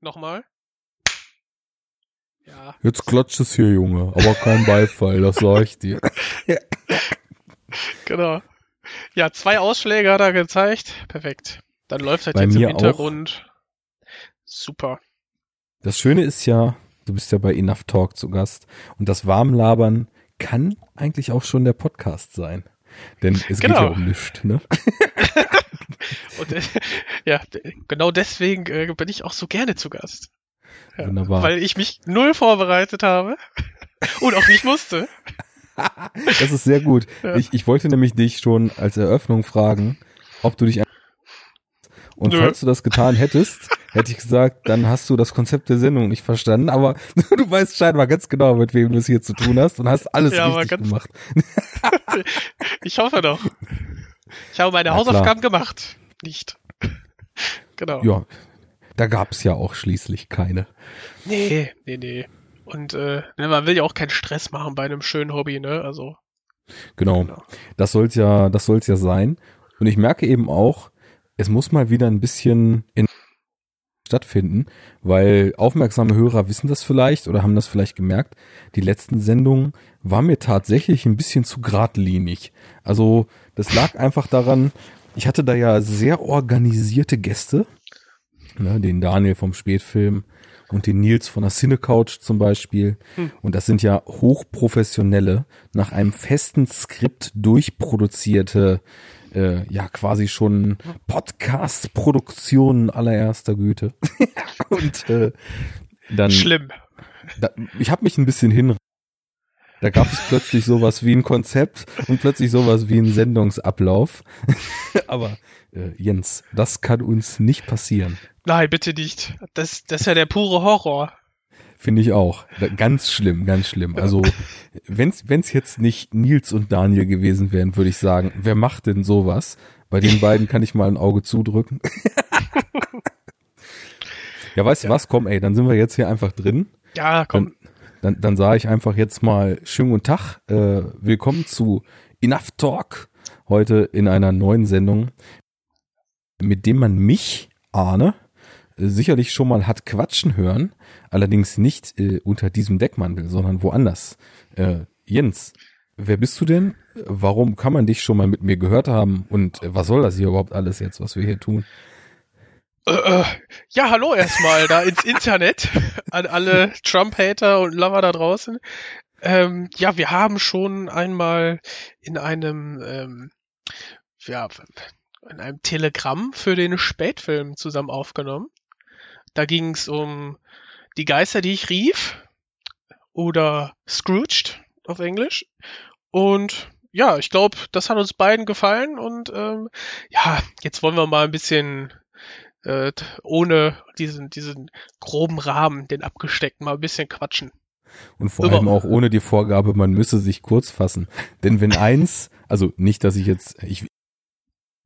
Nochmal. Ja. Jetzt klatscht es hier, Junge, aber kein Beifall, das sag ich dir. Genau. Ja, zwei Ausschläge hat er gezeigt. Perfekt. Dann läuft halt Bei jetzt im Hintergrund. Super. Das Schöne ist ja, du bist ja bei Enough Talk zu Gast und das Warmlabern kann eigentlich auch schon der Podcast sein. Denn es geht Genau. ja um nichts, ne? Und äh, ja, genau deswegen äh, bin ich auch so gerne zu Gast. Ja, Wunderbar. Weil ich mich null vorbereitet habe und auch nicht musste. Das ist sehr gut. Ja. Ich, ich wollte nämlich dich schon als Eröffnung fragen, ob du dich und Nö. falls du das getan hättest, hätte ich gesagt, dann hast du das Konzept der Sendung nicht verstanden, aber du weißt scheinbar ganz genau, mit wem du es hier zu tun hast und hast alles Ja, richtig gemacht. Ich hoffe doch. Ich habe meine klar. Hausaufgaben gemacht. Nicht. Genau. Ja, da gab's ja auch schließlich keine. Nee, nee, nee. Und äh, ne, man will ja auch keinen Stress machen bei einem schönen Hobby, ne? Also. Genau. Genau. Das soll's ja, das soll's ja sein. Und ich merke eben auch, es muss mal wieder ein bisschen in stattfinden, weil aufmerksame Hörer wissen das vielleicht oder haben das vielleicht gemerkt. Die letzten Sendungen waren mir tatsächlich ein bisschen zu geradlinig. Also das lag einfach daran, ich hatte da ja sehr organisierte Gäste, ne, den Daniel vom Spätfilm und den Nils von der Cinecouch zum Beispiel. Hm. Und das sind ja hochprofessionelle, nach einem festen Skript durchproduzierte, äh, ja quasi schon Podcast-Produktionen allererster Güte. und äh, dann, Schlimm. da, ich habe mich ein bisschen hin. Da gab es plötzlich sowas wie ein Konzept und plötzlich sowas wie ein Sendungsablauf. Aber äh, Jens, das kann uns nicht passieren. Nein, bitte nicht. Das, das ist ja der pure Horror. Finde ich auch. Ganz schlimm, ganz schlimm. Also, wenn's, wenn's jetzt nicht Nils und Daniel gewesen wären, würde ich sagen, wer macht denn sowas? Bei den beiden kann ich mal ein Auge zudrücken. ja, weißt du was? Komm, ey, dann sind wir jetzt hier einfach drin. Ja, komm. Dann, dann sage ich einfach jetzt mal schönen guten Tag. Äh, willkommen zu Enough Talk. Heute in einer neuen Sendung, mit dem man mich, Arne, äh, sicherlich schon mal hat quatschen hören. Allerdings nicht äh, unter diesem Deckmantel, sondern woanders. Äh, Jens, wer bist du denn? Warum kann man dich schon mal mit mir gehört haben? Und äh, was soll das hier überhaupt alles jetzt, was wir hier tun? Äh, ja, hallo erstmal da ins Internet an alle Trump-Hater und Lover da draußen. Ähm, ja, wir haben schon einmal in einem, ähm, ja, in einem Telegramm für den Spätfilm zusammen aufgenommen. Da ging es um die Geister, die ich rief oder Scrooged auf Englisch. Und ja, ich glaube, das hat uns beiden gefallen und ähm, ja, jetzt wollen wir mal ein bisschen äh, ohne diesen, diesen groben Rahmen, den abgesteckten, mal ein bisschen quatschen. Und vor Über- allem auch ohne die Vorgabe, man müsse sich kurz fassen. Denn wenn eins, also nicht, dass ich jetzt, ich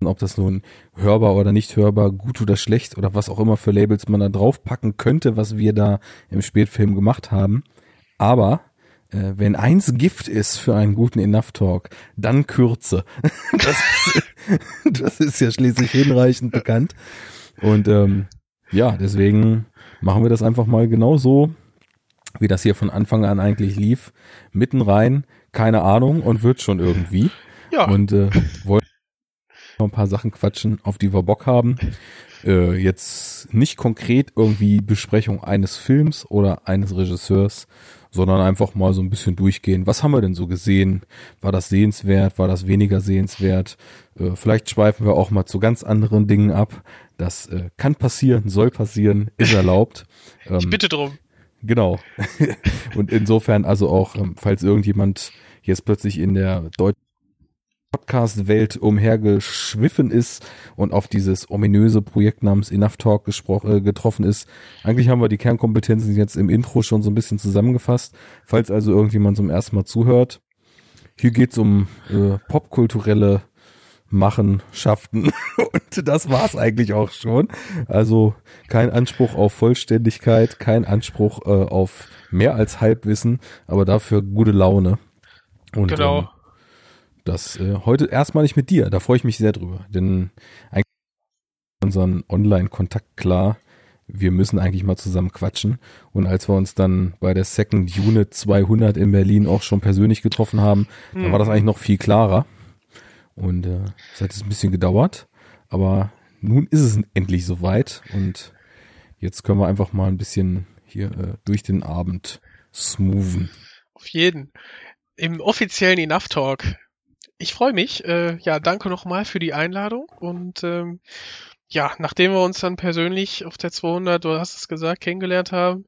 ob das nun hörbar oder nicht hörbar, gut oder schlecht oder was auch immer für Labels man da draufpacken könnte, was wir da im Spätfilm gemacht haben. Aber äh, wenn eins Gift ist für einen guten Enough Talk, dann Kürze. Das ist, das ist ja schließlich hinreichend bekannt. Und ähm, ja, deswegen machen wir das einfach mal genau so, wie das hier von Anfang an eigentlich lief. Mitten rein, keine Ahnung und wird schon irgendwie. Ja, Und äh, wollen noch ein paar Sachen quatschen, auf die wir Bock haben. Äh, jetzt nicht konkret irgendwie Besprechung eines Films oder eines Regisseurs, sondern einfach mal so ein bisschen durchgehen. Was haben wir denn so gesehen? War das sehenswert? War das weniger sehenswert? Äh, vielleicht schweifen wir auch mal zu ganz anderen Dingen ab. Das äh, kann passieren, soll passieren, ist erlaubt. ich Ähm, bitte drum. Genau. Und insofern also auch, ähm, falls irgendjemand jetzt plötzlich in der deutschen Podcast-Welt umhergeschwiffen ist und auf dieses ominöse Projekt namens Enough Talk äh, getroffen ist. Eigentlich haben wir die Kernkompetenzen jetzt im Intro schon so ein bisschen zusammengefasst. Falls also irgendjemand zum ersten Mal zuhört, hier geht's um äh, popkulturelle Machenschaften und das war's eigentlich auch schon. Also kein Anspruch auf Vollständigkeit, kein Anspruch äh, auf mehr als Halbwissen, aber dafür gute Laune. Und Genau. ähm, das äh, heute erstmal nicht mit dir, da freue ich mich sehr drüber, denn eigentlich ist unseren Online-Kontakt klar. wir müssen eigentlich mal zusammen quatschen. Und als wir uns dann bei der Second Unit 200 in Berlin auch schon persönlich getroffen haben, mhm. dann war das eigentlich noch viel klarer. Und äh, es hat jetzt ein bisschen gedauert, aber nun ist es endlich soweit und jetzt können wir einfach mal ein bisschen hier äh, durch den Abend smoothen. Auf jeden. Im offiziellen Enough Talk. Ich freue mich. Äh, ja, danke nochmal für die Einladung und ähm, ja, nachdem wir uns dann persönlich auf der 200, du hast es gesagt, kennengelernt haben,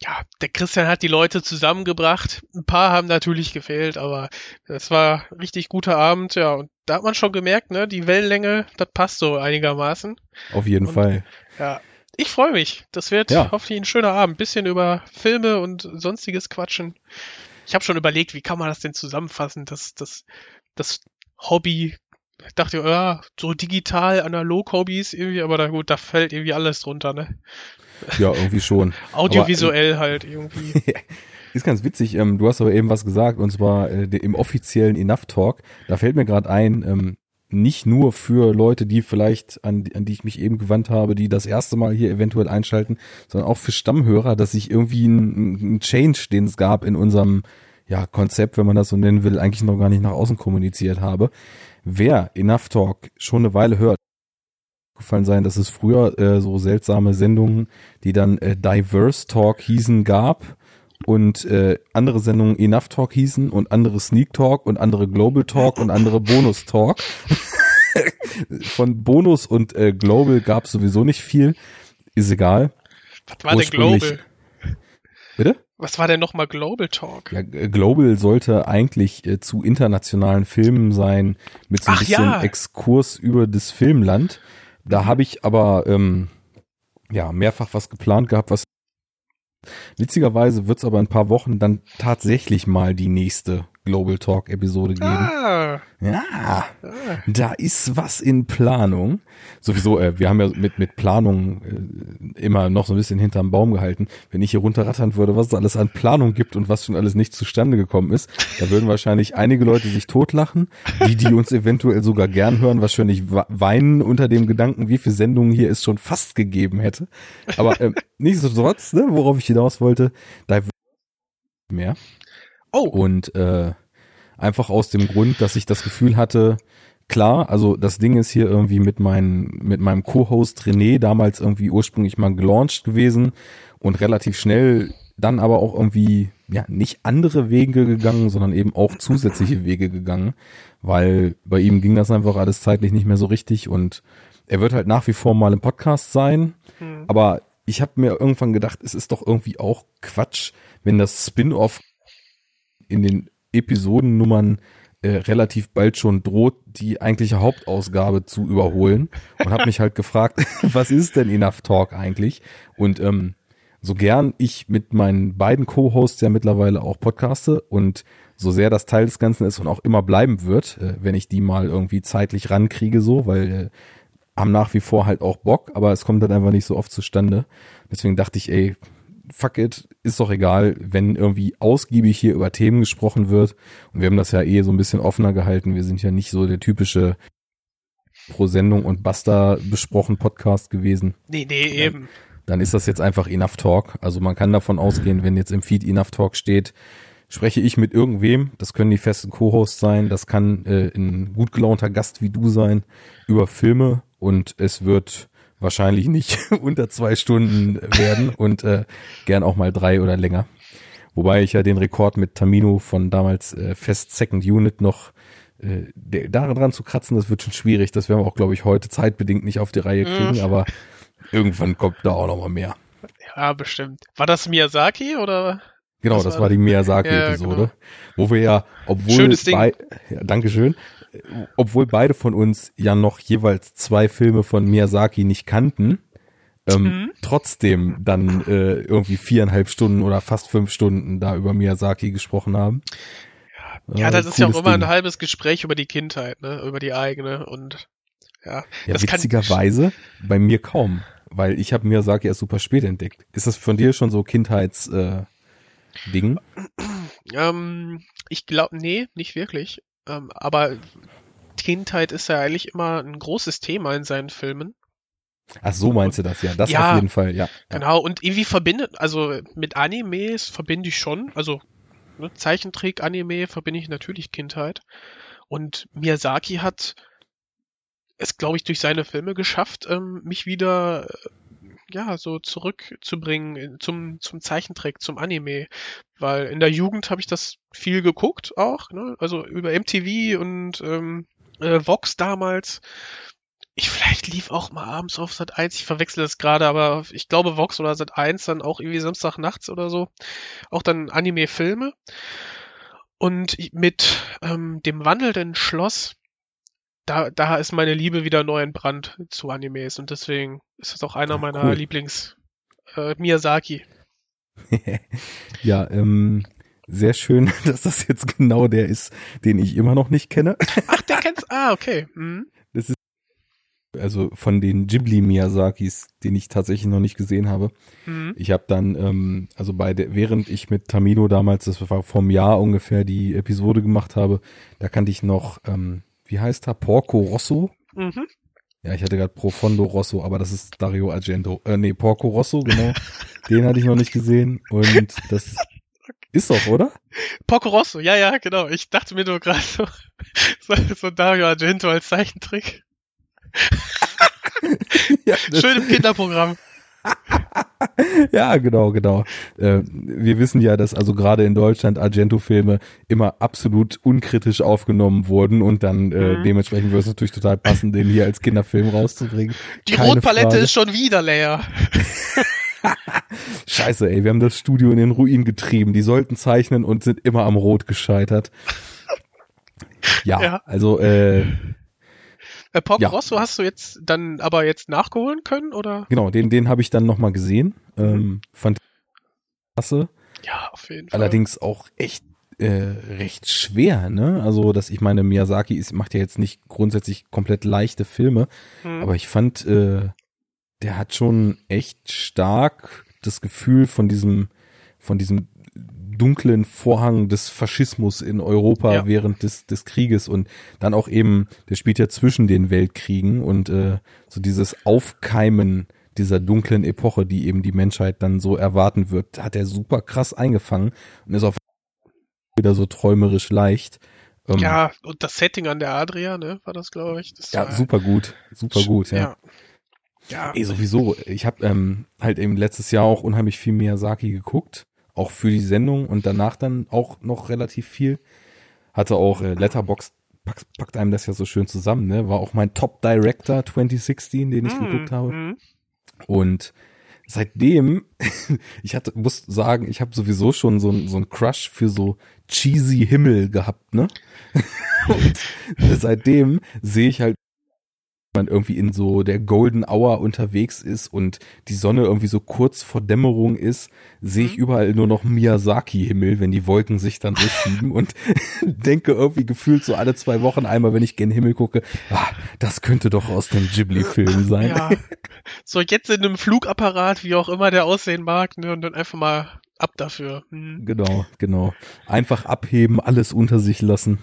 ja, der Christian hat die Leute zusammengebracht. Ein paar haben natürlich gefehlt, aber es war richtig guter Abend, ja. Und da hat man schon gemerkt, ne, die Wellenlänge, das passt so einigermaßen. Auf jeden und, Fall. Ja, ich freue mich. Das wird ja. hoffentlich ein schöner Abend. Bisschen über Filme und sonstiges quatschen. Ich habe schon überlegt, wie kann man das denn zusammenfassen, dass das, das Hobby ich dachte, ja, so digital, analog Hobbys irgendwie, aber da gut, da fällt irgendwie alles drunter, ne? Ja, irgendwie schon. Audiovisuell aber, halt irgendwie. ist ganz witzig, ähm, du hast aber eben was gesagt, und zwar äh, im offiziellen Enough Talk. Da fällt mir gerade ein, ähm, nicht nur für Leute, die vielleicht, an, an die ich mich eben gewandt habe, die das erste Mal hier eventuell einschalten, sondern auch für Stammhörer, dass ich irgendwie ein, ein Change, den es gab in unserem ja, Konzept, wenn man das so nennen will, eigentlich noch gar nicht nach außen kommuniziert habe wer Enough Talk schon eine Weile hört, gefallen sein, dass es früher äh, so seltsame Sendungen, die dann äh, Diverse Talk hießen, gab und äh, andere Sendungen Enough Talk hießen und andere Sneak Talk und andere Global Talk und andere Bonus Talk. Von Bonus und äh, Global gab es sowieso nicht viel. Ist egal. Was war denn Global? Bitte? Was war denn nochmal Global Talk? Ja, Global sollte eigentlich äh, zu internationalen Filmen sein, mit so ein Ach, bisschen ja. Exkurs über das Filmland. Da habe ich aber ähm, ja mehrfach was geplant gehabt, was witzigerweise wird es aber in ein paar Wochen dann tatsächlich mal die nächste Global Talk Episode geben. Ah. Ja, ah. da ist was in Planung. Sowieso, äh, wir haben ja mit, mit Planung äh, immer noch so ein bisschen hinterm Baum gehalten. Wenn ich hier runterrattern würde, was es alles an Planung gibt und was schon alles nicht zustande gekommen ist, da würden wahrscheinlich einige Leute sich totlachen. Die, die uns eventuell sogar gern hören, wahrscheinlich weinen unter dem Gedanken, wie viele Sendungen hier es schon fast gegeben hätte. Aber äh, nichtsdestotrotz, ne, worauf ich hinaus wollte, da mehr. Oh. Und äh, einfach aus dem Grund, dass ich das Gefühl hatte, klar, also das Ding ist hier irgendwie mit, mein, mit meinem Co-Host René damals irgendwie ursprünglich mal gelauncht gewesen und relativ schnell dann aber auch irgendwie ja nicht andere Wege gegangen, sondern eben auch zusätzliche Wege gegangen, weil bei ihm ging das einfach alles zeitlich nicht mehr so richtig und er wird halt nach wie vor mal im Podcast sein, mhm. aber ich habe mir irgendwann gedacht, es ist doch irgendwie auch Quatsch, wenn das Spin-off in den Episodennummern äh, relativ bald schon droht, die eigentliche Hauptausgabe zu überholen und habe mich halt gefragt, was ist denn Enough Talk eigentlich? Und ähm, so gern ich mit meinen beiden Co-Hosts ja mittlerweile auch podcaste und so sehr das Teil des Ganzen ist und auch immer bleiben wird, äh, wenn ich die mal irgendwie zeitlich rankriege, so, weil äh, haben nach wie vor halt auch Bock, aber es kommt dann einfach nicht so oft zustande. Deswegen dachte ich, ey, fuck it, ist doch egal, wenn irgendwie ausgiebig hier über Themen gesprochen wird. Und wir haben das ja eh so ein bisschen offener gehalten. Wir sind ja nicht so der typische pro Sendung und Basta besprochen Podcast gewesen. Nee, nee, eben. Dann ist das jetzt einfach Enough Talk. Also man kann davon ausgehen, wenn jetzt im Feed Enough Talk steht, spreche ich mit irgendwem. Das können die festen Co-Hosts sein. Das kann äh, ein gut gelaunter Gast wie du sein über Filme und es wird wahrscheinlich nicht unter zwei Stunden werden und äh, gern auch mal drei oder länger. Wobei ich ja den Rekord mit Tamino von damals äh, Fest Second Unit noch äh, daran dran zu kratzen, das wird schon schwierig. Das werden wir auch, glaube ich, heute zeitbedingt nicht auf die Reihe kriegen, mhm. aber irgendwann kommt da auch noch mal mehr. Ja, bestimmt. War das Miyazaki oder? Genau, das, das war die Miyazaki-Episode, ja, genau. wo wir ja, obwohl Schönes Ding. bei, ja, Dankeschön, obwohl beide von uns ja noch jeweils zwei Filme von Miyazaki nicht kannten, ähm, mhm. trotzdem dann äh, irgendwie viereinhalb Stunden oder fast fünf Stunden da über Miyazaki gesprochen haben. Ja, ja das äh, ist ja auch immer Ding. ein halbes Gespräch über die Kindheit, ne, über die eigene und ja. Ja, witzigerweise bei mir kaum, weil ich habe Miyazaki erst super spät entdeckt. Ist das von dir schon so Kindheits äh, Ding? Ähm, ich glaube, nee, nicht wirklich. Ähm, aber Kindheit ist ja eigentlich immer ein großes Thema in seinen Filmen. Ach so meinst du das, ja. Das Ja, auf jeden Fall, ja. Genau, und irgendwie verbindet, also mit Animes verbinde ich schon, also ne, Zeichentrick, Anime verbinde ich natürlich Kindheit. Und Miyazaki hat es, glaube ich, durch seine Filme geschafft, ähm, mich wieder, äh, ja, so zurückzubringen in- zum, zum Zeichentrick, zum Anime. Weil in der Jugend habe ich das viel geguckt auch, ne? Also über MTV und ähm, äh, Vox damals. Ich vielleicht lief auch mal abends auf Sat 1, ich verwechsel das gerade, aber ich glaube Vox oder Sat 1 dann auch irgendwie Samstag nachts oder so. Auch dann Anime-Filme. Und mit ähm, dem wandelnden Schloss, da, da ist meine Liebe wieder neu entbrannt zu Animes und deswegen ist das auch einer meiner cool. Lieblings äh, Miyazaki. ja, ähm, sehr schön, dass das jetzt genau der ist, den ich immer noch nicht kenne. Ach, der kennt's. Ah, okay. Mhm. Also von den Ghibli Miyazakis, den ich tatsächlich noch nicht gesehen habe. Mhm. Ich habe dann, ähm, also bei der, während ich mit Tamino damals, das war vom Jahr ungefähr, die Episode gemacht habe, da kannte ich noch, ähm, wie heißt er, Porco Rosso? Mhm. Ja, ich hatte gerade Profondo Rosso, aber das ist Dario Argento. Äh, nee, Porco Rosso, genau. Den hatte ich noch nicht gesehen und das ist doch, oder? Porco Rosso, ja, ja, genau. Ich dachte mir nur gerade so, so, so Dario Argento als Zeichentrick. ja, Schön im Kinderprogramm. ja, genau, genau. Äh, wir wissen ja, dass also gerade in Deutschland Argento-Filme immer absolut unkritisch aufgenommen wurden und dann äh, Mhm. dementsprechend würde es natürlich total passen, den hier als Kinderfilm rauszubringen. Die Keine Rotpalette Frage. ist schon wieder leer. Scheiße, ey, wir haben das Studio in den Ruin getrieben. Die sollten zeichnen und sind immer am Rot gescheitert. Ja, Ja. also äh, Äh, Porco Ja. Rosso hast du jetzt dann aber jetzt nachgeholen können, oder? genau, den den habe ich dann noch mal gesehen. Ähm, fand klasse. Ja, auf jeden Fall. Allerdings auch echt äh, recht schwer, ne? Also, dass ich meine, Miyazaki ist, macht ja jetzt nicht grundsätzlich komplett leichte Filme, Mhm. aber ich fand, äh, der hat schon echt stark das Gefühl von diesem, von diesem dunklen Vorhang des Faschismus in Europa Ja. während des, des Krieges und dann auch eben, der spielt ja zwischen den Weltkriegen und äh, so dieses Aufkeimen dieser dunklen Epoche, die eben die Menschheit dann so erwarten wird, hat er super krass eingefangen und ist auf wieder so träumerisch leicht. Ähm, ja, und das Setting an der Adria, ne, war das, glaube ich. Das ja, super gut, super gut, ja. Ja. ja. Ey, sowieso. Ich habe ähm, halt eben letztes Jahr auch unheimlich viel Miyazaki geguckt, auch für die Sendung und danach dann auch noch relativ viel. Hatte auch äh, Letterbox packt, packt einem das ja so schön zusammen, ne? War auch mein Top Director 2016, den ich Mhm, geguckt habe. mhm. Und seitdem, ich hatte, muss sagen, ich habe sowieso schon so so ein Crush für so cheesy Himmel gehabt, ne? Und seitdem sehe ich halt, man irgendwie in so der Golden Hour unterwegs ist und die Sonne irgendwie so kurz vor Dämmerung ist, sehe ich Mhm. überall nur noch Miyazaki-Himmel, wenn die Wolken sich dann so schieben und denke irgendwie gefühlt so alle zwei Wochen einmal, wenn ich gen Himmel gucke, ah, das könnte doch aus dem Ghibli-Film sein. Ja. So, jetzt in einem Flugapparat, wie auch immer der aussehen mag, ne, und dann einfach mal ab dafür. Mhm. Genau, genau. Einfach abheben, alles unter sich lassen.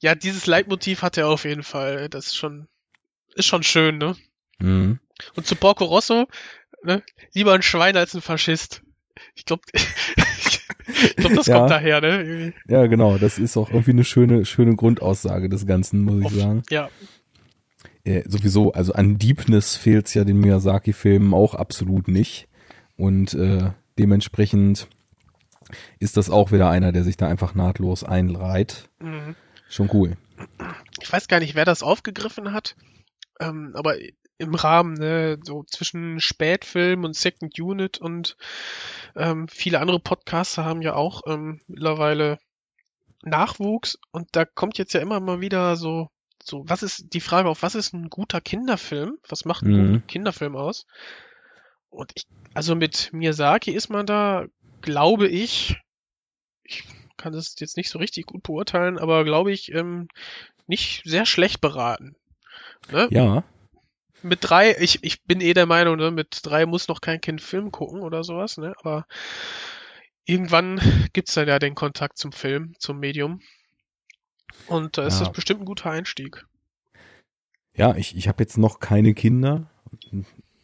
Ja, dieses Leitmotiv hat er auf jeden Fall. Das ist schon, ist schon schön, ne? Mhm. Und zu Porco Rosso, ne? Lieber ein Schwein als ein Faschist. Ich glaube, ich glaub, das Ja. kommt daher, ne? Ja, genau. Das ist auch irgendwie eine schöne, schöne Grundaussage des Ganzen, muss ich Oft- sagen. Ja, Äh, sowieso, also an Deepness fehlt's ja den Miyazaki-Filmen auch absolut nicht. Und äh, dementsprechend ist das auch wieder einer, der sich da einfach nahtlos einreiht. mhm. Schon cool. ich weiß gar nicht, wer das aufgegriffen hat, ähm, aber im Rahmen, ne, so zwischen Spätfilm und Second Unit und ähm, viele andere Podcaster haben ja auch ähm, mittlerweile Nachwuchs und da kommt jetzt ja immer mal wieder so, so, was ist die Frage auf, was ist ein guter Kinderfilm? Was macht einen Mhm. guten Kinderfilm aus? Und ich, also mit Miyazaki ist man da, glaube ich, ich kann das jetzt nicht so richtig gut beurteilen, aber glaube ich, ähm, nicht sehr schlecht beraten. Ne? Ja, Mit drei, ich, ich bin eh der Meinung, ne, mit drei muss noch kein Kind Film gucken oder sowas, ne? Aber irgendwann gibt's dann ja den Kontakt zum Film, zum Medium. Und da ist Ja. das bestimmt ein guter Einstieg. ja, ich, ich habe jetzt noch keine Kinder,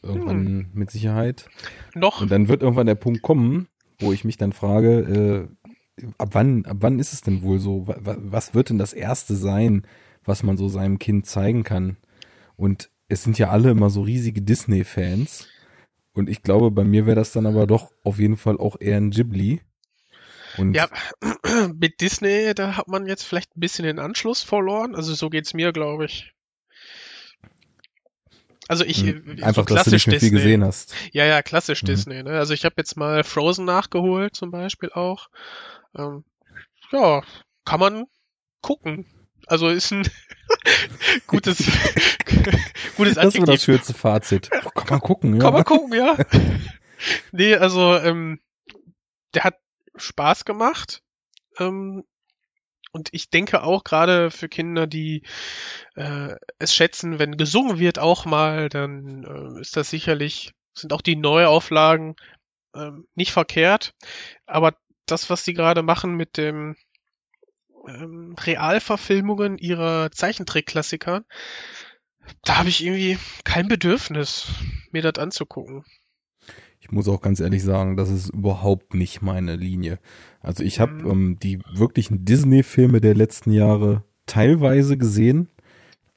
Irgendwann hm. mit Sicherheit. Noch. Und dann wird irgendwann der Punkt kommen, wo ich mich dann frage, äh, ab wann, ab wann ist es denn wohl so? Was wird denn das erste sein, was man so seinem Kind zeigen kann? Und es sind ja alle immer so riesige Disney-Fans. Und ich glaube, bei mir wäre das dann aber doch auf jeden Fall auch eher ein Ghibli. Und ja, mit Disney, da hat man jetzt vielleicht ein bisschen den Anschluss verloren. Also so geht's mir, glaube ich. Also ich mhm. einfach, so dass du nicht mehr viel gesehen hast. Ja, ja, klassisch mhm. Disney. Ne? Also ich habe jetzt mal Frozen nachgeholt, zum Beispiel auch. Ähm, ja, kann man gucken. Also ist ein gutes, gutes Das ist das schönste Fazit. Oh, kann man gucken, ja. Kann man gucken, ja. nee, also ähm, der hat Spaß gemacht. Ähm, und ich denke auch gerade für Kinder, die äh, es schätzen, wenn gesungen wird auch mal, dann äh, ist das sicherlich, sind auch die Neuauflagen äh, nicht verkehrt. Aber das, was die gerade machen mit dem ähm, Realverfilmungen ihrer Zeichentrickklassiker, da habe ich irgendwie kein Bedürfnis, mir das anzugucken. Ich muss auch ganz ehrlich sagen, das ist überhaupt nicht meine Linie. Also ich habe mhm. ähm, die wirklichen Disney-Filme der letzten Jahre teilweise gesehen.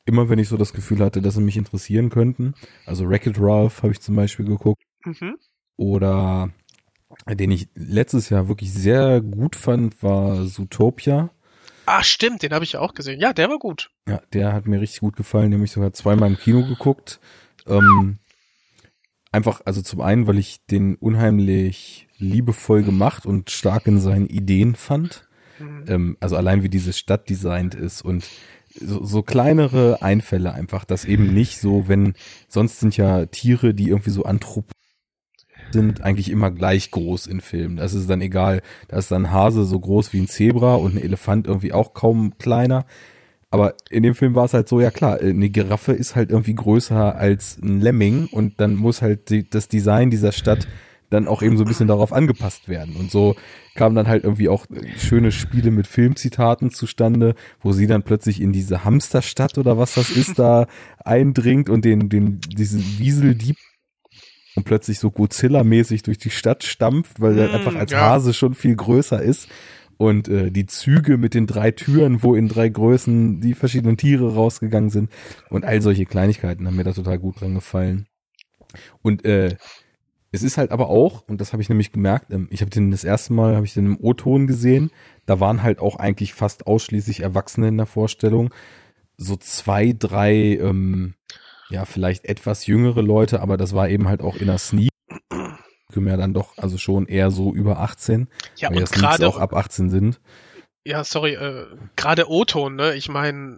Immer wenn ich so das Gefühl hatte, dass sie mich interessieren könnten. Also Wreck-It Ralph habe ich zum Beispiel geguckt. Mhm. Oder den ich letztes Jahr wirklich sehr gut fand, war Zootopia. Ah, stimmt, den habe ich auch gesehen. Ja, der war gut. Ja, der hat mir richtig gut gefallen. Den habe ich sogar zweimal im Kino geguckt. Ähm, einfach, also zum einen, weil ich den unheimlich liebevoll gemacht und stark in seinen Ideen fand. Mhm. Ähm, also allein wie diese Stadt designt ist und so, so kleinere Einfälle einfach, dass eben nicht so, wenn sonst sind ja Tiere, die irgendwie so anthrop sind eigentlich immer gleich groß in Filmen. Das ist dann egal. Da ist dann Hase so groß wie ein Zebra und ein Elefant irgendwie auch kaum kleiner. Aber in dem Film war es halt so, ja klar, eine Giraffe ist halt irgendwie größer als ein Lemming und dann muss halt die, das Design dieser Stadt dann auch eben so ein bisschen darauf angepasst werden. Und so kamen dann halt irgendwie auch schöne Spiele mit Filmzitaten zustande, wo sie dann plötzlich in diese Hamsterstadt oder was das ist, da eindringt und den, den, diesen Wieseldieb und plötzlich so Godzilla-mäßig durch die Stadt stampft, weil er mm, einfach als ja. Hase schon viel größer ist. Und äh, die Züge mit den drei Türen, wo in drei Größen die verschiedenen Tiere rausgegangen sind. Und all solche Kleinigkeiten haben mir da total gut dran gefallen. Und äh, es ist halt aber auch, und das habe ich nämlich gemerkt, ähm, ich habe den das erste Mal, habe ich den im O-Ton gesehen, da waren halt auch eigentlich fast ausschließlich Erwachsene in der Vorstellung. So zwei, drei ähm, ja, vielleicht etwas jüngere Leute, aber das war eben halt auch in der Sneak. Ja, dann doch, also schon eher so über 18. Ja, weil und gerade auch ab 18 sind. Ja, sorry, äh, gerade O-Ton, ne? Ich meine,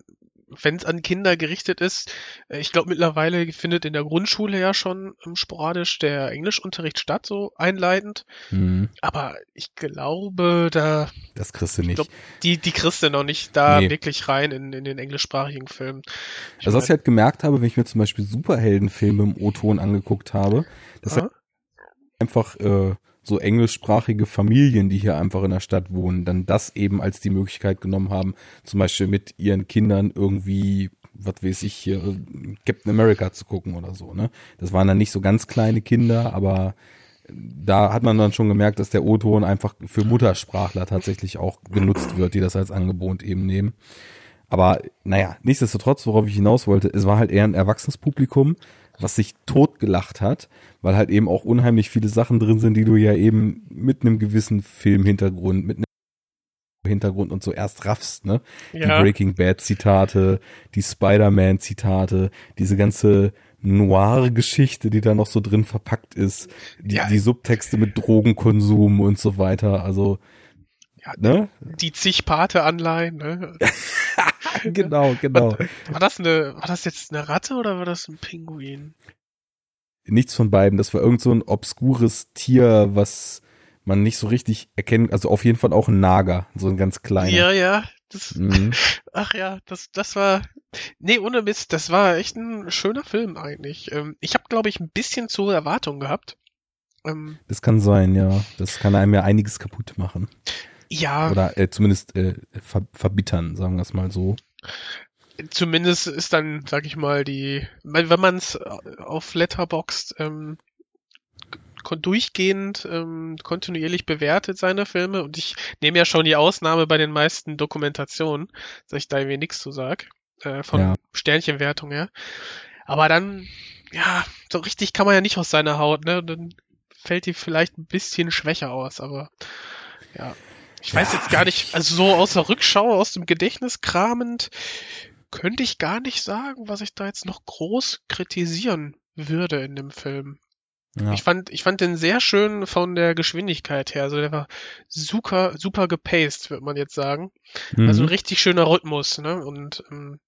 wenn es an Kinder gerichtet ist, äh, ich glaube mittlerweile findet in der Grundschule ja schon ähm, sporadisch der Englischunterricht statt, so einleitend. Mhm. Aber ich glaube, da. Das kriegst du nicht. Glaub, die, die kriegst du noch nicht da nee. wirklich rein in, in den englischsprachigen Filmen. Ich also, was ich halt gemerkt habe, wenn ich mir zum Beispiel Superheldenfilme im O-Ton angeguckt habe, das halt einfach, äh, so englischsprachige Familien, die hier einfach in der Stadt wohnen, dann das eben als die Möglichkeit genommen haben, zum Beispiel mit ihren Kindern irgendwie, was weiß ich, hier, Captain America zu gucken oder so, ne? Das waren dann nicht so ganz kleine Kinder, aber da hat man dann schon gemerkt, dass der O-Ton einfach für Muttersprachler tatsächlich auch genutzt wird, die das als Angebot eben nehmen. Aber naja, nichtsdestotrotz, worauf ich hinaus wollte, es war halt eher ein erwachsenes Publikum, was sich totgelacht hat, weil halt eben auch unheimlich viele Sachen drin sind, die du ja eben mit einem gewissen Filmhintergrund, mit einem Hintergrund und so erst raffst, ne? Ja. Die Breaking Bad Zitate, die Spider-Man Zitate, diese ganze Noir-Geschichte, die da noch so drin verpackt ist, die, ja. die Subtexte mit Drogenkonsum und so weiter, also ja, ne? Die zig Pate-Anleihen, ne? genau, genau. War, war, das eine, war das jetzt eine Ratte oder war das ein Pinguin? Nichts von beiden. Das war irgend so ein obskures Tier, was man nicht so richtig erkennt. Also auf jeden Fall auch ein Nager, so ein ganz kleiner. Ja, ja. Das, mhm. Ach ja, das, das war. Nee, ohne Mist, das war echt ein schöner Film eigentlich. Ähm, ich habe, glaube ich, ein bisschen zu Erwartung gehabt. Ähm, das kann sein, ja. Das kann einem ja einiges kaputt machen. Ja. Oder äh, zumindest äh, ver verbittern, sagen wir es mal so. Zumindest ist dann, sag ich mal, die, wenn man es auf Letterboxd ähm, durchgehend ähm, kontinuierlich bewertet seine Filme und ich nehme ja schon die Ausnahme bei den meisten Dokumentationen, dass ich da irgendwie nichts zu sag, äh, von ja. Sternchenwertung her. Aber dann, ja, so richtig kann man ja nicht aus seiner Haut, ne? Dann fällt die vielleicht ein bisschen schwächer aus, aber ja. Ich weiß ja. jetzt gar nicht, also so aus der Rückschau, aus dem Gedächtnis kramend, könnte ich gar nicht sagen, was ich da jetzt noch groß kritisieren würde in dem Film. Ja. Ich fand, ich fand den sehr schön von der Geschwindigkeit her. Also der war super, super gepaced, würde man jetzt sagen. Mhm. Also ein richtig schöner Rhythmus, ne? Und ähm,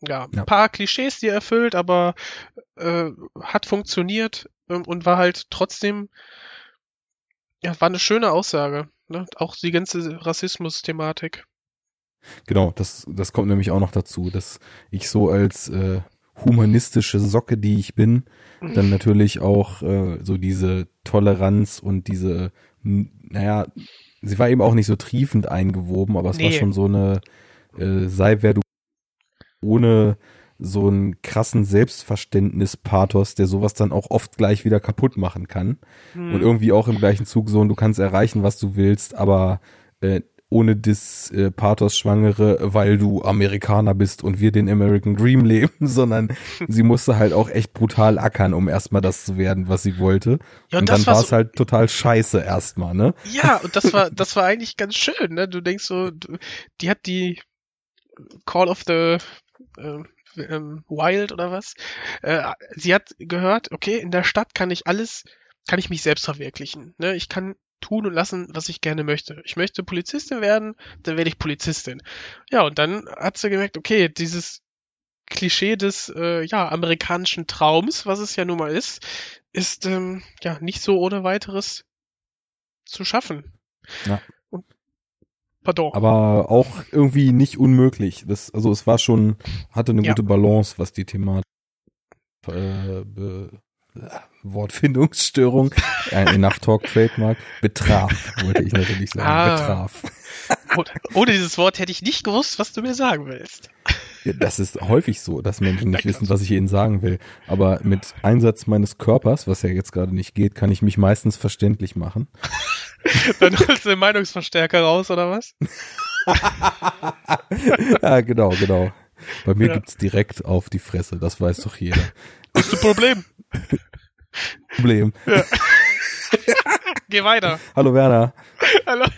ja, ja, ein paar Klischees, die er erfüllt, aber äh, hat funktioniert ähm, und war halt trotzdem, ja, war eine schöne Aussage. Ne? Auch die ganze Rassismus-Thematik. Genau, das, das kommt nämlich auch noch dazu, dass ich so als äh, humanistische Socke, die ich bin, dann natürlich auch äh, so diese Toleranz und diese, naja, sie war eben auch nicht so triefend eingewoben, aber es nee. war schon so eine, äh, sei wer du ohne so einen krassen Selbstverständnis-Pathos, der sowas dann auch oft gleich wieder kaputt machen kann. Hm. Und irgendwie auch im gleichen Zug so, und du kannst erreichen, was du willst, aber äh, ohne das äh, Pathos Schwangere, weil du Amerikaner bist und wir den American Dream leben, sondern sie musste halt auch echt brutal ackern, um erstmal das zu werden, was sie wollte. Ja, und, und dann war es so, halt total scheiße erstmal, ne? Ja, und das war, das war eigentlich ganz schön, ne? Du denkst so, du, die hat die Call of the äh, ähm, Wild oder was? Äh, sie hat gehört, okay, in der Stadt kann ich alles, kann ich mich selbst verwirklichen. Ne? Ich kann tun und lassen, was ich gerne möchte. Ich möchte Polizistin werden, dann werde ich Polizistin. Ja, und dann hat sie gemerkt, okay, dieses Klischee des äh, ja, amerikanischen Traums, was es ja nun mal ist, ist ähm, ja nicht so ohne weiteres zu schaffen. Ja. Und, pardon. Aber auch irgendwie nicht unmöglich. Das, also es war schon, hatte eine ja. gute Balance, was die Thematik äh, Wortfindungsstörung, ein Enough Talk Trademark, betraf, wollte ich natürlich sagen, ah. betraf. Ohne dieses Wort hätte ich nicht gewusst, was du mir sagen willst. Ja, das ist häufig so, dass Menschen nicht wissen, was ich ihnen sagen will. Aber mit Einsatz meines Körpers, was ja jetzt gerade nicht geht, kann ich mich meistens verständlich machen. Dann holst du den Meinungsverstärker raus, oder was? ja, genau, genau. Bei mir ja. gibt's direkt auf die Fresse, das weiß doch jeder. Das ist ein Problem. Problem. Ja. Geh weiter. Hallo Werner. Hallo.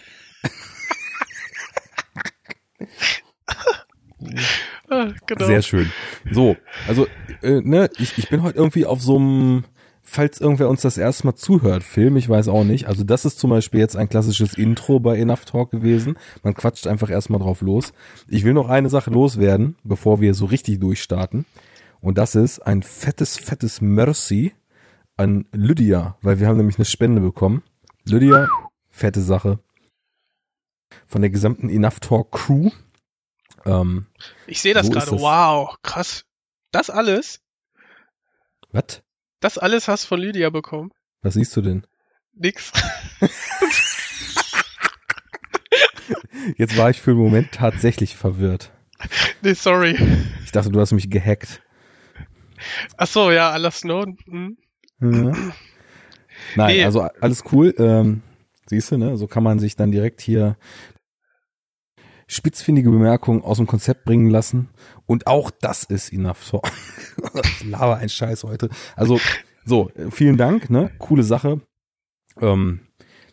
Ah, genau. Sehr schön. So, also äh, ne, ich, ich bin heute irgendwie auf so einem, falls irgendwer uns das erste Mal zuhört, Film, ich weiß auch nicht. Also das ist zum Beispiel jetzt ein klassisches Intro bei Enough Talk gewesen. Man quatscht einfach erstmal drauf los. Ich will noch eine Sache loswerden, bevor wir so richtig durchstarten. Und das ist ein fettes, fettes Mercy an Lydia, weil wir haben nämlich eine Spende bekommen. Lydia, fette Sache. Von der gesamten Enough Talk Crew. Ähm, ich sehe das gerade. Wow, krass. Das alles? Was? Das alles hast du von Lydia bekommen. Was siehst du denn? Nix. Jetzt war ich für einen Moment tatsächlich verwirrt. Nee, sorry. Ich dachte, du hast mich gehackt. Ach so, ja, alles Snowden. Hm. Ja. Nein, nee. also alles cool. Ähm, siehst du, ne? So kann man sich dann direkt hier spitzfindige Bemerkungen aus dem Konzept bringen lassen. Und auch das ist enough. So. Lava ein Scheiß heute. Also, so, vielen Dank, ne? Coole Sache. Ähm,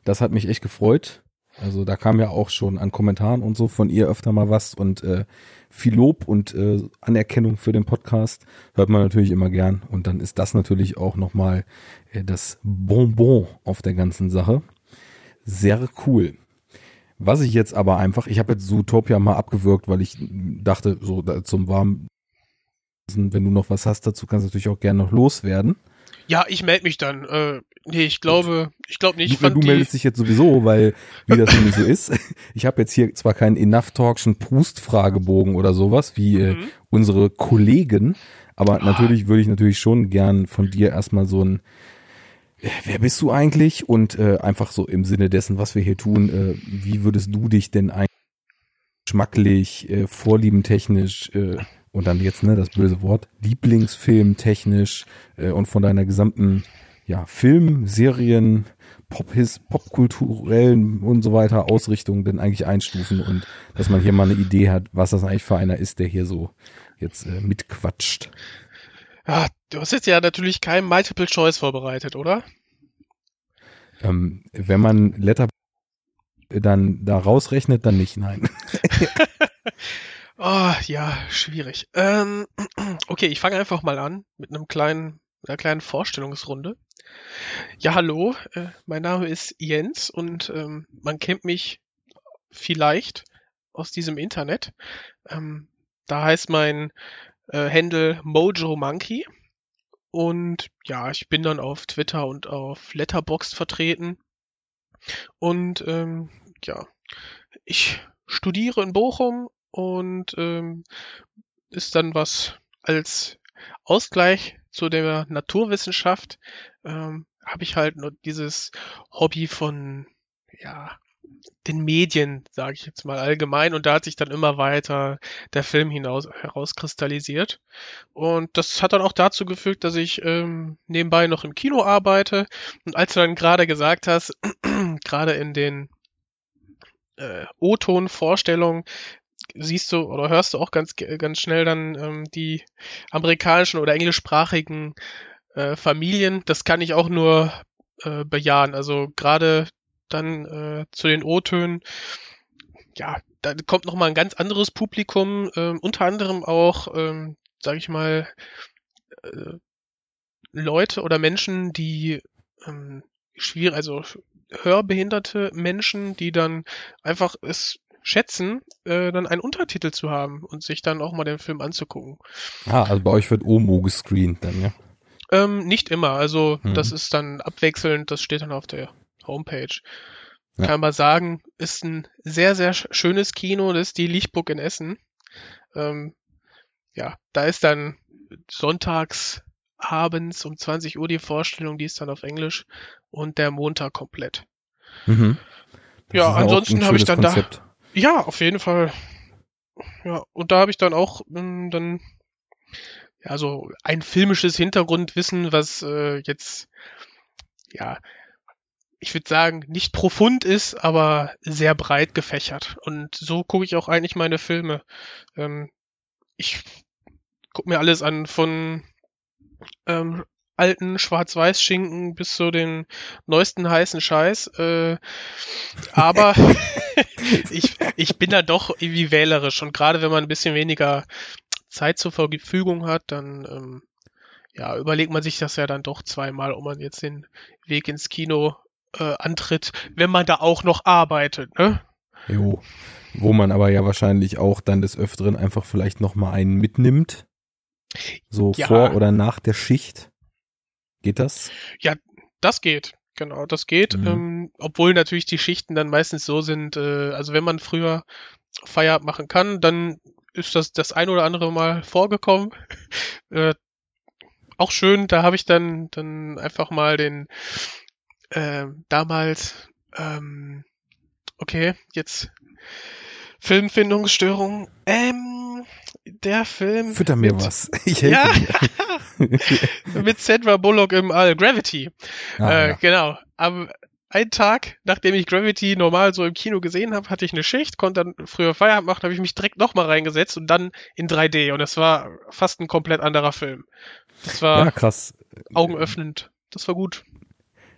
das hat mich echt gefreut. Also da kam ja auch schon an Kommentaren und so von ihr öfter mal was und äh, viel Lob und äh, Anerkennung für den Podcast hört man natürlich immer gern und dann ist das natürlich auch nochmal äh, das Bonbon auf der ganzen Sache. Sehr cool. Was ich jetzt aber einfach, ich habe jetzt Zootopia mal abgewürgt, weil ich dachte, so zum warmen, wenn du noch was hast dazu, kannst du natürlich auch gerne noch loswerden. Ja, ich melde mich dann. Äh, nee, ich glaube, ich glaube nicht. Du, du meldest dich jetzt sowieso, weil wie das nämlich so ist. Ich habe jetzt hier zwar keinen Enough Talkschen Prust-Fragebogen oder sowas wie äh, mhm. äh, unsere Kollegen, aber ah. natürlich würde ich natürlich schon gern von dir erstmal so ein äh, Wer bist du eigentlich? Und äh, einfach so im Sinne dessen, was wir hier tun, äh, wie würdest du dich denn eigentlich geschmacklich, äh, vorliebentechnisch äh, und dann jetzt, ne, das böse Wort, Lieblingsfilm technisch äh, und von deiner gesamten ja, Film, Serien, Pop popkulturellen und so weiter Ausrichtung denn eigentlich einstufen und dass man hier mal eine Idee hat, was das eigentlich für einer ist, der hier so jetzt äh, mitquatscht. Ja, du hast jetzt ja natürlich kein Multiple Choice vorbereitet, oder? Ähm, wenn man Letter dann da rausrechnet, dann nicht, nein. oh, ja, schwierig. Ähm, okay, ich fange einfach mal an mit einem kleinen, einer kleinen Vorstellungsrunde. Ja, hallo, äh, mein Name ist Jens und ähm, man kennt mich vielleicht aus diesem Internet. Ähm, da heißt mein äh, Handle Mojo Monkey. Und ja, ich bin dann auf Twitter und auf Letterboxd vertreten. Und ähm, ja, ich studiere in Bochum und ähm, ist dann was als Ausgleich zu der Naturwissenschaft ähm, habe ich halt nur dieses Hobby von ja den Medien, sage ich jetzt mal allgemein, und da hat sich dann immer weiter der Film hinaus herauskristallisiert. Und das hat dann auch dazu gefügt, dass ich ähm, nebenbei noch im Kino arbeite. Und als du dann gerade gesagt hast, gerade in den äh, O-Ton-Vorstellungen, siehst du oder hörst du auch ganz ganz schnell dann ähm, die amerikanischen oder englischsprachigen äh, Familien. Das kann ich auch nur äh, bejahen. Also gerade dann äh, zu den O-Tönen, ja, da kommt noch mal ein ganz anderes Publikum, äh, unter anderem auch, ähm, sage ich mal, äh, Leute oder Menschen, die ähm, schwierig, also hörbehinderte Menschen, die dann einfach es schätzen, äh, dann einen Untertitel zu haben und sich dann auch mal den Film anzugucken. Ah, also bei euch wird OMO gescreent dann, ja? Ähm, nicht immer, also mhm. das ist dann abwechselnd, das steht dann auf der Homepage. Ja. Kann man sagen, ist ein sehr, sehr schönes Kino, das ist die Lichtburg in Essen. Ähm, ja, da ist dann sonntags abends um 20 Uhr die Vorstellung, die ist dann auf Englisch und der Montag komplett. Mhm. Ja, ansonsten habe ich dann Konzept. da. Ja, auf jeden Fall. Ja, und da habe ich dann auch ähm, dann ja so ein filmisches Hintergrundwissen, was äh, jetzt ja ich würde sagen, nicht profund ist, aber sehr breit gefächert. Und so gucke ich auch eigentlich meine Filme. Ähm, ich gucke mir alles an, von ähm, alten Schwarz-Weiß-Schinken bis zu den neuesten heißen Scheiß. Äh, aber ich, ich bin da doch irgendwie wählerisch. Und gerade wenn man ein bisschen weniger Zeit zur Verfügung hat, dann ähm, ja, überlegt man sich das ja dann doch zweimal, ob man jetzt den Weg ins Kino äh, antritt, wenn man da auch noch arbeitet, ne? Jo. Wo man aber ja wahrscheinlich auch dann des Öfteren einfach vielleicht nochmal einen mitnimmt. So ja. vor oder nach der Schicht. Geht das? Ja, das geht. Genau, das geht. Mhm. Ähm, obwohl natürlich die Schichten dann meistens so sind, äh, also wenn man früher Feierabend machen kann, dann ist das das ein oder andere Mal vorgekommen. äh, auch schön, da habe ich dann, dann einfach mal den äh, damals, ähm, okay, jetzt Filmfindungsstörung. Ähm, der Film. Fütter mir mit, was. Ich helfe ja, dir. mit Sandra Bullock im All. Gravity. Ah, äh, ja. Genau. Am einen Tag, nachdem ich Gravity normal so im Kino gesehen habe, hatte ich eine Schicht, konnte dann früher Feierabend machen, habe ich mich direkt nochmal reingesetzt und dann in 3D. Und das war fast ein komplett anderer Film. Das war ja, krass. augenöffnend. Das war gut.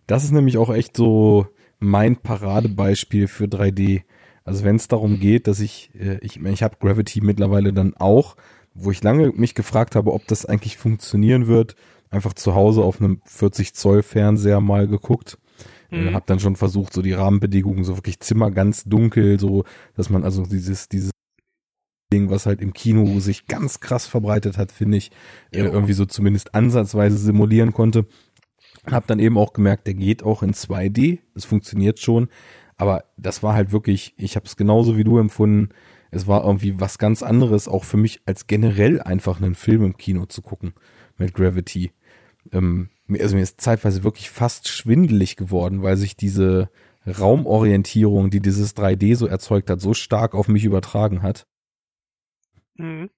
Das ist nämlich auch echt so mein Paradebeispiel für 3D. Also wenn es darum geht, dass ich, äh, ich, ich habe Gravity mittlerweile dann auch, wo ich lange mich gefragt habe, ob das eigentlich funktionieren wird, einfach zu Hause auf einem 40 Zoll Fernseher mal geguckt. Äh, mhm. Äh, hab dann schon versucht, so die Rahmenbedingungen, so wirklich Zimmer ganz dunkel, so, dass man also dieses, dieses Ding, was halt im Kino sich ganz krass verbreitet hat, finde ich, äh, irgendwie so zumindest ansatzweise simulieren konnte. Hab dann eben auch gemerkt, der geht auch in 2D. Es funktioniert schon. Aber das war halt wirklich, ich habe es genauso wie du empfunden. Es war irgendwie was ganz anderes, auch für mich als generell einfach einen Film im Kino zu gucken mit Gravity. Ähm, also mir ist zeitweise wirklich fast schwindelig geworden, weil sich diese Raumorientierung, die dieses 3D so erzeugt hat, so stark auf mich übertragen hat. Mhm.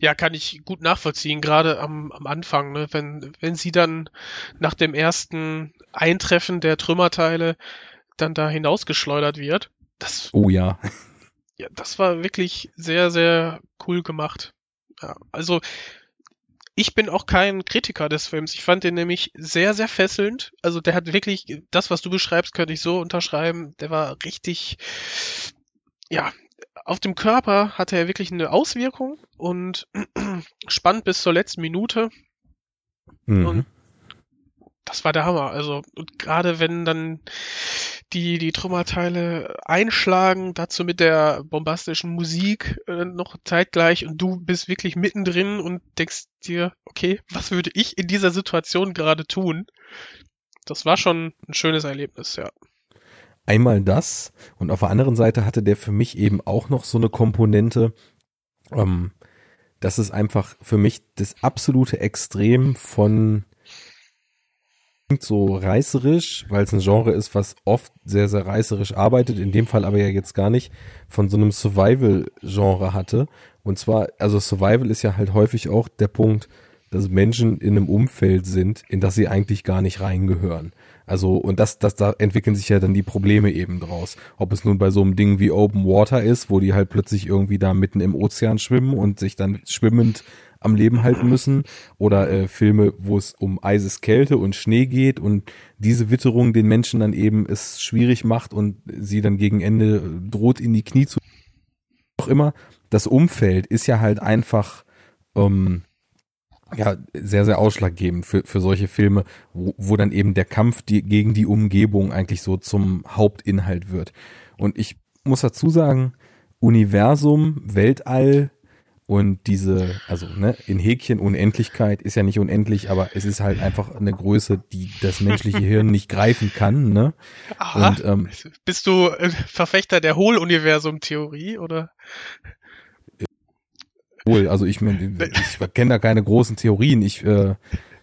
Ja, kann ich gut nachvollziehen, gerade am, am Anfang, ne? wenn, wenn sie dann nach dem ersten Eintreffen der Trümmerteile dann da hinausgeschleudert wird. Das, Oh ja. ja, das war wirklich sehr, sehr cool gemacht. Ja, also ich bin auch kein Kritiker des Films. Ich fand den nämlich sehr, sehr fesselnd. Also der hat wirklich, das, was du beschreibst, könnte ich so unterschreiben. Der war richtig, ja, auf dem Körper hatte er wirklich eine Auswirkung und spannend bis zur letzten Minute. Mhm. Und das war der Hammer. Also, und gerade wenn dann die, die Trümmerteile einschlagen, dazu mit der bombastischen Musik äh, noch zeitgleich und du bist wirklich mittendrin und denkst dir, okay, was würde ich in dieser Situation gerade tun? Das war schon ein schönes Erlebnis, ja. Einmal das und auf der anderen Seite hatte der für mich eben auch noch so eine Komponente, ähm, das ist einfach für mich das absolute Extrem von klingt so reißerisch, weil es ein Genre ist, was oft sehr, sehr reißerisch arbeitet, in dem Fall aber ja jetzt gar nicht von so einem Survival-Genre hatte. Und zwar, also Survival ist ja halt häufig auch der Punkt, dass Menschen in einem Umfeld sind, in das sie eigentlich gar nicht reingehören. Also, und das, das, da entwickeln sich ja dann die Probleme eben draus. Ob es nun bei so einem Ding wie Open Water ist, wo die halt plötzlich irgendwie da mitten im Ozean schwimmen und sich dann schwimmend am Leben halten müssen oder äh, Filme, wo es um Eiseskälte und Schnee geht und diese Witterung den Menschen dann eben es schwierig macht und sie dann gegen Ende droht in die Knie zu. Auch immer, das Umfeld ist ja halt einfach ähm, ja sehr, sehr ausschlaggebend für, für solche Filme, wo, wo dann eben der Kampf die, gegen die Umgebung eigentlich so zum Hauptinhalt wird. Und ich muss dazu sagen, Universum, Weltall, und diese, also ne, in Häkchen Unendlichkeit ist ja nicht unendlich, aber es ist halt einfach eine Größe, die das menschliche Hirn nicht greifen kann. Ne? Aha. Und ähm, Bist du äh, Verfechter der Hohluniversum-Theorie oder? wohl, also ich, ich kenne da keine großen Theorien. Ich äh,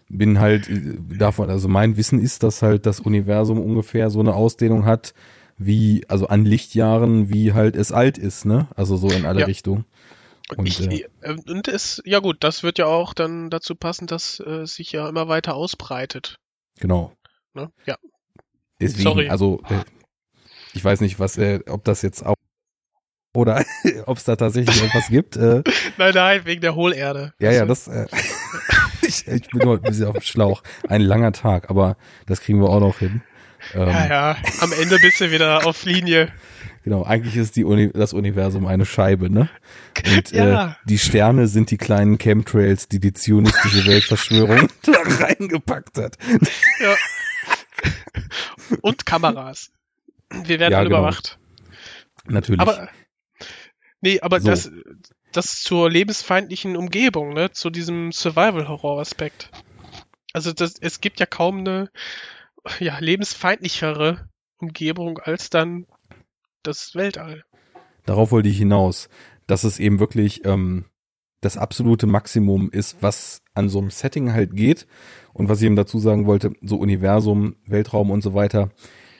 bin halt äh, davon, also mein Wissen ist, dass halt das Universum ungefähr so eine Ausdehnung hat, wie, also an Lichtjahren, wie halt es alt ist, ne? Also so in alle Ja. Richtungen. Und, ich, äh, äh, und es, ja gut, das wird ja auch dann dazu passen, dass äh, es sich ja immer weiter ausbreitet. Genau. Ne? Ja. Deswegen, Sorry. also äh, ich weiß nicht, was, äh, ob das jetzt auch oder ob es da tatsächlich etwas gibt. Äh, Nein, nein, wegen der Hohlerde. ja, ja, das. Äh, ich, ich bin nur ein bisschen auf dem Schlauch. Ein langer Tag, aber das kriegen wir auch noch hin. Ähm, Ja, ja, am Ende bist du wieder auf Linie. Genau, eigentlich ist die Uni das Universum eine Scheibe, ne? Und Ja. äh, die Sterne sind die kleinen Chemtrails, die die zionistische Weltverschwörung da reingepackt hat. Ja. Und Kameras. Wir werden Ja, genau. überwacht. Natürlich. Aber nee, aber So. das das zur lebensfeindlichen Umgebung, ne, zu diesem Survival-Horror-Aspekt. Also das, es gibt ja kaum eine ja, lebensfeindlichere Umgebung als dann das Weltall. Darauf wollte ich hinaus, dass es eben wirklich ähm, das absolute Maximum ist, was an so einem Setting halt geht. Und was ich eben dazu sagen wollte, so Universum, Weltraum und so weiter,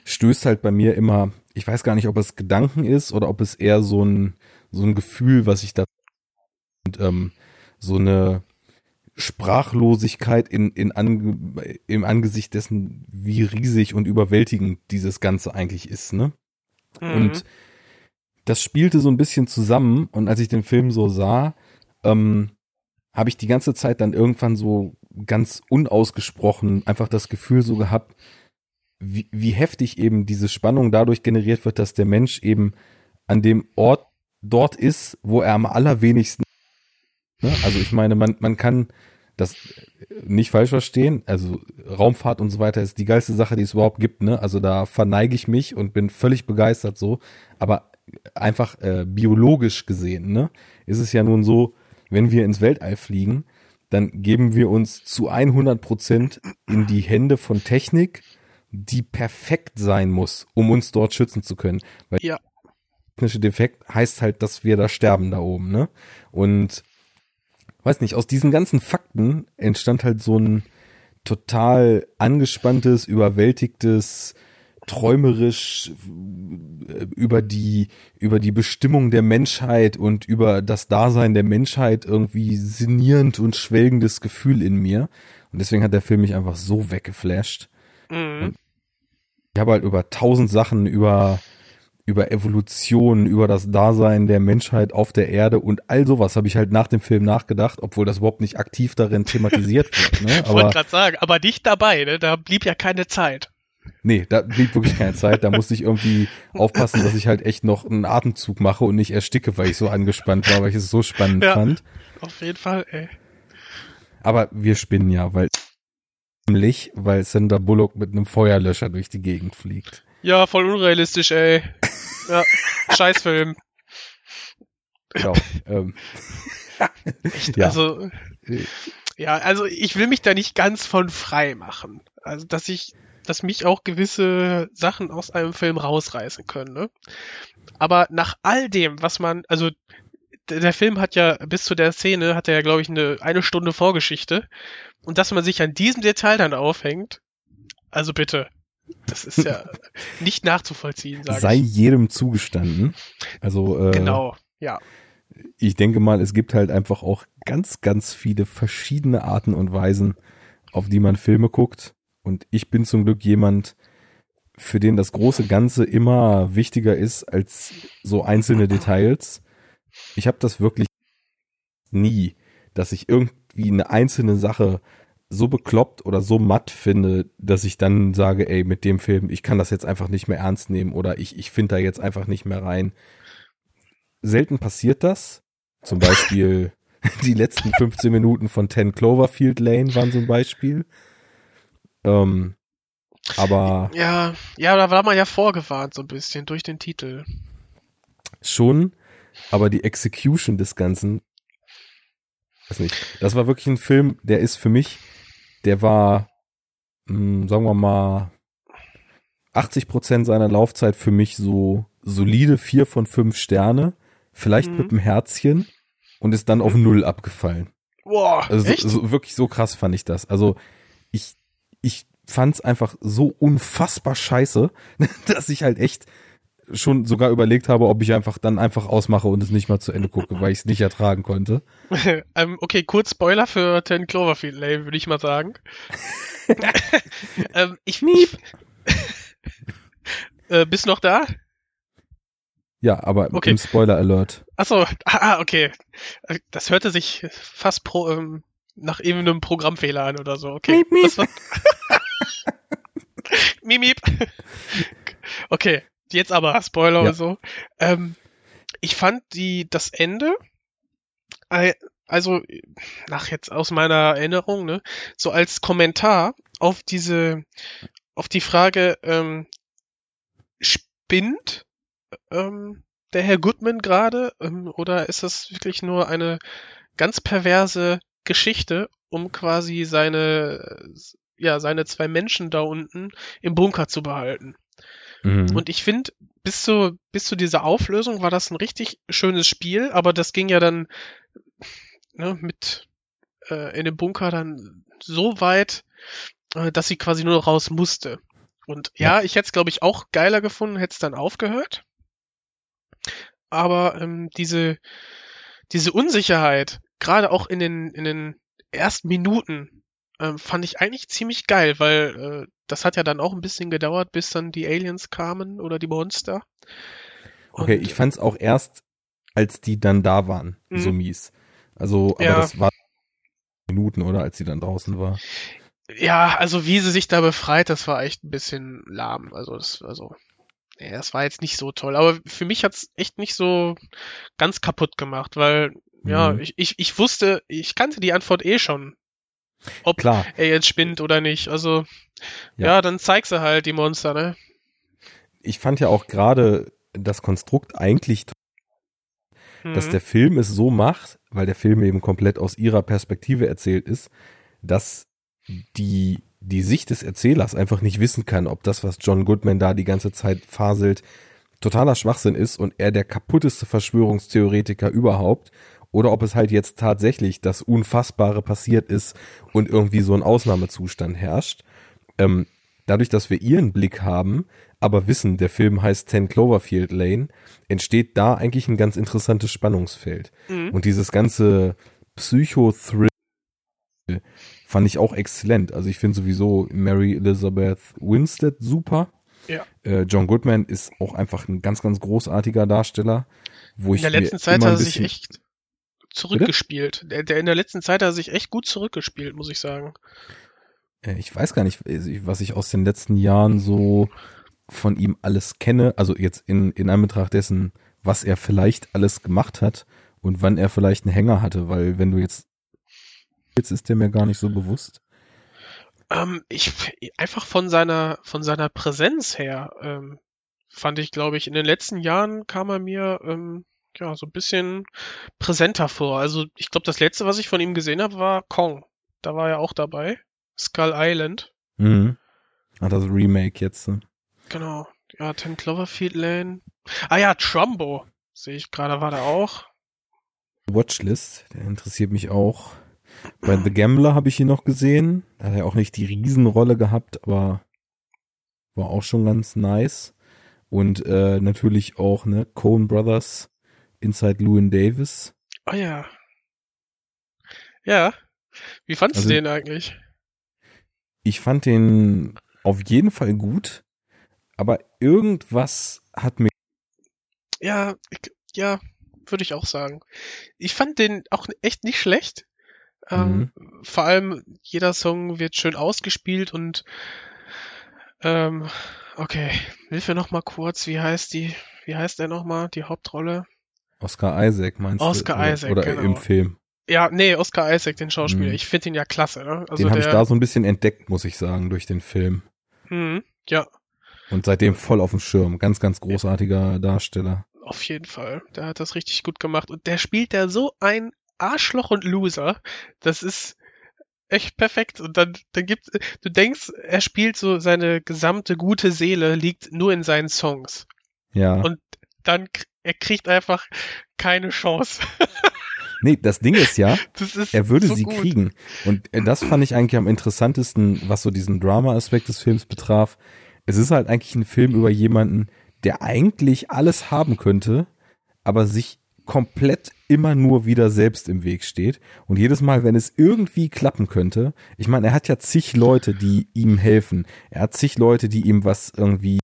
stößt halt bei mir immer, ich weiß gar nicht, ob es Gedanken ist oder ob es eher so ein, so ein Gefühl, was ich da und ähm, so eine Sprachlosigkeit in, in ange, im Angesicht dessen, wie riesig und überwältigend dieses Ganze eigentlich ist, ne? Mhm. Und das spielte so ein bisschen zusammen. Und als ich den Film so sah, ähm, habe ich die ganze Zeit dann irgendwann so ganz unausgesprochen einfach das Gefühl so gehabt, wie, wie heftig eben diese Spannung dadurch generiert wird, dass der Mensch eben an dem Ort dort ist, wo er am allerwenigsten. Ne? Also ich meine, man, man kann das nicht falsch verstehen. Also Raumfahrt und so weiter ist die geilste Sache, die es überhaupt gibt. Ne? Also da verneige ich mich und bin völlig begeistert so. Aber einfach äh, biologisch gesehen, ne, ist es ja nun so, wenn wir ins Weltall fliegen, dann geben wir uns zu 100 Prozent in die Hände von Technik, die perfekt sein muss, um uns dort schützen zu können. Weil Ja. technische Defekt heißt halt, dass wir da sterben da oben, ne? Und weiß nicht, aus diesen ganzen Fakten entstand halt so ein total angespanntes, überwältigtes, träumerisch äh, über die, über die Bestimmung der Menschheit und über das Dasein der Menschheit irgendwie sinnierend und schwelgendes Gefühl in mir. Und deswegen hat der Film mich einfach so weggeflasht. Mhm. Ich habe halt über tausend Sachen, über, über Evolution, über das Dasein der Menschheit auf der Erde und all sowas habe ich halt nach dem Film nachgedacht, obwohl das überhaupt nicht aktiv darin thematisiert wird. Ne? ich wollte gerade sagen, aber nicht dabei, ne? da blieb ja keine Zeit. Nee, da blieb wirklich keine Zeit. Da musste ich irgendwie aufpassen, dass ich halt echt noch einen Atemzug mache und nicht ersticke, weil ich so angespannt war, weil ich es so spannend ja, fand. Auf jeden Fall, ey. Aber wir spinnen ja, weil nämlich, weil Sandra Bullock mit einem Feuerlöscher durch die Gegend fliegt. Ja, voll unrealistisch, ey. Ja, Scheißfilm. Genau. Ähm. Echt, ja. Also, ja, also ich will mich da nicht ganz von frei machen. Also, dass ich dass mich auch gewisse Sachen aus einem Film rausreißen können. Ne? Aber nach all dem, was man, also der Film hat ja bis zu der Szene hat er ja glaube ich eine eine Stunde Vorgeschichte und dass man sich an diesem Detail dann aufhängt, also bitte, das ist ja nicht nachzuvollziehen. Sag Sei ich. jedem zugestanden. Also äh, genau, ja. Ich denke mal, es gibt halt einfach auch ganz, ganz viele verschiedene Arten und Weisen, auf die man Filme guckt. Und ich bin zum Glück jemand, für den das große Ganze immer wichtiger ist als so einzelne Details. Ich habe das wirklich nie, dass ich irgendwie eine einzelne Sache so bekloppt oder so matt finde, dass ich dann sage, ey, mit dem Film, ich kann das jetzt einfach nicht mehr ernst nehmen oder ich, ich finde da jetzt einfach nicht mehr rein. Selten passiert das. Zum Beispiel die letzten 15 Minuten von 10 Cloverfield Lane waren so ein Beispiel. Ähm, aber. Ja, ja, da war man ja vorgewarnt so ein bisschen durch den Titel. Schon, aber die Execution des Ganzen. Weiß nicht. Das war wirklich ein Film, der ist für mich, der war, mh, hm, sagen wir mal, 80 Prozent seiner Laufzeit für mich so solide vier von fünf Sterne, vielleicht mhm. mit einem Herzchen und ist dann auf mhm. null abgefallen. Boah, also echt? So, so, wirklich so krass fand ich das. Also ich ich fand's einfach so unfassbar scheiße, dass ich halt echt schon sogar überlegt habe, ob ich einfach dann einfach ausmache und es nicht mal zu Ende gucke, weil ich es nicht ertragen konnte. ähm, okay, kurz Spoiler für Ten Cloverfield Lane, würde ich mal sagen. ähm, ich Miep. äh, bist noch da? Ja, aber okay. im Spoiler Alert. Achso, ah, okay. Das hörte sich fast pro, ähm, nach eben einem Programmfehler an oder so. Okay. Miep, miep. War... miep, miep. Okay, jetzt aber Spoiler ja. und so. Ähm, ich fand die das Ende, also nach jetzt aus meiner Erinnerung, ne, so als Kommentar auf diese, auf die Frage, ähm, spinnt ähm, der Herr Goodman gerade ähm, oder ist das wirklich nur eine ganz perverse Geschichte, um quasi seine, ja, seine zwei Menschen da unten im Bunker zu behalten. Mhm. Und ich finde, bis zu, bis zu dieser Auflösung war das ein richtig schönes Spiel, aber das ging ja dann ne, mit äh, in dem Bunker dann so weit, äh, dass sie quasi nur raus musste. Und ja, ja ich hätte es, glaube ich, auch geiler gefunden, hätte es dann aufgehört. Aber ähm, diese, diese Unsicherheit, gerade auch in den, in den ersten Minuten ähm, fand ich eigentlich ziemlich geil, weil äh, das hat ja dann auch ein bisschen gedauert, bis dann die Aliens kamen oder die Monster. Und, okay, ich fand's auch erst, als die dann da waren, mhm. so mies. Also, aber ja. das war Minuten, oder, als sie dann draußen war. Ja, also wie sie sich da befreit, das war echt ein bisschen lahm. Also das, also ja, das war jetzt nicht so toll. Aber für mich hat's echt nicht so ganz kaputt gemacht, weil ja, mhm. ich, ich, ich wusste, ich kannte die Antwort eh schon. Ob Klar. er jetzt spinnt oder nicht. Also, ja. ja, dann zeig sie halt, die Monster, ne? Ich fand ja auch gerade das Konstrukt eigentlich, mhm. dass der Film es so macht, weil der Film eben komplett aus ihrer Perspektive erzählt ist, dass die, die Sicht des Erzählers einfach nicht wissen kann, ob das, was John Goodman da die ganze Zeit faselt, totaler Schwachsinn ist und er der kaputteste Verschwörungstheoretiker überhaupt oder ob es halt jetzt tatsächlich das Unfassbare passiert ist und irgendwie so ein Ausnahmezustand herrscht. Ähm, dadurch, dass wir ihren Blick haben, aber wissen, der Film heißt 10 Cloverfield Lane, entsteht da eigentlich ein ganz interessantes Spannungsfeld. Mhm. Und dieses ganze Psycho-Thrill fand ich auch exzellent. Also ich finde sowieso Mary Elizabeth Winstead super. Ja. Äh, John Goodman ist auch einfach ein ganz, ganz großartiger Darsteller. Wo In ich der letzten Zeit hat er sich echt zurückgespielt. Der, der in der letzten Zeit hat er sich echt gut zurückgespielt, muss ich sagen. Äh, Ich weiß gar nicht, was ich aus den letzten Jahren so von ihm alles kenne. Also jetzt in, in Anbetracht dessen, was er vielleicht alles gemacht hat und wann er vielleicht einen Hänger hatte, weil wenn du jetzt, jetzt ist der mir gar nicht so bewusst. Ähm, ich einfach von seiner von seiner Präsenz her ähm, fand ich, glaube ich, in den letzten Jahren kam er mir ähm, ja so ein bisschen präsenter vor. Also ich glaube, das letzte, was ich von ihm gesehen habe, war Kong. Da war er auch dabei. Skull Island. Mhm. Ah, das Remake jetzt. Ne? Genau. Ja, Ten Cloverfield Lane. Ah ja, Trumbo. Sehe ich gerade, war da auch. Watchlist, der interessiert mich auch. Bei The Gambler habe ich ihn noch gesehen. Da hat er auch nicht die Riesenrolle gehabt, aber war auch schon ganz nice. Und äh, natürlich auch, ne, Coen Brothers, Inside Llewyn Davis. Ah ja. Ja. Wie fandst Also- du den eigentlich? Ich fand den auf jeden Fall gut, aber irgendwas hat mir Ja, ich, ja, würde ich auch sagen. Ich fand den auch echt nicht schlecht. Ähm, Vor allem jeder Song wird schön ausgespielt und ähm, okay, hilf mir noch mal kurz, wie heißt die, wie heißt der noch mal, die Hauptrolle? Oscar Isaac meinst Oscar du? Oder- Isaac, Oder genau. im Film. Ja, nee, Oscar Isaac, den Schauspieler. Mhm. Ich finde ihn ja klasse. Ne? Also den habe ich da so ein bisschen entdeckt, muss ich sagen, durch den Film. Mhm, ja, Und seitdem voll auf dem Schirm. Ganz, ganz großartiger Darsteller. auf jeden Fall. Der hat das richtig gut gemacht und der spielt da so ein Arschloch und Loser. Das ist echt perfekt. Und dann, dann gibt, du denkst, er spielt so seine gesamte gute Seele liegt nur in seinen Songs. Ja. Und dann, er kriegt einfach keine Chance. Nee, das Ding ist ja, ist er würde so sie gut. kriegen. Und äh, das fand ich eigentlich am interessantesten, was so diesen Drama-Aspekt des Films betraf. Es ist halt eigentlich ein Film über jemanden, der eigentlich alles haben könnte, aber sich komplett immer nur wieder selbst im Weg steht. Und jedes Mal, wenn es irgendwie klappen könnte, ich meine, er hat ja zig Leute, die ihm helfen. Er hat zig Leute, die ihm was irgendwie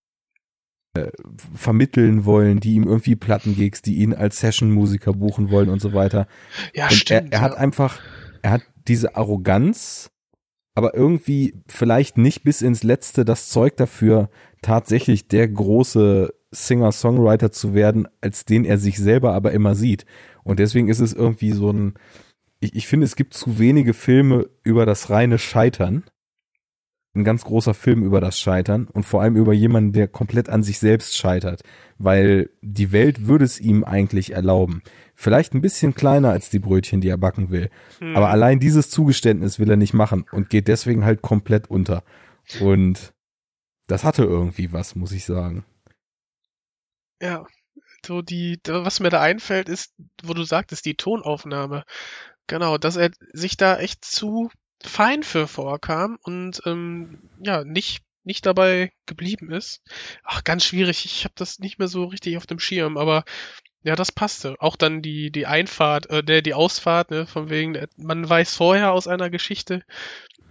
äh, vermitteln wollen, die ihm irgendwie Plattengigs, die ihn als Session-Musiker buchen wollen und so weiter. Ja, Und stimmt. er, er hat ja. einfach, er hat diese Arroganz, aber irgendwie vielleicht nicht bis ins Letzte das Zeug dafür, tatsächlich der große Singer-Songwriter zu werden, als den er sich selber aber immer sieht. Und deswegen ist es irgendwie so ein, ich, ich finde, es gibt zu wenige Filme über das reine Scheitern. Ein ganz großer Film über das Scheitern und vor allem über jemanden, der komplett an sich selbst scheitert, weil die Welt würde es ihm eigentlich erlauben. Vielleicht ein bisschen kleiner als die Brötchen, die er backen will. Hm. Aber allein dieses Zugeständnis will er nicht machen und geht deswegen halt komplett unter. Und das hatte irgendwie was, muss ich sagen. Ja, so die, was mir da einfällt, ist, wo du sagtest, die Tonaufnahme. Genau, dass er sich da echt zu fein für vorkam und ähm, ja, nicht, nicht dabei geblieben ist. Ach, ganz schwierig, ich habe das nicht mehr so richtig auf dem Schirm, aber ja, das passte. Auch dann die, die Einfahrt, äh, der, die Ausfahrt, ne, von wegen, äh, man weiß vorher aus einer Geschichte,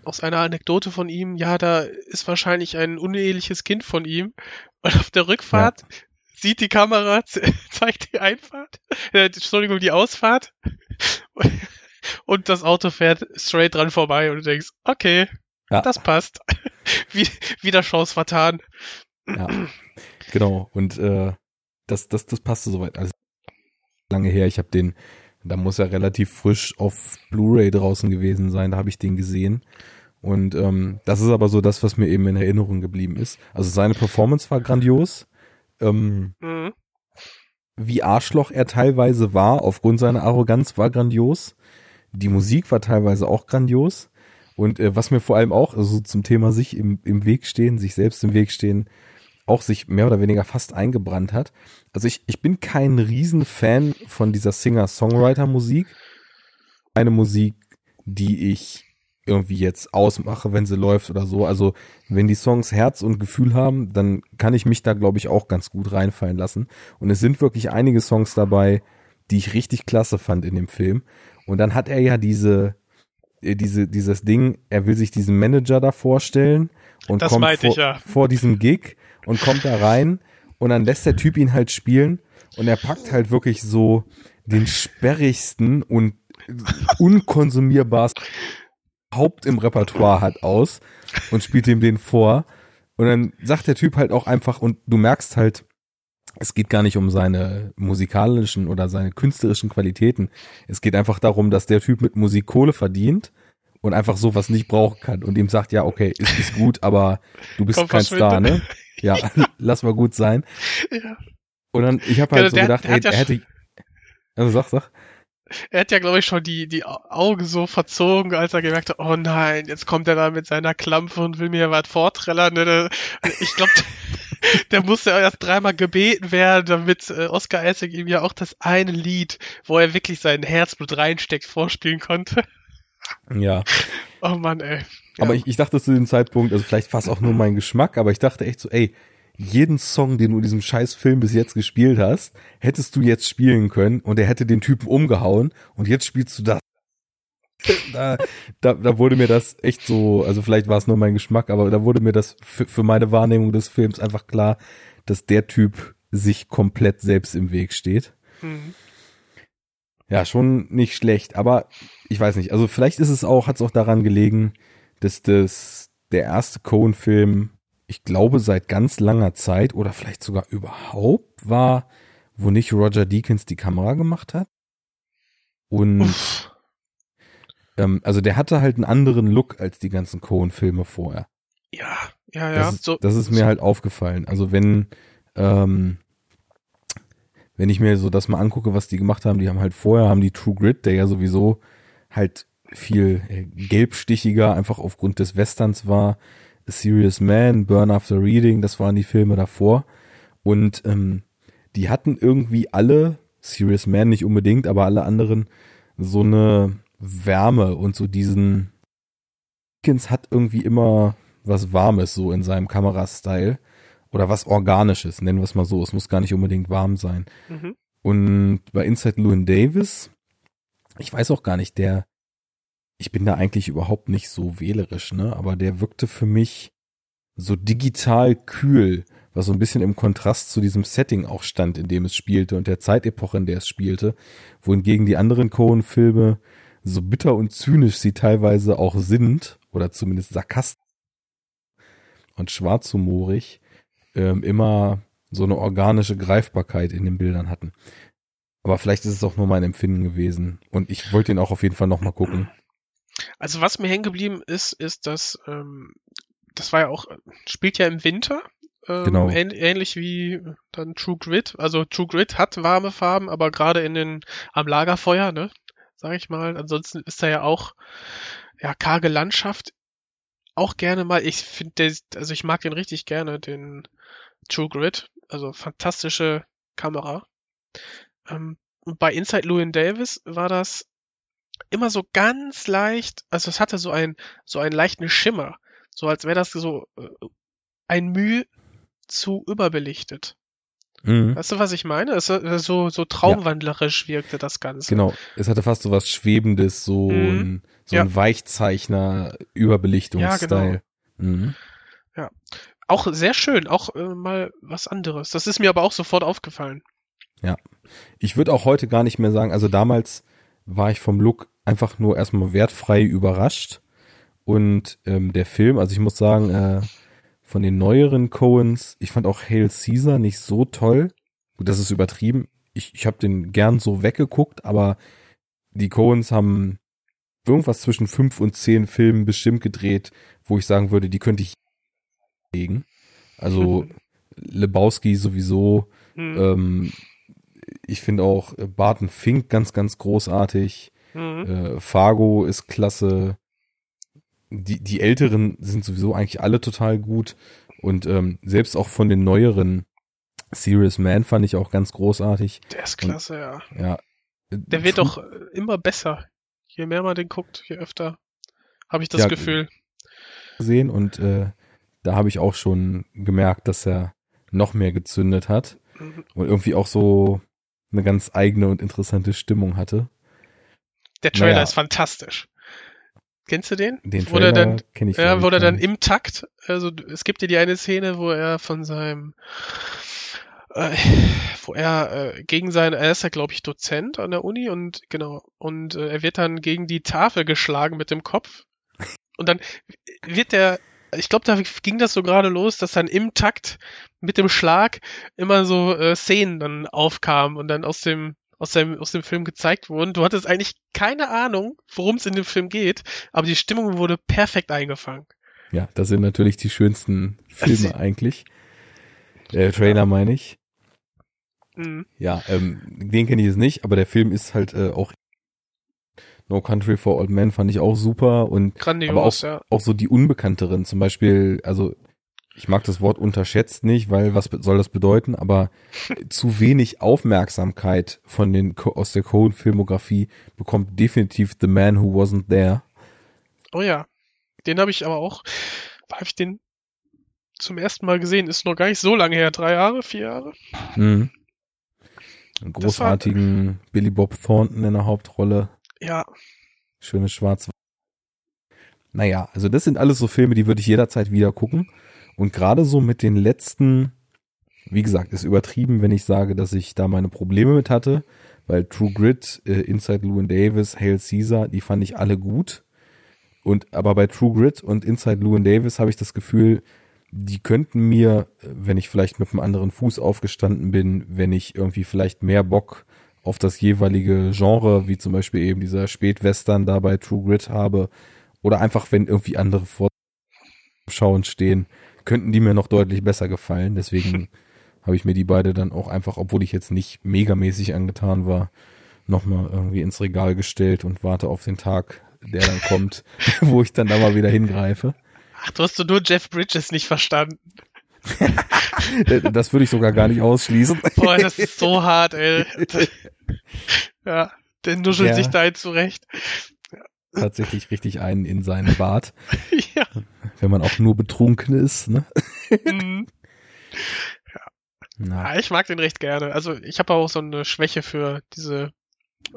aus einer Anekdote von ihm, ja, da ist wahrscheinlich ein uneheliches Kind von ihm. Und auf der Rückfahrt sieht die Kamera, ze- zeigt die Einfahrt, äh, Entschuldigung, die Ausfahrt. Und das Auto fährt straight dran vorbei und du denkst, okay, Ja. das passt. Wie, wieder Chance vertan. Ja, genau. Und äh, das, das, das passte soweit. Also lange her. Ich habe den, da muss er relativ frisch auf Blu-ray draußen gewesen sein. Da habe ich den gesehen. Und ähm, das ist aber so das, was mir eben in Erinnerung geblieben ist. Also seine Performance war grandios. Ähm, Mhm. wie Arschloch er teilweise war, aufgrund seiner Arroganz, war grandios. Die Musik war teilweise auch grandios. Und äh, was mir vor allem auch, also zum Thema sich im, im Weg stehen, sich selbst im Weg stehen, auch sich mehr oder weniger fast eingebrannt hat. Also ich, ich bin kein Riesenfan von dieser Singer-Songwriter-Musik. Eine Musik, die ich irgendwie jetzt ausmache, wenn sie läuft oder so. Also wenn die Songs Herz und Gefühl haben, dann kann ich mich da, glaube ich, auch ganz gut reinfallen lassen. Und es sind wirklich einige Songs dabei, die ich richtig klasse fand in dem Film. Und dann hat er ja diese, äh, diese, dieses Ding, er will sich diesen Manager da vorstellen und Das kommt vor, ja. vor diesem Gig und kommt da rein und dann lässt der Typ ihn halt spielen und er packt halt wirklich so den sperrigsten und unkonsumierbarsten Haupt im Repertoire hat aus und spielt ihm den vor. Und dann sagt der Typ halt auch einfach, und du merkst halt, es geht gar nicht um seine musikalischen oder seine künstlerischen Qualitäten. Es geht einfach darum, dass der Typ mit Musik Kohle verdient und einfach sowas nicht brauchen kann und ihm sagt, ja, okay, ist, ist gut, aber du bist Komm, kein Star, ne? Ja, lass mal gut sein. Ja. Und dann, ich habe Ja, halt so der- gedacht, ey, hat ja er hätte, also sag, sag. Er hat ja, glaube ich, schon die, die Augen so verzogen, als er gemerkt hat, oh nein, jetzt kommt er da mit seiner Klampe und will mir was vorträllern. Ne? Der- Ich glaube, der musste erst dreimal gebeten werden, damit äh, Oscar Isaac ihm ja auch das eine Lied, wo er wirklich sein Herzblut reinsteckt, vorspielen konnte. Ja. Oh Mann, ey. Ja. Aber ich, ich dachte zu dem Zeitpunkt, also vielleicht war es auch nur mein Geschmack, aber ich dachte echt so, ey, jeden Song, den du in diesem scheiß Film bis jetzt gespielt hast, hättest du jetzt spielen können und er hätte den Typen umgehauen und jetzt spielst du das. Da, da, da wurde mir das echt so, also vielleicht war es nur mein Geschmack, aber da wurde mir das für, für meine Wahrnehmung des Films einfach klar, dass der Typ sich komplett selbst im Weg steht. Hm. Ja, schon nicht schlecht, aber ich weiß nicht. Also vielleicht ist es auch, hat es auch daran gelegen, dass das der erste Cohen-Film, ich glaube, seit ganz langer Zeit oder vielleicht sogar überhaupt war, wo nicht Roger Deakins die Kamera gemacht hat. Und Uff. Ähm, also der hatte halt einen anderen Look als die ganzen Cohen-Filme vorher. Ja, ja, ja. Das, ist, so, das ist mir halt aufgefallen. Also wenn, ähm, wenn ich mir so das mal angucke, was die gemacht haben, die haben halt vorher, haben die True Grit, der ja sowieso halt viel äh, gelbstichiger einfach aufgrund des Westerns war. A Serious Man, Burn After Reading, das waren die Filme davor. Und ähm, die hatten irgendwie alle, Serious Man nicht unbedingt, aber alle anderen, so eine Wärme und so diesen Dickens hat irgendwie immer was Warmes so in seinem Kamerastyle oder was Organisches, nennen wir es mal so. Es muss gar nicht unbedingt warm sein. mhm. Und bei Inside Llewyn Davis, ich weiß auch gar nicht, der, ich bin da eigentlich überhaupt nicht so wählerisch, ne, aber der wirkte für mich so digital kühl, was so ein bisschen im Kontrast zu diesem Setting auch stand, in dem es spielte und der Zeitepoche, in der es spielte, wohingegen die anderen Cohen-Filme so bitter und zynisch sie teilweise auch sind, oder zumindest sarkastisch und schwarzhumorig, ähm, immer so eine organische Greifbarkeit in den Bildern hatten. Aber vielleicht ist es auch nur mein Empfinden gewesen. Und ich wollte ihn auch auf jeden Fall nochmal gucken. Also was mir hängen geblieben ist, ist, dass ähm, das war ja auch, spielt ja im Winter. Ähm, Genau. ähn, ähnlich wie dann True Grit. Also True Grit hat warme Farben, aber gerade in den am Lagerfeuer, ne, sag ich mal. Ansonsten ist da ja auch ja karge Landschaft. Auch gerne mal. Ich finde, also ich mag den richtig gerne, den True Grit. Also fantastische Kamera. Ähm, und bei Inside Llewyn Davis war das immer so ganz leicht, also es hatte so ein so einen leichten Schimmer, so als wäre das so äh, ein Mühe zu überbelichtet. Mhm. Weißt du, was ich meine? Es, äh, so so traumwandlerisch wirkte das Ganze. Genau. Es hatte fast so was Schwebendes, so Mhm. ein, so Ja. ein Weichzeichner, Überbelichtungsstyle. Mhm. Auch sehr schön, auch äh, mal was anderes. Das ist mir aber auch sofort aufgefallen. Ich würde auch heute gar nicht mehr sagen, also damals war ich vom Look einfach nur erstmal wertfrei überrascht. Und ähm, der Film, also ich muss sagen, äh, von den neueren Coens, ich fand auch Hail Caesar nicht so toll. Gut, das ist übertrieben. Ich, ich habe den gern so weggeguckt, aber die Coens haben irgendwas zwischen fünf und zehn Filmen bestimmt gedreht, wo ich sagen würde, die könnte ich legen. Also Lebowski sowieso, Hm. ähm, ich finde auch äh, Barton Fink ganz, ganz großartig. Mhm. Äh, Fargo ist klasse. Die, die Älteren sind sowieso eigentlich alle total gut. Und ähm, selbst auch von den neueren Serious Man fand ich auch ganz großartig. Der ist klasse, ja. Ja. Der wird doch äh, immer besser. Je mehr man den guckt, je öfter habe ich das Ja, Gefühl. gesehen und äh, da habe ich auch schon gemerkt, dass er noch mehr gezündet hat Mhm. und irgendwie auch so eine ganz eigene und interessante Stimmung hatte. Der Trailer Naja. ist fantastisch. Kennst du den? Den Wo Trailer dann, kenne ich ja, wo gar dann im Takt, also es gibt ja die eine Szene, wo er von seinem, äh, wo er äh, gegen seinen, er ist ja glaube ich Dozent an der Uni und genau, und äh, er wird dann gegen die Tafel geschlagen mit dem Kopf und dann wird der, ich glaube, da ging das so gerade los, dass dann im Takt mit dem Schlag immer so äh, Szenen dann aufkamen und dann aus dem aus dem, aus dem Film gezeigt wurden. Du hattest eigentlich keine Ahnung, worum es in dem Film geht, aber die Stimmung wurde perfekt eingefangen. Ja, das sind natürlich die schönsten Filme Also- eigentlich. Äh, Trailer meine ich. Mhm. Ja, ähm, den kenne ich jetzt nicht, aber der Film ist halt äh, auch No Country for Old Men fand ich auch super und Grandios, aber auch, ja. auch so die unbekannteren, zum Beispiel, also ich mag das Wort unterschätzt nicht, weil was soll das bedeuten, aber zu wenig Aufmerksamkeit von den aus der Cohen-Filmografie bekommt definitiv The Man Who Wasn't There. Oh ja. Den habe ich aber auch, habe ich den zum ersten Mal gesehen, ist noch gar nicht so lange her, drei Jahre, vier Jahre. Mhm. Einen großartigen Billy Bob Thornton in der Hauptrolle. Ja, Schönes Schwarz. Naja, also das sind alles so Filme, die würde ich jederzeit wieder gucken. Und gerade so mit den letzten, wie gesagt, ist übertrieben, wenn ich sage, dass ich da meine Probleme mit hatte, weil True Grit, äh, Inside Llewyn Davis, Hail Caesar, die fand ich alle gut. Und aber bei True Grit und Inside Llewyn Davis habe ich das Gefühl, die könnten mir, wenn ich vielleicht mit einem anderen Fuß aufgestanden bin, wenn ich irgendwie vielleicht mehr Bock auf das jeweilige Genre, wie zum Beispiel eben dieser Spätwestern da bei True Grit habe, oder einfach wenn irgendwie andere Vorschauen stehen, könnten die mir noch deutlich besser gefallen. Deswegen habe ich mir die beide dann auch einfach, obwohl ich jetzt nicht megamäßig angetan war, nochmal irgendwie ins Regal gestellt und warte auf den Tag, der dann kommt, wo ich dann da mal wieder hingreife. ach, du hast so nur Jeff Bridges nicht verstanden. Das würde ich sogar gar nicht ausschließen. Boah, das ist so hart, ey. Ja, der nuschelt Ja. sich da jetzt zurecht. Tatsächlich richtig einen in seinen Bart, ja. wenn man auch nur betrunken ist. Ne? mhm. Na, Ja, ich mag den recht gerne. Also ich habe auch so eine Schwäche für diese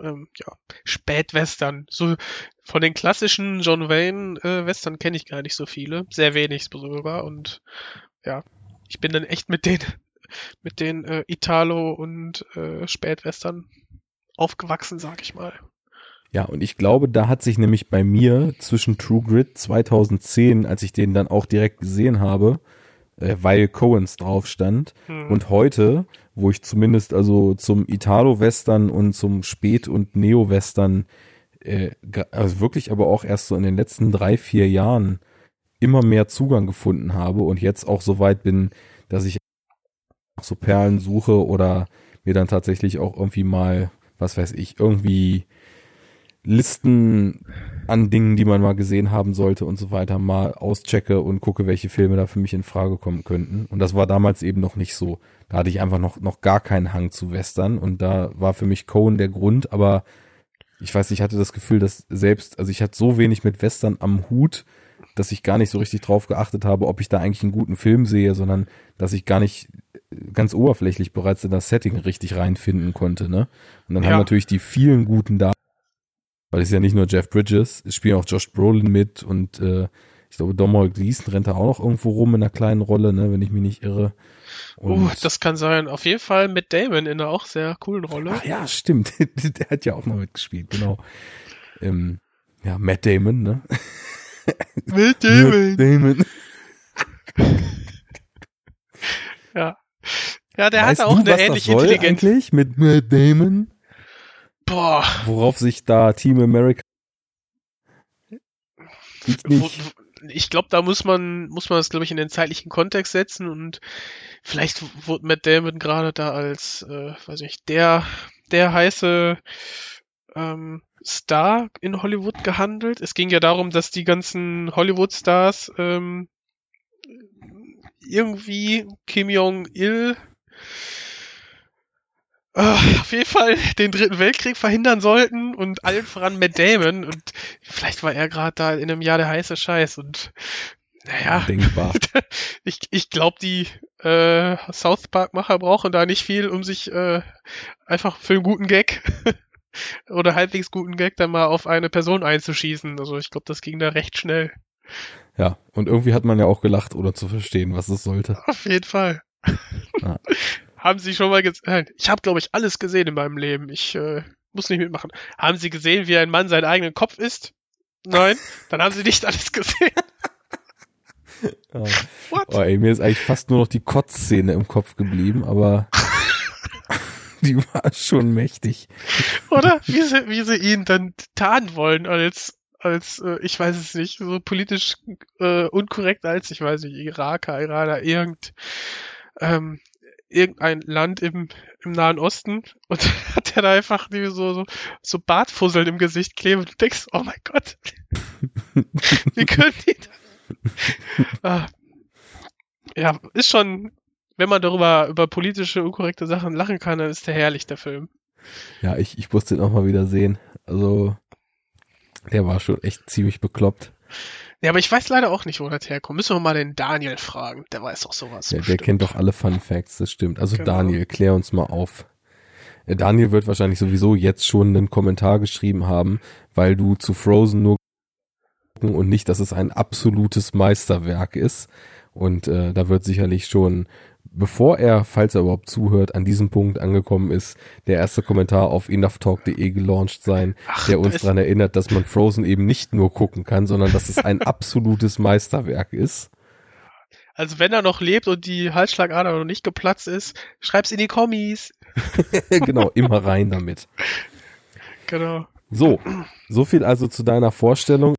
ähm, ja, Spätwestern. So von den klassischen John Wayne äh, Western kenne ich gar nicht so viele, sehr wenig sogar. Und ja, ich bin dann echt mit den mit den äh, Italo und äh, Spätwestern aufgewachsen, sag ich mal. Ja, und ich glaube, da hat sich nämlich bei mir zwischen True Grit 2010, als ich den dann auch direkt gesehen habe, äh, weil Coens drauf stand, Hm. und heute, wo ich zumindest also zum Italo-Western und zum Spät- und Neo-Western, äh, also wirklich aber auch erst so in den letzten drei, vier Jahren immer mehr Zugang gefunden habe und jetzt auch so weit bin, dass ich so Perlen suche oder mir dann tatsächlich auch irgendwie mal, was weiß ich, irgendwie Listen an Dingen, die man mal gesehen haben sollte und so weiter, mal auschecke und gucke, welche Filme da für mich in Frage kommen könnten. Und das war damals eben noch nicht so. Da hatte ich einfach noch, noch gar keinen Hang zu Western und da war für mich Cohen der Grund, aber ich weiß, ich hatte das Gefühl, dass selbst, also ich hatte so wenig mit Western am Hut, dass ich gar nicht so richtig drauf geachtet habe, ob ich da eigentlich einen guten Film sehe, sondern dass ich gar nicht ganz oberflächlich bereits in das Setting richtig reinfinden konnte, ne? Und dann Ja. haben natürlich die vielen guten da, weil es ist ja nicht nur Jeff Bridges, es spielen auch Josh Brolin mit und äh, ich glaube Domhnall Gleeson rennt da auch noch irgendwo rum in einer kleinen Rolle, ne, wenn ich mich nicht irre. Und, Uh, das kann sein. Auf jeden Fall mit Damon in einer auch sehr coolen Rolle. ach ja, stimmt, der hat ja auch noch mitgespielt, genau. Ähm, ja, Matt Damon, ne? Mit Matt Damon. Ja. Ja, der weißt hatte auch eine soll Intelligenz. eigentlich mit Matt Damon? Boah. Worauf sich da Team America ich nicht. ich glaube, da muss man, muss man das, glaube ich, in den zeitlichen Kontext setzen und vielleicht wurde Matt Damon gerade da als, äh, weiß ich, der, der heiße ähm, Star in Hollywood gehandelt. Es ging ja darum, dass die ganzen Hollywood-Stars ähm, irgendwie Kim Jong-il auf jeden Fall den dritten Weltkrieg verhindern sollten und allen voran Matt Damon und vielleicht war er gerade da in einem Jahr der heiße Scheiß und naja, Denkbar. ich, ich glaube, die äh, South Park-Macher brauchen da nicht viel, um sich äh, einfach für einen guten Gag oder halbwegs guten Gag dann mal auf eine Person einzuschießen. Also ich glaube, das ging da recht schnell. Ja, und irgendwie hat man ja auch gelacht, oder zu verstehen, was es sollte. Auf jeden Fall. Ja. Haben Sie schon mal gesehen? Ich habe, glaube ich, alles gesehen in meinem Leben. Ich äh, muss nicht mitmachen. Haben Sie gesehen, wie ein Mann seinen eigenen Kopf isst? Nein? Dann haben Sie nicht alles gesehen. What? Oh, ey, mir ist eigentlich fast nur noch die Kotzszene im Kopf geblieben, aber die war schon mächtig. Oder? Wie sie, wie sie ihn dann tarnen wollen als, als, äh, ich weiß es nicht, so politisch äh, unkorrekt als, ich weiß nicht, Iraker, Iraner, irgend, ähm, irgendein Land im, im Nahen Osten und hat er da einfach so, so, so Bartfusseln im Gesicht kleben und du denkst, oh mein Gott, wie können die das? ah. Ja, ist schon, wenn man darüber, über politische, unkorrekte Sachen lachen kann, dann ist der herrlich, der Film. Ja, ich, ich musste ihn auch mal wieder sehen. Also, der war schon echt ziemlich bekloppt. Ja, aber ich weiß leider auch nicht, wo das herkommt. Müssen wir mal den Daniel fragen. Der weiß auch sowas. Der, der kennt doch alle Fun Facts, das stimmt. Also Genau. Daniel, klär uns mal auf. Äh, Daniel wird wahrscheinlich sowieso jetzt schon einen Kommentar geschrieben haben, weil du zu Frozen nur gucken und nicht, dass es ein absolutes Meisterwerk ist. Und äh, da wird sicherlich schon, bevor er, falls er überhaupt zuhört, an diesem Punkt angekommen ist, der erste Kommentar auf enoughtalk.de gelauncht sein, Ach, der uns daran erinnert, dass man Frozen eben nicht nur gucken kann, sondern dass es ein absolutes Meisterwerk ist. Also wenn er noch lebt und die Halsschlagader noch nicht geplatzt ist, schreib's in die Kommis. genau, immer rein damit. Genau. So, so viel also zu deiner Vorstellung,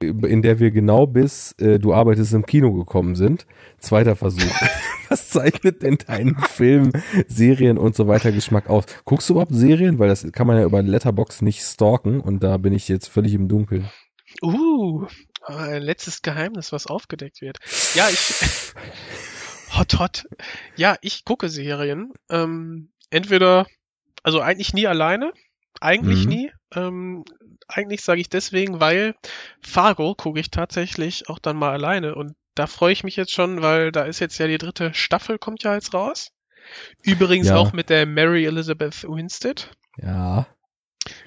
in der wir genau bis äh, du arbeitest im Kino gekommen sind. Zweiter Versuch. Was zeichnet denn deinen Film, Serien und so weiter Geschmack aus? Guckst du überhaupt Serien? Weil das kann man ja über Letterbox nicht stalken und da bin ich jetzt völlig im Dunkeln. Uh, letztes Geheimnis, was aufgedeckt wird. Ja, ich. hot, hot. Ja, ich gucke Serien. Ähm, entweder, also eigentlich nie alleine. Eigentlich Mhm. nie. Ähm, eigentlich sage ich deswegen, weil Fargo gucke ich tatsächlich auch dann mal alleine. Und da freue ich mich jetzt schon, weil da ist jetzt ja die dritte Staffel, kommt ja jetzt raus. Übrigens Ja. auch mit der Mary Elizabeth Winstead. Ja.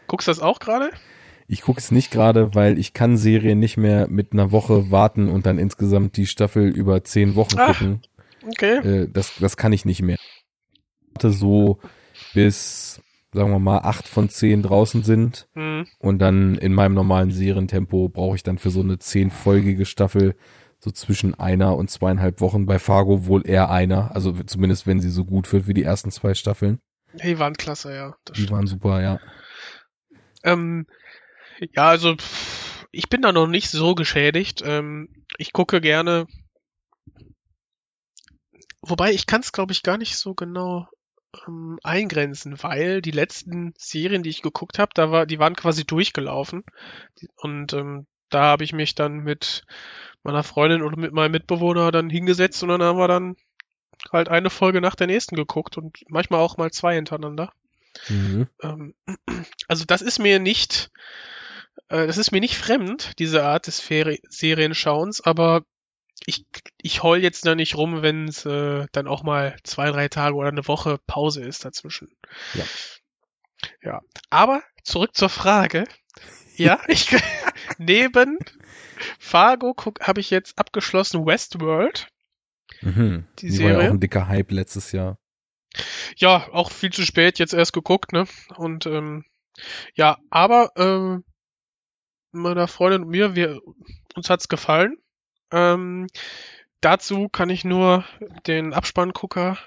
Guckst du das auch gerade? Ich gucke es nicht gerade, weil ich kann Serien nicht mehr mit einer Woche warten und dann insgesamt die Staffel über zehn Wochen Ach. gucken. Okay. Äh, das, das kann ich nicht mehr. Ich warte so bis, sagen wir mal, acht von zehn draußen sind Hm. und dann in meinem normalen Serientempo brauche ich dann für so eine zehnfolgige Staffel so zwischen einer und zweieinhalb Wochen. Bei Fargo wohl eher einer, also zumindest wenn sie so gut wird wie die ersten zwei Staffeln. Die waren klasse, ja. Die waren super, ja. Ähm, ja, also ich bin da noch nicht so geschädigt. Ähm, ich gucke gerne. Wobei ich kann es, glaube ich, gar nicht so genau ähm, eingrenzen, weil die letzten Serien, die ich geguckt habe, da war, die waren quasi durchgelaufen. Und ähm, da habe ich mich dann mit meiner Freundin oder mit meinem Mitbewohner dann hingesetzt und dann haben wir dann halt eine Folge nach der nächsten geguckt und manchmal auch mal zwei hintereinander. Mhm. Ähm, also das ist mir nicht, äh, das ist mir nicht fremd, diese Art des Feri Serienschauens, aber ich, ich heul jetzt da nicht rum, wenn es äh, dann auch mal zwei, drei Tage oder eine Woche Pause ist dazwischen. Ja. Ja. Aber zurück zur Frage. Ja, ich neben Fargo habe ich jetzt abgeschlossen Westworld. Mhm. Die Die war ja Serie? auch ein dicker Hype letztes Jahr. Ja, auch viel zu spät jetzt erst geguckt, ne? Und ähm, ja, aber ähm, meiner Freundin und mir, wir uns hat's gefallen. Ähm, dazu kann ich nur den Abspanngucker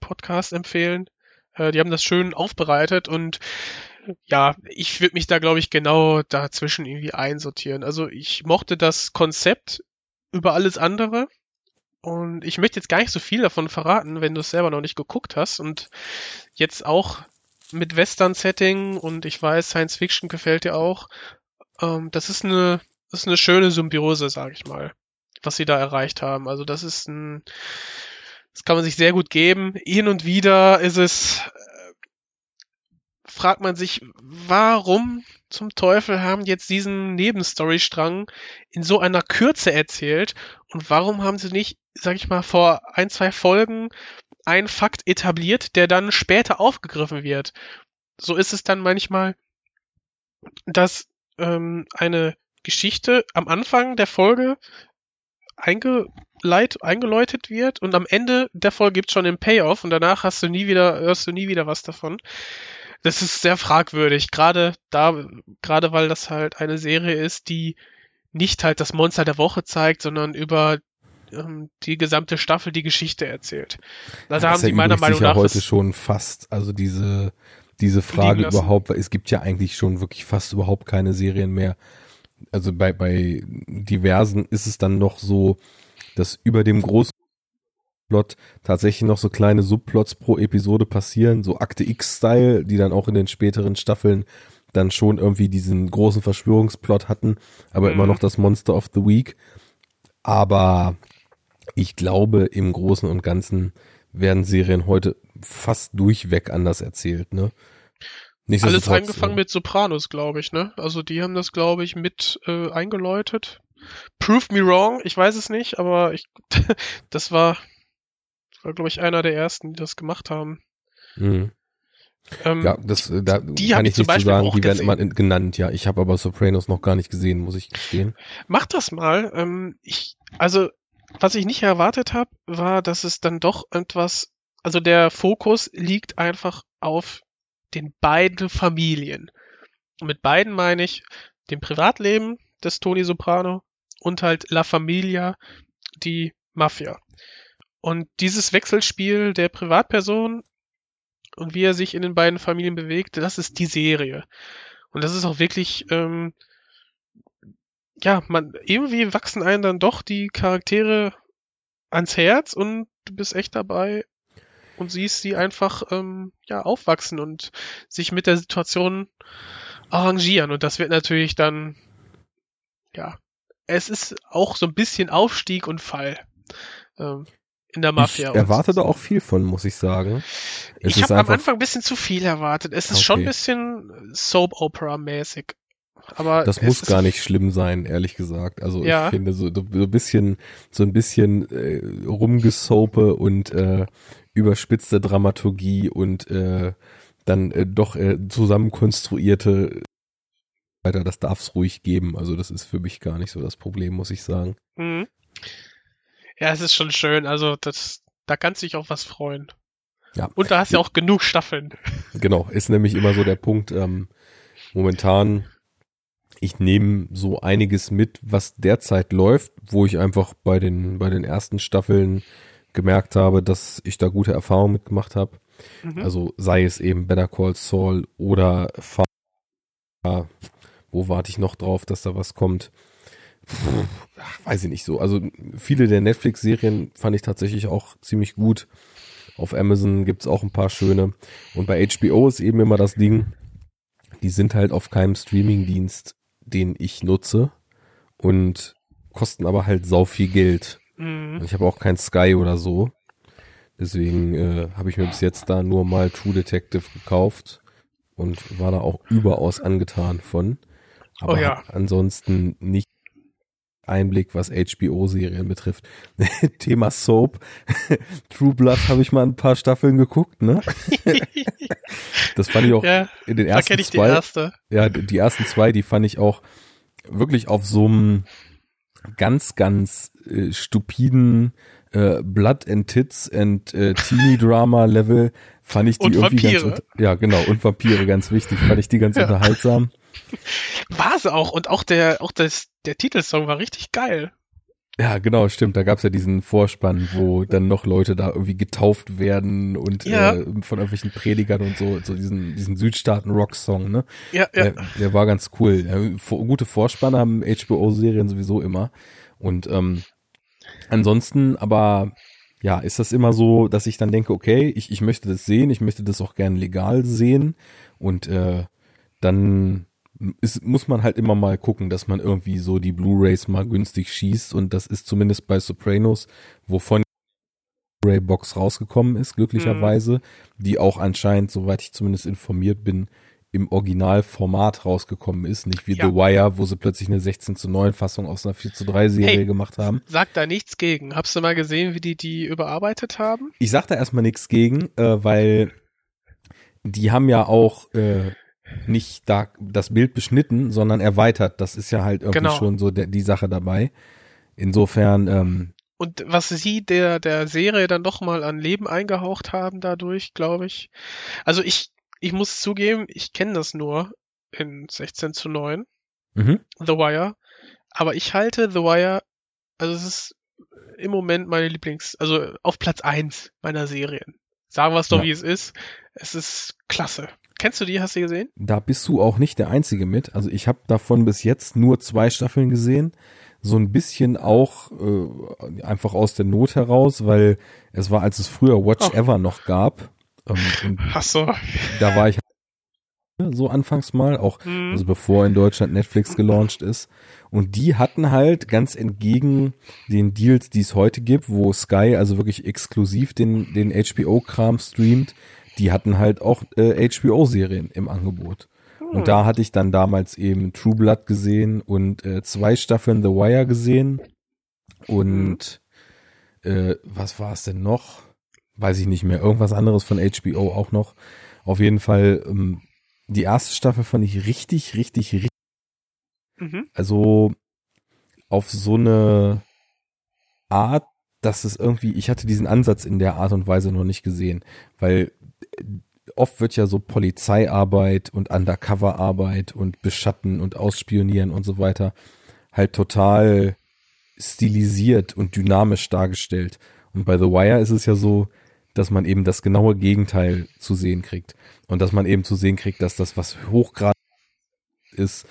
Podcast empfehlen. Äh, die haben das schön aufbereitet und ja, ich würde mich da glaube ich genau dazwischen irgendwie einsortieren. Also ich mochte das Konzept über alles andere. Und ich möchte jetzt gar nicht so viel davon verraten, wenn du es selber noch nicht geguckt hast. Und jetzt auch mit Western-Setting und ich weiß, Science Fiction gefällt dir auch. Ähm, das ist eine, das ist eine schöne Symbiose, sag ich mal, was sie da erreicht haben. Also das ist ein, das kann man sich sehr gut geben. Hin und wieder ist es fragt man sich, warum zum Teufel haben jetzt diesen Nebenstorystrang in so einer Kürze erzählt und warum haben sie nicht, sag ich mal, vor ein, zwei Folgen einen Fakt etabliert, der dann später aufgegriffen wird. So ist es dann manchmal, dass ähm, eine Geschichte am Anfang der Folge eingeleit, eingeläutet wird und am Ende der Folge gibt schon den Payoff und danach hast du nie wieder, hörst du nie wieder was davon. Das ist sehr fragwürdig, gerade da, gerade weil das halt eine Serie ist, die nicht halt das Monster der Woche zeigt, sondern über ähm, die gesamte Staffel die Geschichte erzählt. Also ja, haben sie meiner Meinung nach ja heute schon fast, also diese diese Frage überhaupt, weil es gibt ja eigentlich schon wirklich fast überhaupt keine Serien mehr, also bei, bei diversen ist es dann noch so, dass über dem großen Plot tatsächlich noch so kleine Subplots pro Episode passieren, so Akte X-Style, die dann auch in den späteren Staffeln dann schon irgendwie diesen großen Verschwörungsplot hatten, aber mhm. immer noch das Monster of the Week. Aber ich glaube, im Großen und Ganzen werden Serien heute fast durchweg anders erzählt, ne? Alles angefangen ja. mit Sopranos, glaube ich, ne? Also die haben das, glaube ich, mit äh, eingeläutet. Prove me wrong, ich weiß es nicht, aber ich, das war, war glaube ich, einer der ersten, die das gemacht haben. Mhm. Ähm, ja, das, da die kann ich, ich nicht zu sagen, die werden immer genannt, ja. Ich habe aber Sopranos noch gar nicht gesehen, muss ich gestehen. Mach das mal. Ähm, ich, also, was ich nicht erwartet habe, war, dass es dann doch etwas, also der Fokus liegt einfach auf den beiden Familien. Und mit beiden meine ich dem Privatleben des Tony Soprano und halt La Familia, die Mafia. Und dieses Wechselspiel der Privatperson und wie er sich in den beiden Familien bewegt, das ist die Serie. Und das ist auch wirklich, ähm, ja, man, irgendwie wachsen einen dann doch die Charaktere ans Herz und du bist echt dabei, und siehst sie einfach ähm, ja aufwachsen und sich mit der Situation arrangieren und das wird natürlich dann ja es ist auch so ein bisschen Aufstieg und Fall ähm, in der Mafia. Ich erwarte da auch viel von, muss ich sagen. Es ich habe am Anfang ein bisschen zu viel erwartet. Es ist okay. schon ein bisschen Soap-Opera-mäßig. Aber das muss gar nicht schlimm sein, ehrlich gesagt. Also ja. ich finde so, so ein bisschen, so ein bisschen äh, rumgesope und äh, überspitzte Dramaturgie und äh, dann äh, doch äh, zusammenkonstruierte weiter, das darf es ruhig geben. Also das ist für mich gar nicht so das Problem, muss ich sagen. Mhm. Ja, es ist schon schön. Also das, da kannst du dich auch was freuen. Ja. Und da hast du ja auch genug Staffeln. Genau, ist nämlich immer so der Punkt. Ähm, momentan, ich nehme so einiges mit, was derzeit läuft, wo ich einfach bei den bei den ersten Staffeln gemerkt habe, dass ich da gute Erfahrungen mitgemacht habe. Mhm. Also sei es eben Better Call Saul oder Fa wo warte ich noch drauf, dass da was kommt? Weiß ich nicht so. Also viele der Netflix-Serien fand ich tatsächlich auch ziemlich gut. Auf Amazon gibt's auch ein paar schöne. Und bei HBO ist eben immer das Ding, die sind halt auf keinem Streaming-Dienst, den ich nutze und kosten aber halt sau viel Geld. Mhm. Ich habe auch kein Sky oder so. Deswegen äh, habe ich mir bis jetzt da nur mal True Detective gekauft und war da auch überaus angetan von. Aber oh ja. ansonsten nicht Einblick, was HBO-Serien betrifft. Thema Soap. True Blood habe ich mal ein paar Staffeln geguckt, ne? das fand ich auch ja, in den ersten da ich zwei. Die erste. Ja, die ersten zwei, die fand ich auch wirklich auf so einem ganz, ganz äh, stupiden äh, Blood and Tits and äh, Teenie Drama Level fand ich die und irgendwie Vampire. ganz ja genau und Vampire ganz wichtig fand ich die ganz ja. unterhaltsam war es auch und auch der auch das der Titelsong war richtig geil ja, genau, stimmt. Da gab's ja diesen Vorspann, wo dann noch Leute da irgendwie getauft werden und ja. äh, von irgendwelchen Predigern und so, so diesen, diesen Südstaaten-Rock-Song, ne? Ja, ja. Der, der war ganz cool. Ja, gute Vorspanne haben HBO-Serien sowieso immer. Und ähm, ansonsten, aber ja, ist das immer so, dass ich dann denke, okay, ich, ich möchte das sehen, ich möchte das auch gern legal sehen und äh, dann ist, muss man halt immer mal gucken, dass man irgendwie so die Blu-rays mal günstig schießt und das ist zumindest bei Sopranos, wovon Blu-ray-Box rausgekommen ist, glücklicherweise, mhm. die auch anscheinend, soweit ich zumindest informiert bin, im Originalformat rausgekommen ist, nicht wie ja. The Wire, wo sie plötzlich eine 16 zu 9 Fassung aus einer 4 zu 3 Serie hey, gemacht haben. Sag da nichts gegen. Hast du mal gesehen, wie die die überarbeitet haben? Ich sag da erstmal nichts gegen, äh, weil die haben ja auch äh, nicht da das Bild beschnitten, sondern erweitert. Das ist ja halt irgendwie genau. schon so der, die Sache dabei. Insofern. Ähm, und was sie der der Serie dann doch mal an Leben eingehaucht haben dadurch, glaube ich. Also ich ich muss zugeben, ich kenne das nur in 16 zu 9. Mhm. The Wire. Aber ich halte The Wire, also es ist im Moment meine Lieblings, also auf Platz 1 meiner Serien. Sagen wir es doch, ja. wie es ist. Es ist klasse. Kennst du die? Hast du gesehen? Da bist du auch nicht der Einzige mit. Also ich habe davon bis jetzt nur zwei Staffeln gesehen. So ein bisschen auch äh, einfach aus der Not heraus, weil es war, als es früher Watch oh. Ever noch gab. Ähm, Ach so. Da war ich so anfangs mal, auch mhm. also bevor in Deutschland Netflix gelauncht ist. Und die hatten halt ganz entgegen den Deals, die es heute gibt, wo Sky also wirklich exklusiv den, den HBO-Kram streamt, die hatten halt auch äh, HBO-Serien im Angebot. Mhm. Und da hatte ich dann damals eben True Blood gesehen und äh, zwei Staffeln The Wire gesehen. Und äh, was war es denn noch? Weiß ich nicht mehr. Irgendwas anderes von HBO auch noch. Auf jeden Fall ähm, die erste Staffel fand ich richtig, richtig, richtig. Mhm. Also auf so eine Art, dass es irgendwie, ich hatte diesen Ansatz in der Art und Weise noch nicht gesehen, weil oft wird ja so Polizeiarbeit und Undercoverarbeit und Beschatten und Ausspionieren und so weiter halt total stilisiert und dynamisch dargestellt. Und bei The Wire ist es ja so, dass man eben das genaue Gegenteil zu sehen kriegt. Und dass man eben zu sehen kriegt, dass das, was hochgradig ist,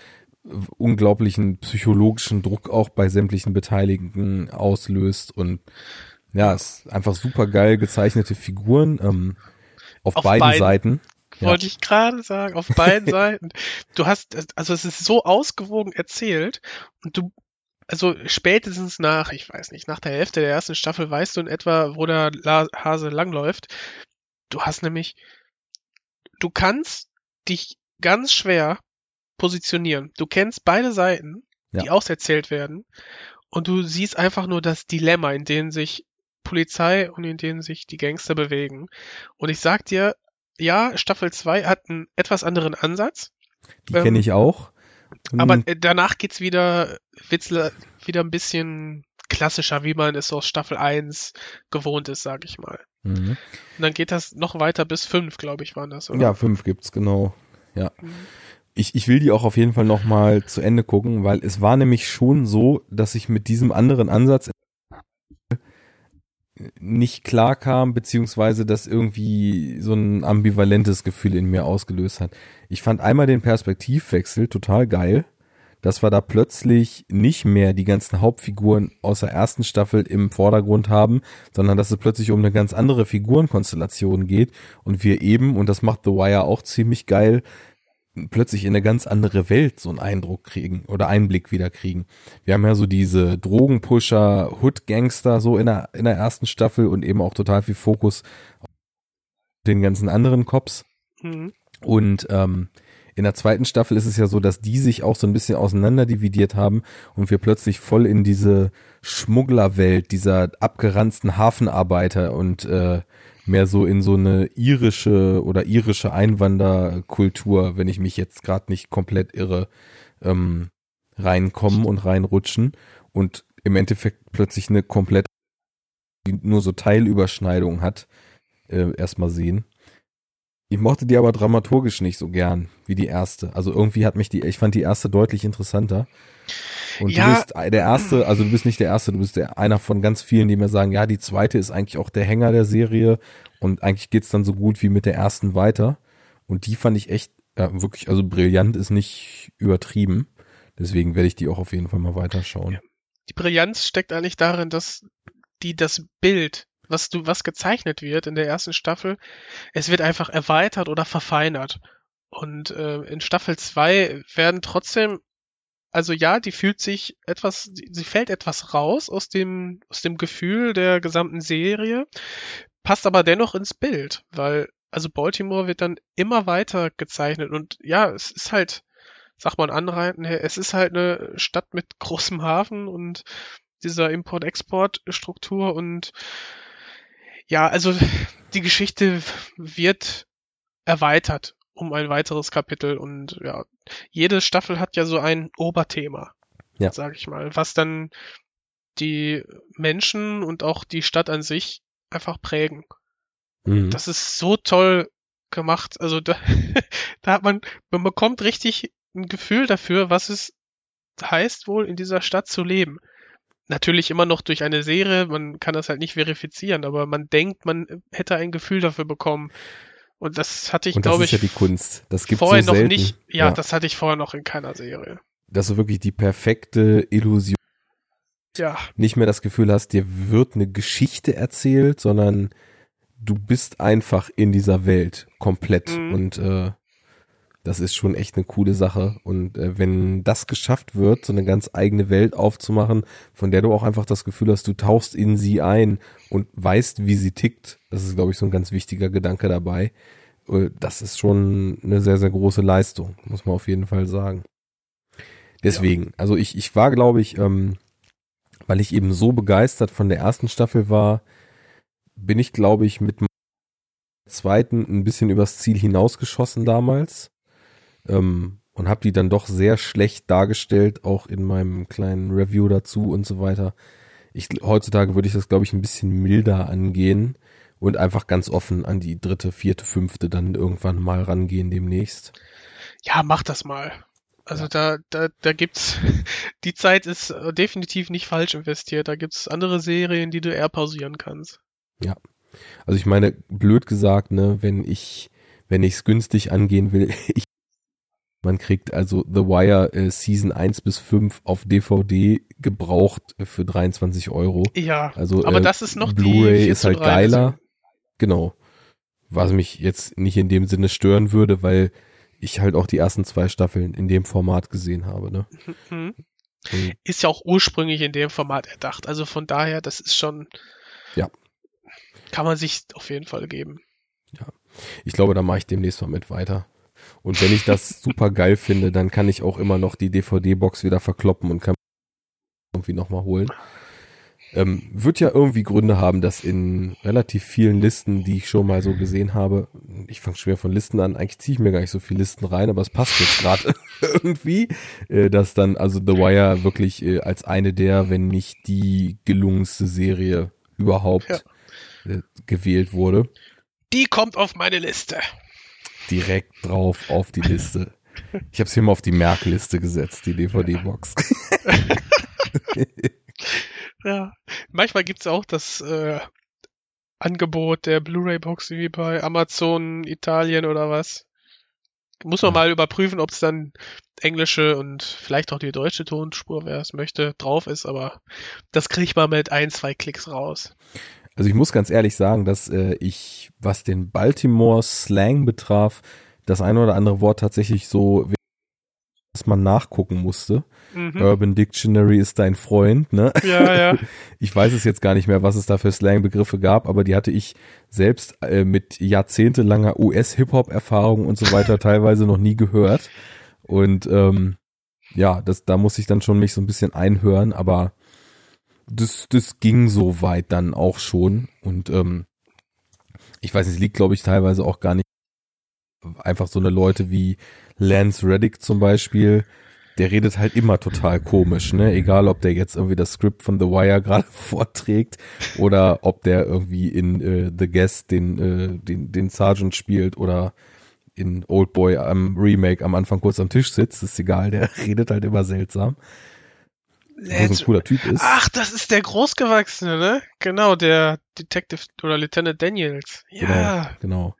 unglaublichen psychologischen Druck auch bei sämtlichen Beteiligten auslöst und ja, es ist einfach super geil gezeichnete Figuren ähm, auf, auf beiden, beiden, Seiten. Wollte ja. ich gerade sagen, auf beiden Seiten. Du hast, also es ist so ausgewogen erzählt und du also spätestens nach, ich weiß nicht, nach der Hälfte der ersten Staffel weißt du in etwa, wo der Hase langläuft. Du hast nämlich, du kannst dich ganz schwer positionieren. Du kennst beide Seiten, ja. die auserzählt werden, und du siehst einfach nur das Dilemma, in dem sich Polizei und in dem sich die Gangster bewegen. Und ich sag dir, ja, Staffel 2 hat einen etwas anderen Ansatz. Die ähm, kenne ich auch. Aber äh, danach geht's wieder, wieder ein bisschen klassischer, wie man es aus Staffel 1 gewohnt ist, sag ich mal. Mhm. Und dann geht das noch weiter bis 5, glaube ich, waren das, oder? Ja, 5 gibt's, genau. Ja. Mhm. Ich, ich will die auch auf jeden Fall noch mal zu Ende gucken, weil es war nämlich schon so, dass ich mit diesem anderen Ansatz nicht klar kam, beziehungsweise das irgendwie so ein ambivalentes Gefühl in mir ausgelöst hat. Ich fand einmal den Perspektivwechsel total geil, dass wir da plötzlich nicht mehr die ganzen Hauptfiguren aus der ersten Staffel im Vordergrund haben, sondern dass es plötzlich um eine ganz andere Figurenkonstellation geht und wir eben, und das macht The Wire auch ziemlich geil, plötzlich in eine ganz andere Welt so einen Eindruck kriegen oder Einblick wieder kriegen. Wir haben ja so diese Drogenpusher, Hood-Gangster so in der, in der ersten Staffel und eben auch total viel Fokus auf den ganzen anderen Cops. Mhm. Und ähm, in der zweiten Staffel ist es ja so, dass die sich auch so ein bisschen auseinander dividiert haben und wir plötzlich voll in diese Schmugglerwelt dieser abgeranzten Hafenarbeiter und äh, mehr so in so eine irische oder irische Einwanderkultur, wenn ich mich jetzt gerade nicht komplett irre, ähm, reinkommen und reinrutschen und im Endeffekt plötzlich eine komplett die nur so Teilüberschneidung hat, äh, erstmal sehen. Ich mochte die aber dramaturgisch nicht so gern wie die erste. Also irgendwie hat mich die, ich fand die erste deutlich interessanter. Und ja. du bist der erste, also du bist nicht der erste, du bist der, einer von ganz vielen, die mir sagen, ja, die zweite ist eigentlich auch der Hänger der Serie und eigentlich geht's dann so gut wie mit der ersten weiter. Und die fand ich echt, ja, wirklich, also brillant ist nicht übertrieben. Deswegen werde ich die auch auf jeden Fall mal weiterschauen. Die Brillanz steckt eigentlich darin, dass die das Bild, was du, was gezeichnet wird in der ersten Staffel, es wird einfach erweitert oder verfeinert. Und äh, in Staffel 2 werden trotzdem Also ja, die fühlt sich etwas, sie fällt etwas raus aus dem, aus dem Gefühl der gesamten Serie, passt aber dennoch ins Bild, weil, also Baltimore wird dann immer weiter gezeichnet und ja, es ist halt, sag mal anreiten, es ist halt eine Stadt mit großem Hafen und dieser Import-Export-Struktur und ja, also die Geschichte wird erweitert um ein weiteres Kapitel und ja, jede Staffel hat ja so ein Oberthema, ja. sag ich mal, was dann die Menschen und auch die Stadt an sich einfach prägen. Mhm. Das ist so toll gemacht. Also da, da hat man, man bekommt richtig ein Gefühl dafür, was es heißt wohl in dieser Stadt zu leben. Natürlich immer noch durch eine Serie, man kann das halt nicht verifizieren, aber man denkt, man hätte ein Gefühl dafür bekommen. Und das hatte ich, glaube ich. Das ist ja die Kunst. Das gibt vorher so noch nicht. Ja, ja, das hatte ich vorher noch in keiner Serie. Dass du wirklich die perfekte Illusion. Ja. Nicht mehr das Gefühl hast, dir wird eine Geschichte erzählt, sondern du bist einfach in dieser Welt komplett. Mhm. Und äh, das ist schon echt eine coole Sache. Und äh, wenn das geschafft wird, so eine ganz eigene Welt aufzumachen, von der du auch einfach das Gefühl hast, du tauchst in sie ein und weißt, wie sie tickt, das ist, glaube ich, so ein ganz wichtiger Gedanke dabei. Äh, das ist schon eine sehr, sehr große Leistung, muss man auf jeden Fall sagen. Deswegen, ja. also ich, ich war, glaube ich, ähm, weil ich eben so begeistert von der ersten Staffel war, bin ich, glaube ich, mit zweiten ein bisschen übers Ziel hinausgeschossen damals ähm, und habe die dann doch sehr schlecht dargestellt, auch in meinem kleinen Review dazu und so weiter. Ich, heutzutage würde ich das, glaube ich, ein bisschen milder angehen und einfach ganz offen an die dritte, vierte, fünfte dann irgendwann mal rangehen demnächst. Ja, mach das mal. Also da, da, da gibt's, die Zeit ist definitiv nicht falsch investiert. Da gibt's andere Serien, die du eher pausieren kannst. Ja. Also ich meine, blöd gesagt, ne, wenn ich, wenn ich's günstig angehen will, ich man kriegt also The Wire äh, Season 1 bis 5 auf DVD gebraucht für 23 Euro. Ja, also, aber äh, das ist noch Blu-ray ist halt geiler. Genau. Was mich jetzt nicht in dem Sinne stören würde, weil ich halt auch die ersten zwei Staffeln in dem Format gesehen habe. Ne? Mhm. Ist ja auch ursprünglich in dem Format erdacht. Also von daher, das ist schon. Ja. Kann man sich auf jeden Fall geben. Ja. Ich glaube, da mache ich demnächst mal mit weiter. Und wenn ich das super geil finde, dann kann ich auch immer noch die DVD-Box wieder verkloppen und kann irgendwie nochmal holen. Ähm, wird ja irgendwie Gründe haben, dass in relativ vielen Listen, die ich schon mal so gesehen habe, ich fange schwer von Listen an, eigentlich ziehe ich mir gar nicht so viele Listen rein, aber es passt jetzt gerade irgendwie, äh, dass dann also The Wire wirklich äh, als eine der, wenn nicht die gelungenste Serie überhaupt ja. äh, gewählt wurde. Die kommt auf meine Liste direkt drauf auf die Liste. Ich habe es hier mal auf die Merkliste gesetzt, die DVD-Box. ja, manchmal gibt's auch das äh, Angebot der Blu-ray-Box wie bei Amazon Italien oder was. Muss man ja. mal überprüfen, ob es dann englische und vielleicht auch die deutsche Tonspur, wer es möchte, drauf ist, aber das kriege ich mal mit ein, zwei Klicks raus. Also ich muss ganz ehrlich sagen, dass äh, ich, was den Baltimore Slang betraf, das eine oder andere Wort tatsächlich so, dass man nachgucken musste. Mhm. Urban Dictionary ist dein Freund, ne? Ja, ja. Ich weiß es jetzt gar nicht mehr, was es da für Slang-Begriffe gab, aber die hatte ich selbst äh, mit jahrzehntelanger US-Hip-Hop-Erfahrung und so weiter teilweise noch nie gehört. Und ähm, ja, das, da muss ich dann schon mich so ein bisschen einhören, aber das, das ging so weit dann auch schon. Und ähm, ich weiß nicht, es liegt, glaube ich, teilweise auch gar nicht einfach so eine Leute wie Lance Reddick zum Beispiel, der redet halt immer total komisch, ne? Egal, ob der jetzt irgendwie das Skript von The Wire gerade vorträgt oder ob der irgendwie in äh, The Guest den, äh, den, den Sergeant spielt oder in Old Boy am Remake am Anfang kurz am Tisch sitzt, ist egal, der redet halt immer seltsam. Wo so ein cooler Typ ist. Ach, das ist der Großgewachsene, ne? Genau, der Detective oder Lieutenant Daniels. Ja. Genau. genau.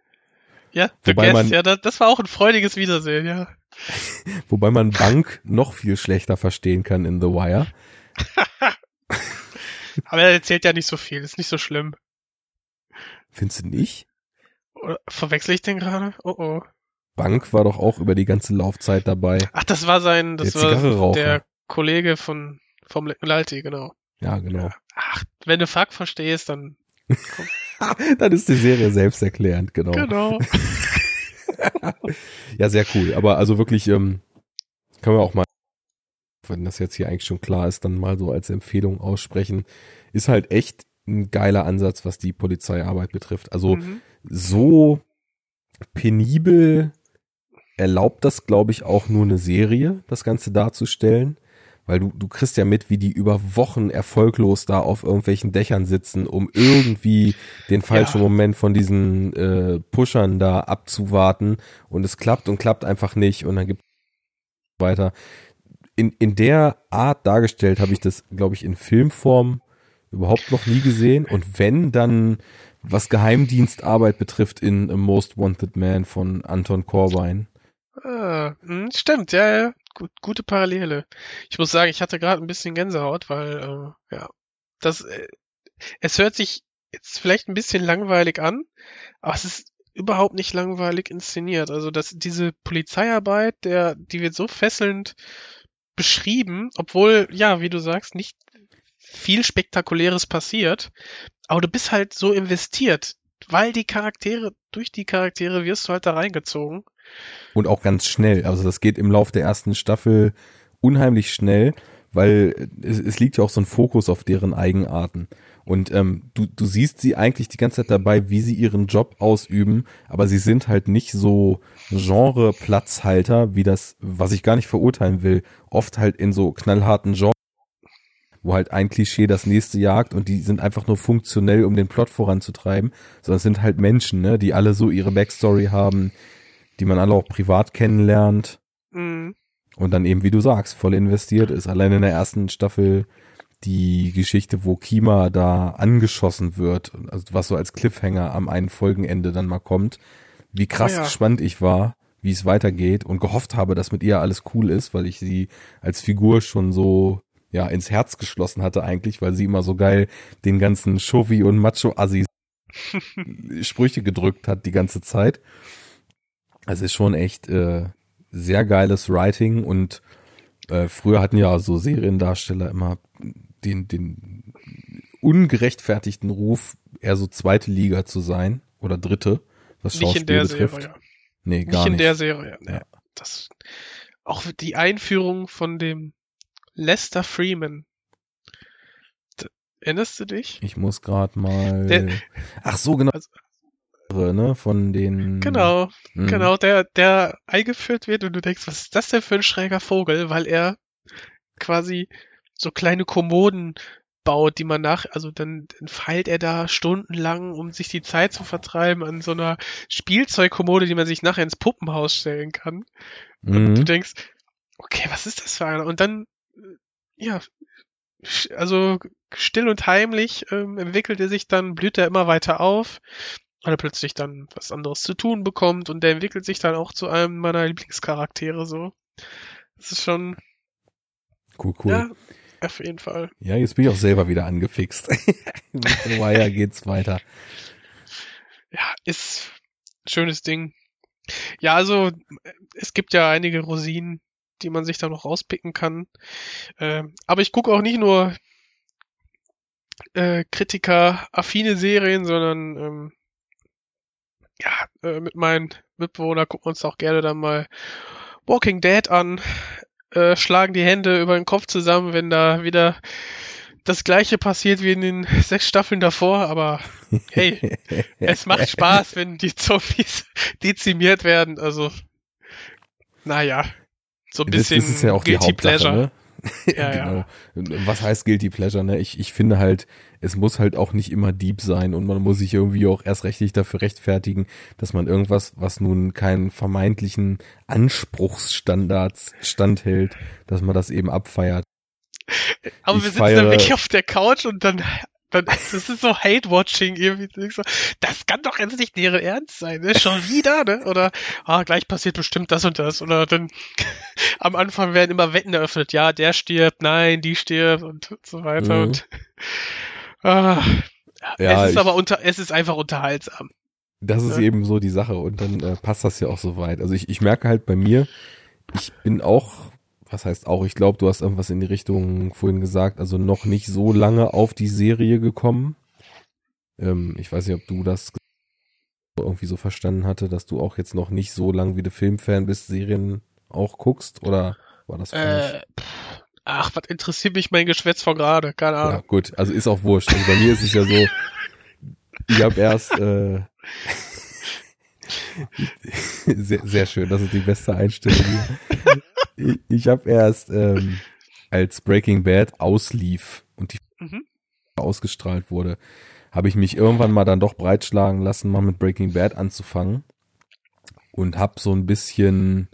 Ja, Wobei man, ja, das, das war auch ein freudiges Wiedersehen, ja. Wobei man Bank noch viel schlechter verstehen kann in The Wire. Aber er erzählt ja nicht so viel, ist nicht so schlimm. Findest du nicht? Oder verwechsel ich den gerade? Oh oh. Bank war doch auch über die ganze Laufzeit dabei. Ach, das war sein, das Der war der Kollege von vom Lalti, genau. Ja, genau. Ach, wenn du Fuck verstehst, dann Dann ist die Serie selbsterklärend, genau. genau. Ja, sehr cool. Aber also wirklich, ähm, können wir auch mal, wenn das jetzt hier eigentlich schon klar ist, dann mal so als Empfehlung aussprechen. Ist halt echt ein geiler Ansatz, was die Polizeiarbeit betrifft. Also Mhm. so penibel erlaubt das, glaube ich, auch nur eine Serie, das Ganze darzustellen. Weil du, du kriegst ja mit, wie die über Wochen erfolglos da auf irgendwelchen Dächern sitzen, um irgendwie den falschen Ja. Moment von diesen äh, Pushern da abzuwarten. Und es klappt und klappt einfach nicht. Und dann gibt weiter. In, in der Art dargestellt habe ich das, glaube ich, in Filmform überhaupt noch nie gesehen. Und wenn, dann was Geheimdienstarbeit betrifft in A Most Wanted Man von Anton Corbijn. Ah, hm, stimmt, ja, ja. Gut, gute Parallele. Ich muss sagen, ich hatte gerade ein bisschen Gänsehaut, weil, äh, ja, das, äh, es hört sich jetzt vielleicht ein bisschen langweilig an, aber es ist überhaupt nicht langweilig inszeniert. Also, dass diese Polizeiarbeit, der, die wird so fesselnd beschrieben, obwohl, ja, wie du sagst, nicht viel Spektakuläres passiert, aber du bist halt so investiert, weil die Charaktere, durch die Charaktere wirst du halt da reingezogen. Und auch ganz schnell. Also das geht im Lauf der ersten Staffel unheimlich schnell, weil es, es liegt ja auch so ein Fokus auf deren Eigenarten. Und ähm, du, du siehst sie eigentlich die ganze Zeit dabei, wie sie ihren Job ausüben, aber sie sind halt nicht so Genre-Platzhalter, wie das, was ich gar nicht verurteilen will, oft halt in so knallharten Genres, wo halt ein Klischee das nächste jagt und die sind einfach nur funktionell, um den Plot voranzutreiben, sondern es sind halt Menschen, ne, die alle so ihre Backstory haben, die man alle auch privat kennenlernt Mhm. und dann eben, wie du sagst, voll investiert ist. Allein in der ersten Staffel die Geschichte, wo Kima da angeschossen wird, also was so als Cliffhanger am einen Folgenende dann mal kommt, wie krass Oh ja. gespannt ich war, wie es weitergeht und gehofft habe, dass mit ihr alles cool ist, weil ich sie als Figur schon so ja ins Herz geschlossen hatte eigentlich, weil sie immer so geil den ganzen Shovi und Macho Assis Sprüche gedrückt hat die ganze Zeit. Also ist schon echt äh, sehr geiles Writing und äh, früher hatten ja so Seriendarsteller immer den, den ungerechtfertigten Ruf, eher so zweite Liga zu sein oder dritte, was Nicht Schauspiel in der betrifft. Serie. Nee, Nicht gar in nicht. der Serie. Nee. Ja. Das, auch die Einführung von dem Lester Freeman. Erinnerst du dich? ich muss gerade mal. Der- Ach so, genau. Also- ne, von den. Genau, Mhm. genau, der, der eingeführt wird und du denkst, was ist das denn für ein schräger Vogel, weil er quasi so kleine Kommoden baut, die man nach, also dann, dann feilt er da stundenlang, um sich die Zeit zu vertreiben an so einer Spielzeugkommode, die man sich nachher ins Puppenhaus stellen kann. Und du Mhm. denkst, okay, was ist das für einer? Und dann, äh, ja, also still und heimlich ähm, entwickelt er sich dann, blüht er immer weiter auf, weil er plötzlich dann was anderes zu tun bekommt und der entwickelt sich dann auch zu einem meiner Lieblingscharaktere so. Das ist schon, Cool, cool. ja, auf jeden Fall. Ja, jetzt bin ich auch selber wieder angefixt. Mit The Wire geht's weiter. Ja, ist ein schönes Ding. Ja, also es gibt ja einige Rosinen, die man sich da noch rauspicken kann. Ähm, aber ich gucke auch nicht nur äh, Kritiker-affine Serien, sondern ähm, ja, äh, mit meinen Mitbewohnern gucken wir uns auch gerne dann mal Walking Dead an, äh, schlagen die Hände über den Kopf zusammen, wenn da wieder das gleiche passiert wie in den sechs Staffeln davor, aber hey, es macht Spaß, wenn die Zombies dezimiert werden. Also, naja, so ein bisschen das ist ja auch die Guilty Hauptsache, Pleasure. ne? Ja, genau. Was heißt Guilty Pleasure, ne? Ich, ich finde halt, es muss halt auch nicht immer deep sein und man muss sich irgendwie auch erst rechtlich dafür rechtfertigen, dass man irgendwas, was nun keinen vermeintlichen Anspruchsstandards standhält, dass man das eben abfeiert. Aber ich wir sitzen feiere- dann wirklich auf der Couch und dann, dann das ist so Hate-Watching irgendwie. Das kann doch jetzt nicht deren Ernst sein, ne? Schon wieder, ne? Oder ah, gleich passiert bestimmt das und das. Oder dann am Anfang werden immer Wetten eröffnet. Ja, der stirbt, nein, die stirbt und so weiter. Mhm. Und, ah, Ja, es ist ich- aber unter, es ist einfach unterhaltsam. Das ist Ja. eben so die Sache und dann äh, passt das ja auch so weit. Also ich, ich merke halt bei mir, ich bin auch, was heißt auch, ich glaube, du hast irgendwas in die Richtung vorhin gesagt, also noch nicht so lange auf die Serie gekommen. Ähm, ich weiß nicht, ob du das irgendwie so verstanden hatte, dass du auch jetzt noch nicht so lang wie du Filmfan bist, Serien auch guckst oder war das falsch? Äh, ach, was interessiert mich mein Geschwätz von gerade? Keine Ja, Ahnung. gut, also ist auch wurscht. Also bei mir ist es ja so, ich habe erst äh, sehr, sehr schön, das ist die beste Einstellung. hier. ich ich habe erst ähm, als Breaking Bad auslief und die Mhm. ausgestrahlt wurde, habe ich mich irgendwann mal dann doch breitschlagen lassen, mal mit Breaking Bad anzufangen und habe so ein bisschen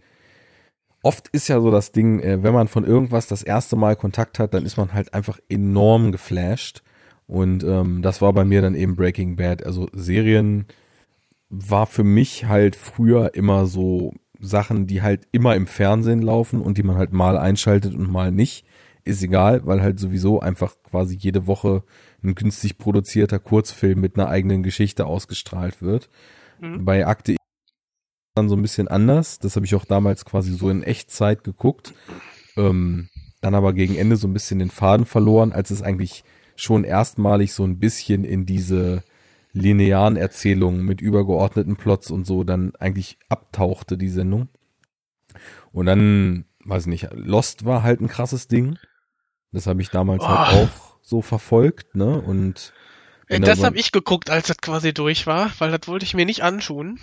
oft ist ja so das Ding, äh, wenn man von irgendwas das erste Mal Kontakt hat, dann ist man halt einfach enorm geflasht und ähm, das war bei mir dann eben Breaking Bad. Also Serien war für mich halt früher immer so Sachen, die halt immer im Fernsehen laufen und die man halt mal einschaltet und mal nicht. Ist egal, weil halt sowieso einfach quasi jede Woche ein günstig produzierter Kurzfilm mit einer eigenen Geschichte ausgestrahlt wird. Mhm. Bei Akte dann so ein bisschen anders. Das habe ich auch damals quasi so in Echtzeit geguckt. Ähm, dann aber gegen Ende so ein bisschen den Faden verloren, als es eigentlich schon erstmalig so ein bisschen in diese linearen Erzählungen mit übergeordneten Plots und so dann eigentlich abtauchte, die Sendung. Und dann, weiß nicht, Lost war halt ein krasses Ding. Das habe ich damals halt Oh. auch so verfolgt, ne? Und Äh, wenn Das da- habe ich geguckt, als das quasi durch war, weil das wollte ich mir nicht anschauen.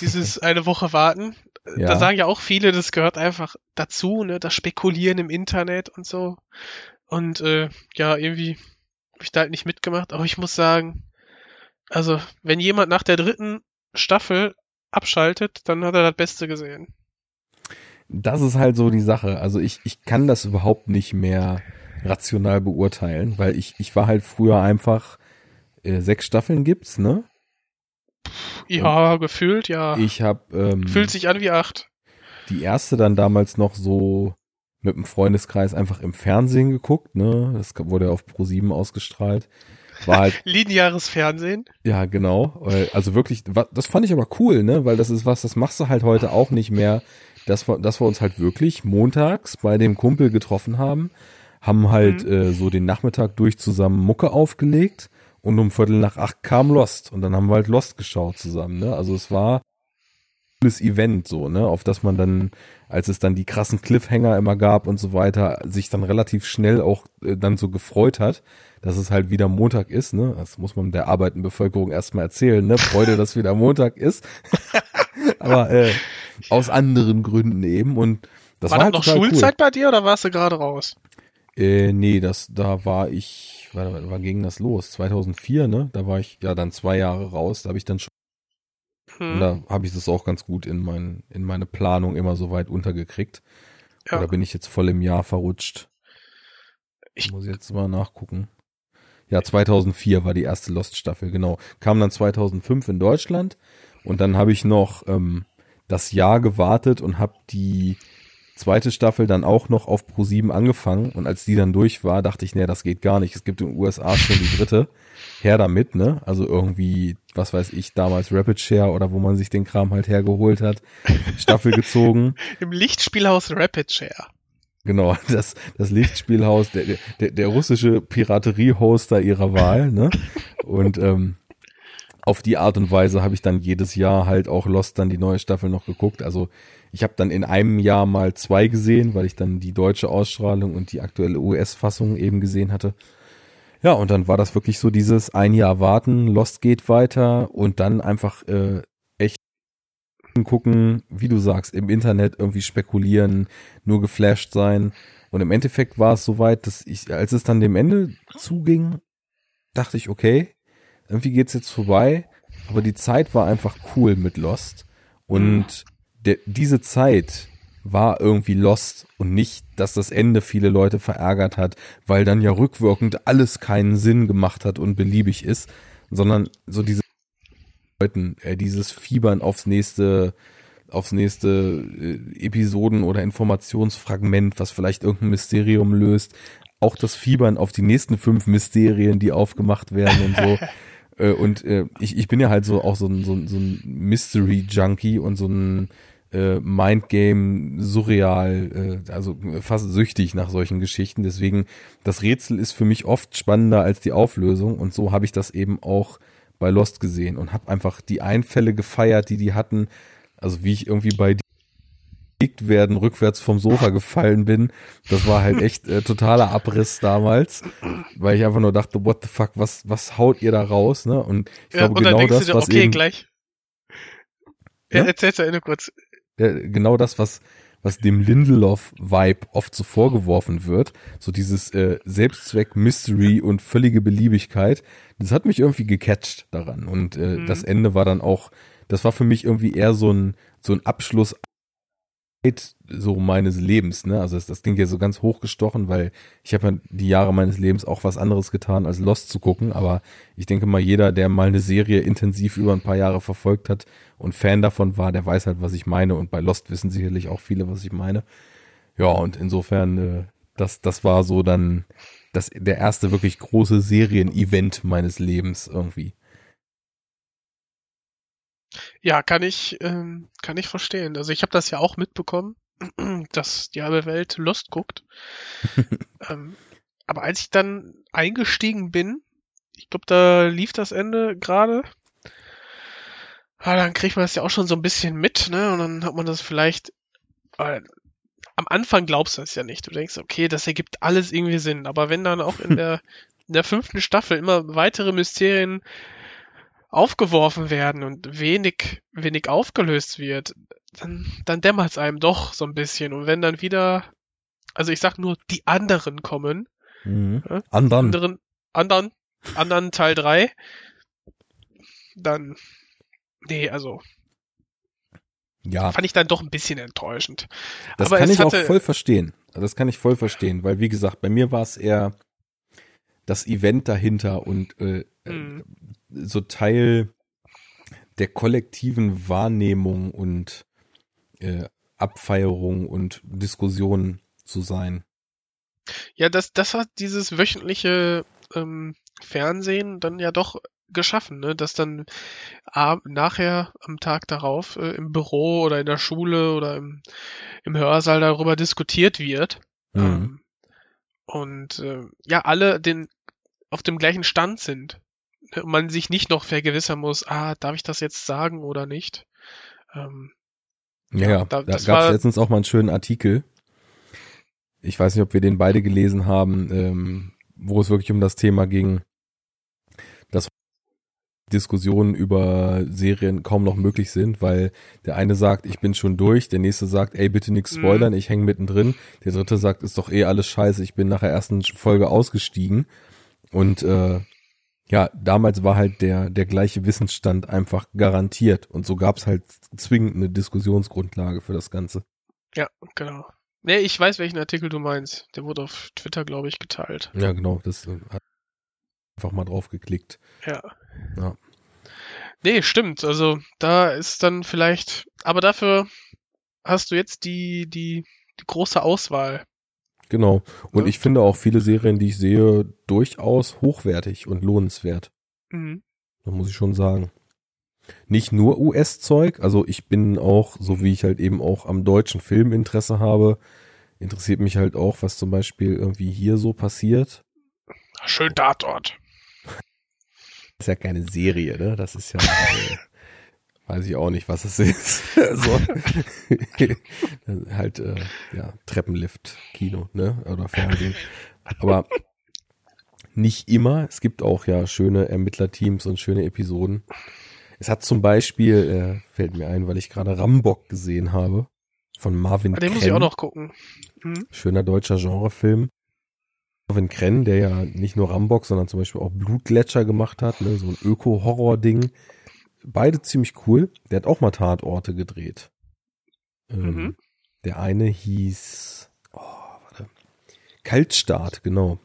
Dieses eine Woche warten. Äh, Ja. Da sagen ja auch viele, das gehört einfach dazu, ne? Das Spekulieren im Internet und so. Und äh, ja, irgendwie habe ich da halt nicht mitgemacht. Aber ich muss sagen, also wenn jemand nach der dritten Staffel abschaltet, dann hat er das Beste gesehen. das ist halt so die Sache. Also ich, ich kann das überhaupt nicht mehr rational beurteilen, weil ich, ich war halt früher einfach, äh, sechs Staffeln gibt's, ne? Ja, gefühlt, ja. Ich habe ähm, Fühlt sich an wie acht. die erste dann damals noch so mit dem Freundeskreis einfach im Fernsehen geguckt, ne? Das wurde auf Pro7 ausgestrahlt. War halt, Lineares Fernsehen. ja, genau. Also wirklich, das fand ich aber cool, ne? Weil das ist was, das machst du halt heute auch nicht mehr. Dass wir, dass wir uns halt wirklich montags bei dem Kumpel getroffen haben, haben halt äh, so den Nachmittag durch zusammen Mucke aufgelegt und um Viertel nach acht kam Lost und dann haben wir halt Lost geschaut zusammen, ne? Also es war ein cooles Event so, ne? Auf das man dann, als es dann die krassen Cliffhanger immer gab und so weiter, sich dann relativ schnell auch äh, dann so gefreut hat, dass es halt wieder Montag ist, ne? Das muss man der arbeitenden Bevölkerung erstmal erzählen, ne? Freude, dass wieder Montag ist. Aber äh, aus anderen Gründen eben und das war war, das halt noch Schulzeit bei dir oder warst du gerade raus? Cool. Äh, nee, das da war ich, wann, wann ging das los? 2004, ne? Da war ich ja dann zwei Jahre raus, da habe ich dann schon und Hm. da habe ich das auch ganz gut in mein in meine Planung immer so weit untergekriegt. Ja. Oder bin ich jetzt voll im Jahr verrutscht? Ich- muss jetzt mal nachgucken. Ja, 2004 war die erste Lost-Staffel, genau. Kam dann 2005 in Deutschland und dann habe ich noch ähm, das Jahr gewartet und habe die zweite Staffel dann auch noch auf Pro7 angefangen und als die dann durch war, dachte ich, nee, das geht gar nicht. Es gibt in den USA schon die dritte. Her damit, ne? Also irgendwie, was weiß ich, damals Rapid Share oder wo man sich den Kram halt hergeholt hat, Staffel gezogen. Im Lichtspielhaus Rapid Share. Genau, das, das Lichtspielhaus, der, der, der russische Piraterie-Hoster ihrer Wahl, ne? Und ähm, auf die Art und Weise habe ich dann jedes Jahr halt auch Lost dann die neue Staffel noch geguckt. Also ich habe dann in einem Jahr mal zwei gesehen, weil ich dann die deutsche Ausstrahlung und die aktuelle US-Fassung eben gesehen hatte. Ja, und dann war das wirklich so dieses ein Jahr warten, Lost geht weiter und dann einfach äh, echt gucken, wie du sagst, im Internet irgendwie spekulieren, nur geflasht sein. Und im Endeffekt war es soweit, dass ich, als es dann dem Ende zuging, dachte ich, okay, irgendwie geht's jetzt vorbei. Aber die Zeit war einfach cool mit Lost. Und der, diese Zeit war irgendwie Lost und nicht, dass das Ende viele Leute verärgert hat, weil dann ja rückwirkend alles keinen Sinn gemacht hat und beliebig ist, sondern so diese Leuten, äh, dieses Fiebern aufs nächste, aufs nächste äh, Episoden oder Informationsfragment, was vielleicht irgendein Mysterium löst, auch das Fiebern auf die nächsten fünf Mysterien, die aufgemacht werden und so. Äh, und äh, ich, ich bin ja halt so auch so ein, so ein, so ein Mystery-Junkie und so ein äh, Mindgame surreal, äh, also fast süchtig nach solchen Geschichten. Deswegen, das Rätsel ist für mich oft spannender als die Auflösung und so habe ich das eben auch bei Lost gesehen und habe einfach die Einfälle gefeiert, die die hatten. Also wie ich irgendwie bei werden, rückwärts vom Sofa gefallen bin. Das war halt echt äh, totaler Abriss damals, weil ich einfach nur dachte, what the fuck, was, was haut ihr da raus, ne? Und ich ja, glaube, und genau das, dir, was okay, eben, gleich. Ja, ja? erzähl's ja nur kurz. Ja, genau das, was, was dem Lindelof-Vibe oft so vorgeworfen wird, so dieses äh, Selbstzweck, Mystery und völlige Beliebigkeit, das hat mich irgendwie gecatcht daran. Und äh, mhm. das Ende war dann auch, das war für mich irgendwie eher so ein, so ein Abschluss so meines Lebens, ne? Also das, das klingt ja so ganz hochgestochen, weil ich habe ja die Jahre meines Lebens auch was anderes getan, als Lost zu gucken. Aber ich denke mal, jeder, der mal eine Serie intensiv über ein paar Jahre verfolgt hat und Fan davon war, der weiß halt, was ich meine. Und bei Lost wissen sicherlich auch viele, was ich meine. Ja, und insofern, äh, das, das war so dann das, der erste wirklich große Serien-Event meines Lebens irgendwie. Ja, kann ich, ähm, kann ich verstehen. Also ich habe das ja auch mitbekommen, dass die halbe Welt Lust guckt. ähm, aber als ich dann eingestiegen bin, ich glaube, da lief das Ende gerade. Ja, dann kriegt man das ja auch schon so ein bisschen mit, ne? Und dann hat man das vielleicht. Äh, am Anfang glaubst du es ja nicht. Du denkst, okay, das ergibt alles irgendwie Sinn. Aber wenn dann auch in der, in der fünften Staffel immer weitere Mysterien aufgeworfen werden und wenig, wenig aufgelöst wird, dann, dann dämmert es einem doch so ein bisschen. Und wenn dann wieder, also ich sag nur, die anderen kommen, mhm. ja, anderen. anderen, anderen, anderen Teil 3, dann, nee, also, ja. fand ich dann doch ein bisschen enttäuschend. Das Aber kann ich hatte, auch voll verstehen. Das kann ich voll verstehen, weil wie gesagt, bei mir war es eher das Event dahinter und äh, mhm so Teil der kollektiven Wahrnehmung und äh, Abfeierung und Diskussion zu sein. Ja, das, das hat dieses wöchentliche ähm, Fernsehen dann ja doch geschaffen, ne? dass dann äh, nachher am Tag darauf äh, im Büro oder in der Schule oder im, im Hörsaal darüber diskutiert wird. Mhm. Ähm, und äh, ja, alle den auf dem gleichen Stand sind man sich nicht noch vergewissern muss, ah, darf ich das jetzt sagen oder nicht? Ähm, ja, ja, da, da gab es letztens auch mal einen schönen Artikel. Ich weiß nicht, ob wir den beide gelesen haben, ähm, wo es wirklich um das Thema ging, dass Diskussionen über Serien kaum noch möglich sind, weil der eine sagt, ich bin schon durch, der nächste sagt, ey, bitte nichts mhm. spoilern, ich hänge mittendrin, der dritte sagt, ist doch eh alles scheiße, ich bin nach der ersten Folge ausgestiegen. Und äh, ja, damals war halt der, der gleiche Wissensstand einfach garantiert und so gab's halt zwingend eine Diskussionsgrundlage für das Ganze. Ja, genau. Nee, ich weiß, welchen Artikel du meinst. Der wurde auf Twitter, glaube ich, geteilt. Ja, genau, das äh, hat einfach mal drauf geklickt. Ja. Ja. Nee, stimmt. Also da ist dann vielleicht, aber dafür hast du jetzt die, die, die große Auswahl Genau. Und ja. ich finde auch viele Serien, die ich sehe, durchaus hochwertig und lohnenswert. Mhm. Das muss ich schon sagen. Nicht nur US-Zeug, also ich bin auch, so wie ich halt eben auch am deutschen Film Interesse habe, interessiert mich halt auch, was zum Beispiel irgendwie hier so passiert. Schön Tatort. Das ist ja keine Serie, ne? Das ist ja. Weiß ich auch nicht, was es ist. so. halt, äh, ja, Treppenlift, Kino, ne? Oder Fernsehen. Aber nicht immer. Es gibt auch ja schöne Ermittlerteams und schöne Episoden. Es hat zum Beispiel, äh, fällt mir ein, weil ich gerade Rambock gesehen habe, von Marvin ah, Den Krenn. muss ich auch noch gucken. Hm? Schöner deutscher Genrefilm. Marvin Krenn, der ja nicht nur Rambock, sondern zum Beispiel auch Blutgletscher gemacht hat, ne? so ein Öko-Horror-Ding beide ziemlich cool. Der hat auch mal Tatorte gedreht. Ähm, mhm. Der eine hieß, oh, warte, Kaltstart, genau.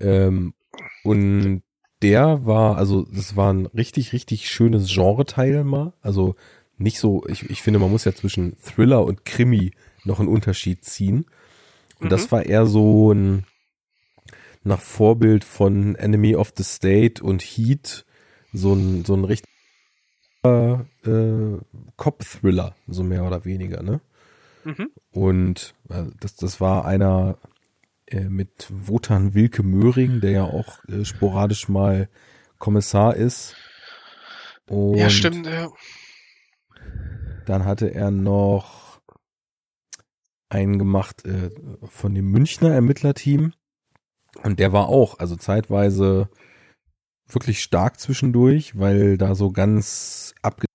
Ähm, und der war, also das war ein richtig, richtig schönes Genre-Teil mal. Also nicht so, ich, ich finde, man muss ja zwischen Thriller und Krimi noch einen Unterschied ziehen. Und mhm. das war eher so ein nach Vorbild von Enemy of the State und Heat so ein, so ein richtig äh, Cop-Thriller, so mehr oder weniger, ne? Mhm. Und äh, das, das war einer äh, mit Wotan Wilke Möhring, der ja auch äh, sporadisch mal Kommissar ist. Und ja, stimmt, ja. Dann hatte er noch einen gemacht äh, von dem Münchner Ermittlerteam. Und der war auch, also zeitweise wirklich stark zwischendurch, weil da so ganz abge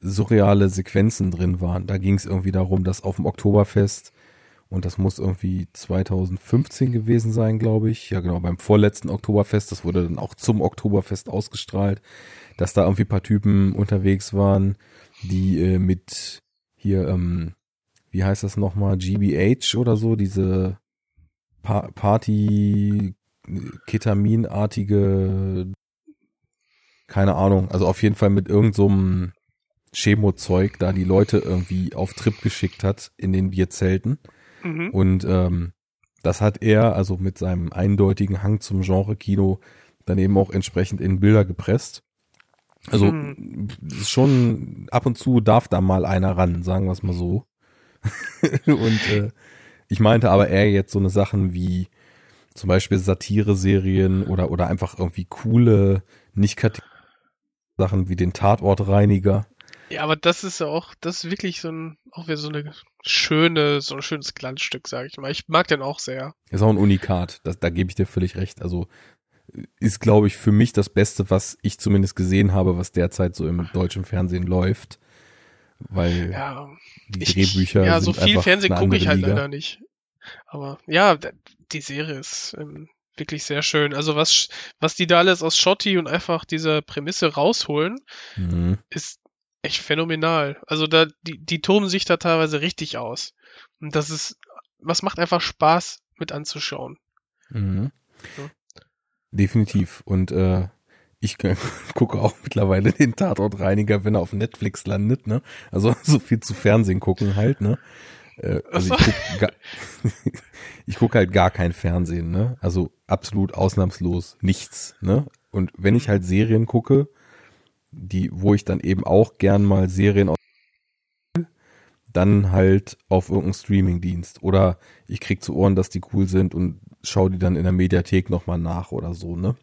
surreale Sequenzen drin waren. Da ging es irgendwie darum, dass auf dem Oktoberfest, und das muss irgendwie 2015 gewesen sein, glaube ich, ja genau, beim vorletzten Oktoberfest, das wurde dann auch zum Oktoberfest ausgestrahlt, dass da irgendwie paar Typen unterwegs waren, die äh, mit hier, ähm, wie heißt das nochmal, GBH oder so, diese pa Party Ketaminartige, keine Ahnung, also auf jeden Fall mit irgendeinem so Chemo-Zeug da die Leute irgendwie auf Trip geschickt hat in den Bierzelten. Mhm. Und ähm, das hat er, also mit seinem eindeutigen Hang zum Genre-Kino, dann eben auch entsprechend in Bilder gepresst. Also mhm. schon ab und zu darf da mal einer ran, sagen wir es mal so. und äh, ich meinte aber eher jetzt so eine Sachen wie zum Beispiel Satire-Serien oder, oder einfach irgendwie coole, nicht Sachen wie den Tatortreiniger. Ja, aber das ist ja auch, das ist wirklich so ein, auch wieder so eine schöne, so ein schönes Glanzstück, sage ich mal. Ich mag den auch sehr. Ist auch ein Unikat, das, da gebe ich dir völlig recht. Also ist, glaube ich, für mich das Beste, was ich zumindest gesehen habe, was derzeit so im deutschen Fernsehen läuft. Weil ja, die Drehbücher. Ich, ja, so viel Fernsehen gucke ich halt Liga. leider nicht. Aber ja, die Serie ist ähm, wirklich sehr schön. Also was, was die da alles aus Schotti und einfach dieser Prämisse rausholen, mhm. ist echt phänomenal. Also da, die, die toben sich da teilweise richtig aus. Und das ist, was macht einfach Spaß mit anzuschauen. Mhm. Ja. Definitiv. Und äh, ich gucke auch mittlerweile den Tatortreiniger, wenn er auf Netflix landet, ne? Also so viel zu Fernsehen gucken halt, ne? Äh, also ich gucke ich guck halt gar kein Fernsehen, ne? Also absolut ausnahmslos nichts, ne? Und wenn ich halt Serien gucke, die, wo ich dann eben auch gern mal Serien aus dann halt auf irgendeinem Streamingdienst oder ich krieg zu Ohren, dass die cool sind und schau die dann in der Mediathek nochmal nach oder so, ne?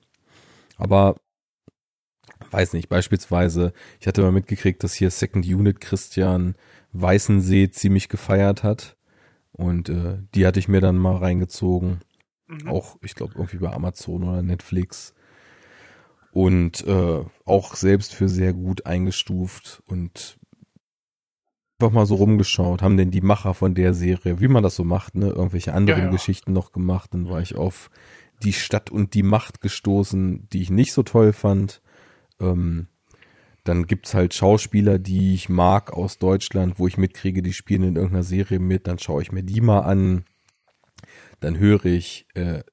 Aber weiß nicht, beispielsweise, ich hatte mal mitgekriegt, dass hier Second Unit Christian Weißensee ziemlich gefeiert hat. Und äh, die hatte ich mir dann mal reingezogen. Mhm. Auch, ich glaube, irgendwie bei Amazon oder Netflix. Und äh, auch selbst für sehr gut eingestuft und einfach mal so rumgeschaut, haben denn die Macher von der Serie, wie man das so macht, ne, irgendwelche anderen ja, ja. Geschichten noch gemacht. Dann war ich auf die Stadt und die Macht gestoßen, die ich nicht so toll fand. Ähm, dann gibt's halt Schauspieler, die ich mag aus Deutschland, wo ich mitkriege, die spielen in irgendeiner Serie mit, dann schaue ich mir die mal an. Dann höre ich äh,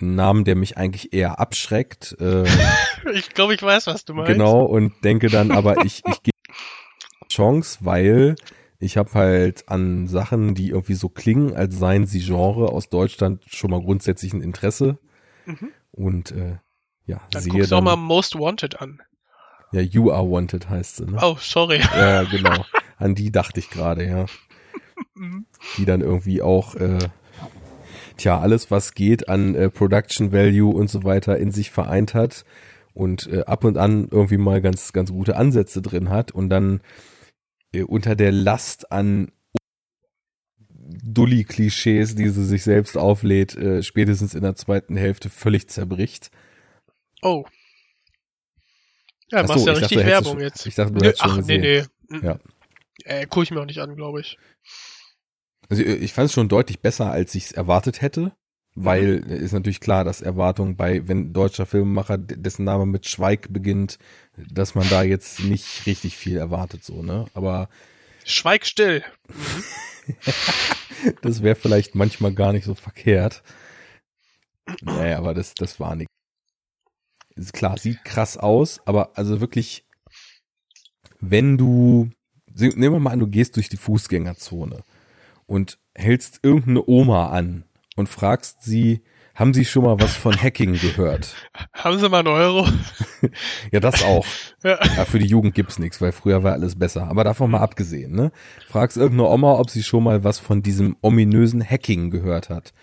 einen Namen, der mich eigentlich eher abschreckt. Äh, ich glaube, ich weiß, was du meinst. Genau, und denke dann aber, ich, ich gebe Chance, weil ich habe halt an Sachen, die irgendwie so klingen, als seien sie Genre aus Deutschland schon mal grundsätzlich ein Interesse. Mhm. Und äh, ja, dann sehe guckst dann, auch mal Most Wanted an. Ja, You Are Wanted heißt sie, ne? Oh, sorry. Ja, genau. An die dachte ich gerade, ja. Mhm. die dann irgendwie auch, äh, tja, alles, was geht an äh, Production Value und so weiter in sich vereint hat und äh, ab und an irgendwie mal ganz, ganz gute Ansätze drin hat und dann äh, unter der Last an Dulli-Klischees, die sie sich selbst auflädt, äh, spätestens in der zweiten Hälfte völlig zerbricht. Oh. Ja, machst so, ja richtig dachte, Werbung jetzt. Ich dachte, du hättest Ach, schon gesehen. nee, nee. Ja. Äh, gucke ich mir auch nicht an, glaube ich. Also ich fand es schon deutlich besser, als ich es erwartet hätte, weil mhm. ist natürlich klar, dass Erwartung bei, wenn deutscher Filmemacher, dessen Name mit Schweig beginnt, dass man da jetzt nicht richtig viel erwartet, so, ne? Aber. Schweig still. Mhm. das wäre vielleicht manchmal gar nicht so verkehrt. Naja, aber das, das war nichts klar, sieht krass aus, aber also wirklich, wenn du, nehmen wir mal an, du gehst durch die Fußgängerzone und hältst irgendeine Oma an und fragst sie, Haben Sie schon mal was von Hacking gehört? Haben Sie mal einen Euro? Ja, das auch. Ja. Ja, für die Jugend gibt's nichts, weil früher war alles besser. Aber davon mal abgesehen, ne? Fragst irgendeine Oma, ob sie schon mal was von diesem ominösen Hacking gehört hat.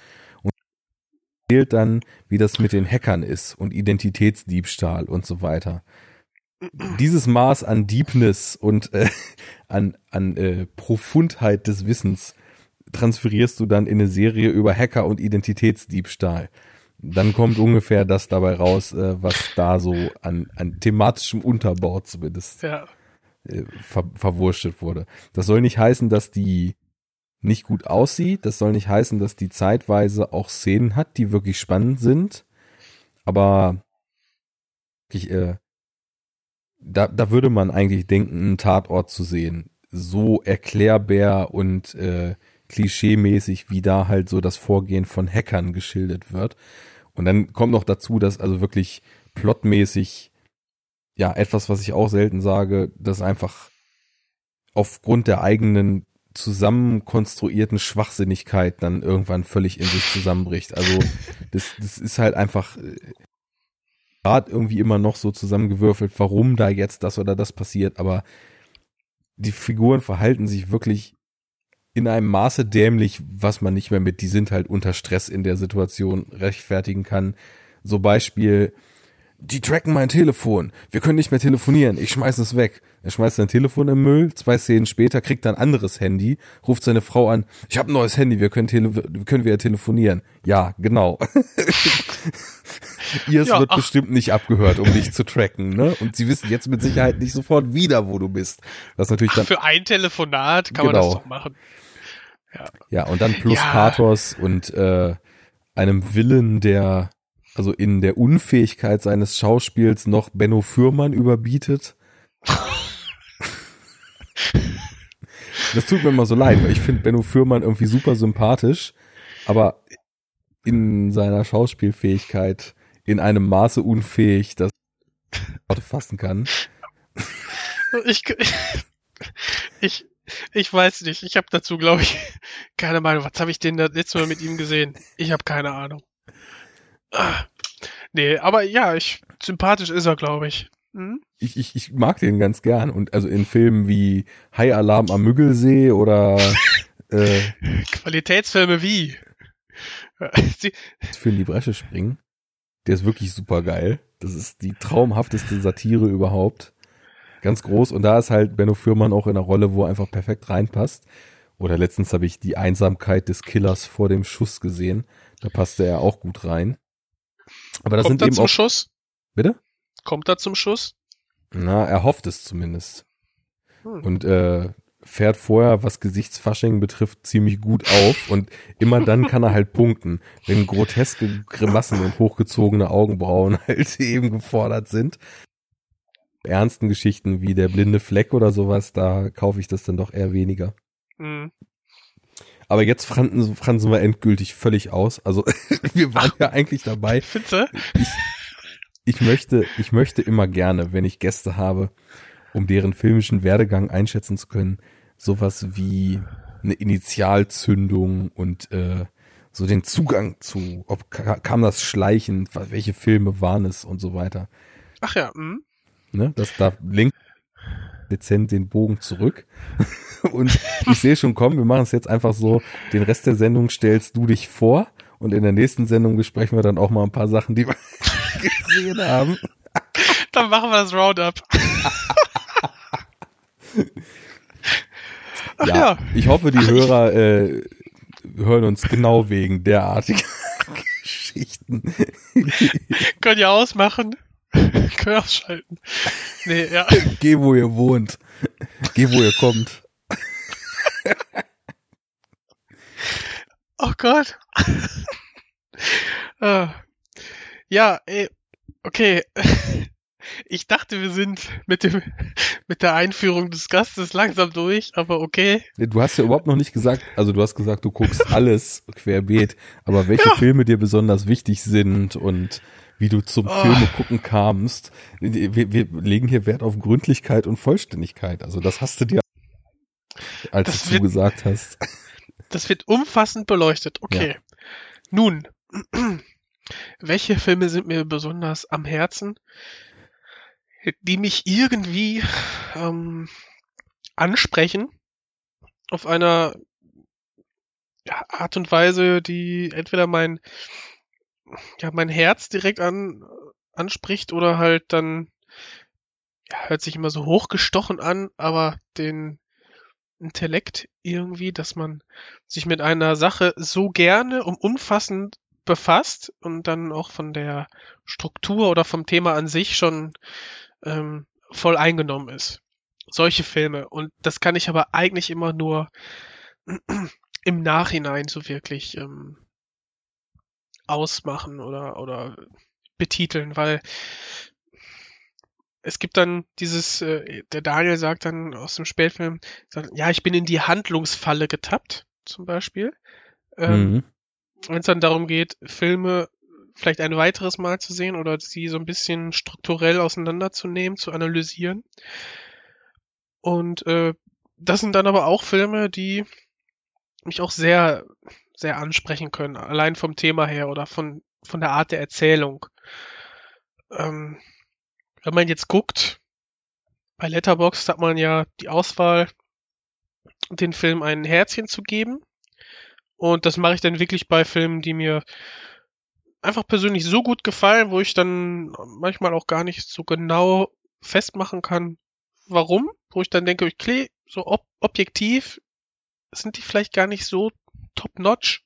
Erzählt dann, wie das mit den Hackern ist und Identitätsdiebstahl und so weiter. Dieses Maß an Deepness und äh, an, an äh, Profundheit des Wissens transferierst du dann in eine Serie über Hacker und Identitätsdiebstahl. Dann kommt ungefähr das dabei raus, äh, was da so an, an thematischem Unterbau zumindest Ja. äh, ver verwurstet wurde. Das soll nicht heißen, dass die nicht gut aussieht. Das soll nicht heißen, dass die zeitweise auch Szenen hat, die wirklich spannend sind. Aber ich, äh, da, da würde man eigentlich denken, einen Tatort zu sehen. So erklärbar und äh, klischeemäßig, wie da halt so das Vorgehen von Hackern geschildert wird. Und dann kommt noch dazu, dass also wirklich plotmäßig, ja, etwas, was ich auch selten sage, dass einfach aufgrund der eigenen zusammenkonstruierten Schwachsinnigkeit dann irgendwann völlig in sich zusammenbricht. Also das, das ist halt einfach äh, gerade irgendwie immer noch so zusammengewürfelt, warum da jetzt das oder das passiert, aber die Figuren verhalten sich wirklich in einem Maße dämlich, was man nicht mehr mit, die sind halt unter Stress in der Situation rechtfertigen kann. So Beispiel, die tracken mein Telefon, wir können nicht mehr telefonieren, ich schmeiß es weg. Er schmeißt sein Telefon im Müll, zwei Szenen später kriegt er ein anderes Handy, ruft seine Frau an, ich habe ein neues Handy, wir können, tele wir können wieder telefonieren. Ja, genau. Ihrs Ja, wird ach. bestimmt nicht abgehört, um dich zu tracken, ne? Und sie wissen jetzt mit Sicherheit nicht sofort wieder, wo du bist. Das natürlich dann Für ein Telefonat kann man Genau. das doch machen. Ja, und dann plus Ja. Pathos und äh, einem Willen, der also in der Unfähigkeit seines Schauspiels noch Benno Fürmann überbietet. Das tut mir immer so leid, weil ich finde Benno Fürmann irgendwie super sympathisch, aber in seiner Schauspielfähigkeit in einem Maße unfähig, dass ich Worte fassen kann. Ich, ich, ich weiß nicht. Ich habe dazu, glaube ich, keine Meinung. Was habe ich denn das letzte Mal mit ihm gesehen? Ich habe keine Ahnung. Ah, nee, aber ja, ich, sympathisch ist er, glaube ich. Hm? ich, ich, ich mag den ganz gern. Und also in Filmen wie High Alarm am Müggelsee oder äh, Qualitätsfilme wie? Für in die Bresche springen, der ist wirklich super geil. Das ist die traumhafteste Satire überhaupt. Ganz groß. Und da ist halt Benno Fürmann auch in einer Rolle, wo er einfach perfekt reinpasst. Oder letztens habe ich die Einsamkeit des Killers vor dem Schuss gesehen. Da passte er auch gut rein. Aber das kommt sind er eben zum auch. Schuss? Bitte? Kommt er zum Schuss? Na, er hofft es zumindest. Hm. und äh, fährt vorher, was Gesichtsfasching betrifft, ziemlich gut auf und immer dann kann er halt punkten, wenn groteske Grimassen und hochgezogene Augenbrauen halt eben gefordert sind. Ernsten Geschichten wie der blinde Fleck oder sowas, da kaufe ich das dann doch eher weniger. Hm. Aber jetzt fransen, fransen wir endgültig völlig aus. Also wir waren ja eigentlich dabei. Du? ich, ich möchte, ich möchte immer gerne, wenn ich Gäste habe, um deren filmischen Werdegang einschätzen zu können, sowas wie eine Initialzündung und äh, so den Zugang zu, ob ka- kam das schleichend, wa- welche Filme waren es und so weiter. Ach ja, hm. Ne? Das da linkt dezent den Bogen zurück. Und ich sehe schon kommen, wir machen es jetzt einfach so, den Rest der Sendung stellst du dich vor und in der nächsten Sendung besprechen wir dann auch mal ein paar Sachen, die wir gesehen haben. Dann machen wir das Roundup. Ach ja, ja. ich hoffe, die Hörer äh, hören uns genau wegen derartiger Geschichten. Könnt ihr ausmachen. Könnt ihr ausschalten. Nee, ja. Geh, wo ihr wohnt. Geh, wo ihr kommt. Oh Gott. Ah. ja, ey, okay. Ich dachte, wir sind mit dem, mit der Einführung des Gastes langsam durch, aber okay. Du hast ja überhaupt noch nicht gesagt, also du hast gesagt, du guckst alles querbeet, aber welche Ja. Filme dir besonders wichtig sind und wie du zum Oh. Filme gucken kamst. Wir, wir legen hier Wert auf Gründlichkeit und Vollständigkeit. Also das hast du dir, als Das du wird- gesagt hast. Das wird umfassend beleuchtet. Okay. Nun, welche Filme sind mir besonders am Herzen, die mich irgendwie ähm, ansprechen auf einer ja, Art und Weise, die entweder mein ja mein Herz direkt an anspricht oder halt dann ja, hört sich immer so hochgestochen an, aber den Intellekt irgendwie, dass man sich mit einer Sache so gerne und umfassend befasst und dann auch von der Struktur oder vom Thema an sich schon ähm, voll eingenommen ist. Solche Filme. Und das kann ich aber eigentlich immer nur im Nachhinein so wirklich ähm, ausmachen oder, oder betiteln, weil es gibt dann dieses, äh, der Daniel sagt dann aus dem Spätfilm, sagt, ja, ich bin in die Handlungsfalle getappt, zum Beispiel. Ähm, mhm. Wenn es dann darum geht, Filme vielleicht ein weiteres Mal zu sehen oder sie so ein bisschen strukturell auseinanderzunehmen, zu analysieren. Und äh, das sind dann aber auch Filme, die mich auch sehr, sehr ansprechen können, allein vom Thema her oder von, von der Art der Erzählung. Ähm, wenn man jetzt guckt, bei Letterboxd hat man ja die Auswahl, den Film ein Herzchen zu geben. Und das mache ich dann wirklich bei Filmen, die mir einfach persönlich so gut gefallen, wo ich dann manchmal auch gar nicht so genau festmachen kann, warum. Wo ich dann denke, okay, so ob objektiv sind die vielleicht gar nicht so top-notch.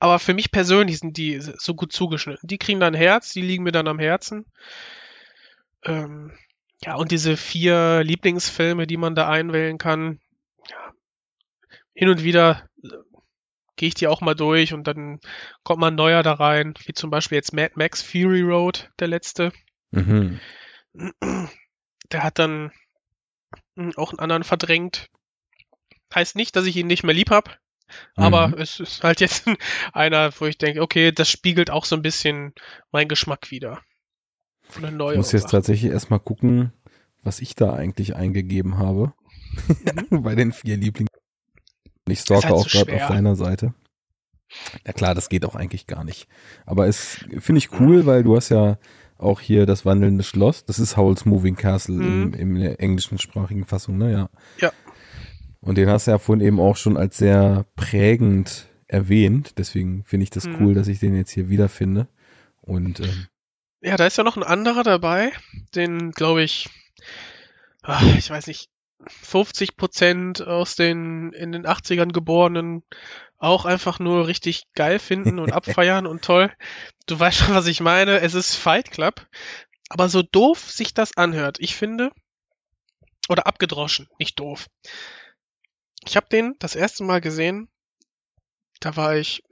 Aber für mich persönlich sind die so gut zugeschnitten. Die kriegen dann Herz, die liegen mir dann am Herzen. Ähm, ja, und diese vier Lieblingsfilme, die man da einwählen kann, ja, hin und wieder äh, gehe ich die auch mal durch und dann kommt man neuer da rein, wie zum Beispiel jetzt Mad Max Fury Road, der letzte. Mhm. Der hat dann hm, auch einen anderen verdrängt. Heißt nicht, dass ich ihn nicht mehr lieb hab, aber mhm. es ist halt jetzt einer, wo ich denke, okay, das spiegelt auch so ein bisschen meinen Geschmack wieder. Eine neue ich muss jetzt tatsächlich erstmal gucken, was ich da eigentlich eingegeben habe. Mhm. Bei den vier Lieblingen. Ich stalke halt auch so gerade auf deiner Seite. Ja klar, das geht auch eigentlich gar nicht. Aber es finde ich cool, weil du hast ja auch hier das wandelnde Schloss. Das ist Howl's Moving Castle mhm. im, in der englischen sprachigen Fassung, ne? Ja. Ja. Und den hast du ja vorhin eben auch schon als sehr prägend erwähnt. Deswegen finde ich das mhm. cool, dass ich den jetzt hier wiederfinde. Und ähm, ja, da ist ja noch ein anderer dabei, den glaube ich, ach, ich weiß nicht, 50 Prozent aus den in den 80ern geborenen auch einfach nur richtig geil finden und abfeiern und toll. Du weißt schon, was ich meine. Es ist Fight Club. Aber so doof sich das anhört, ich finde, oder abgedroschen, nicht doof. Ich habe den das erste Mal gesehen, da war ich,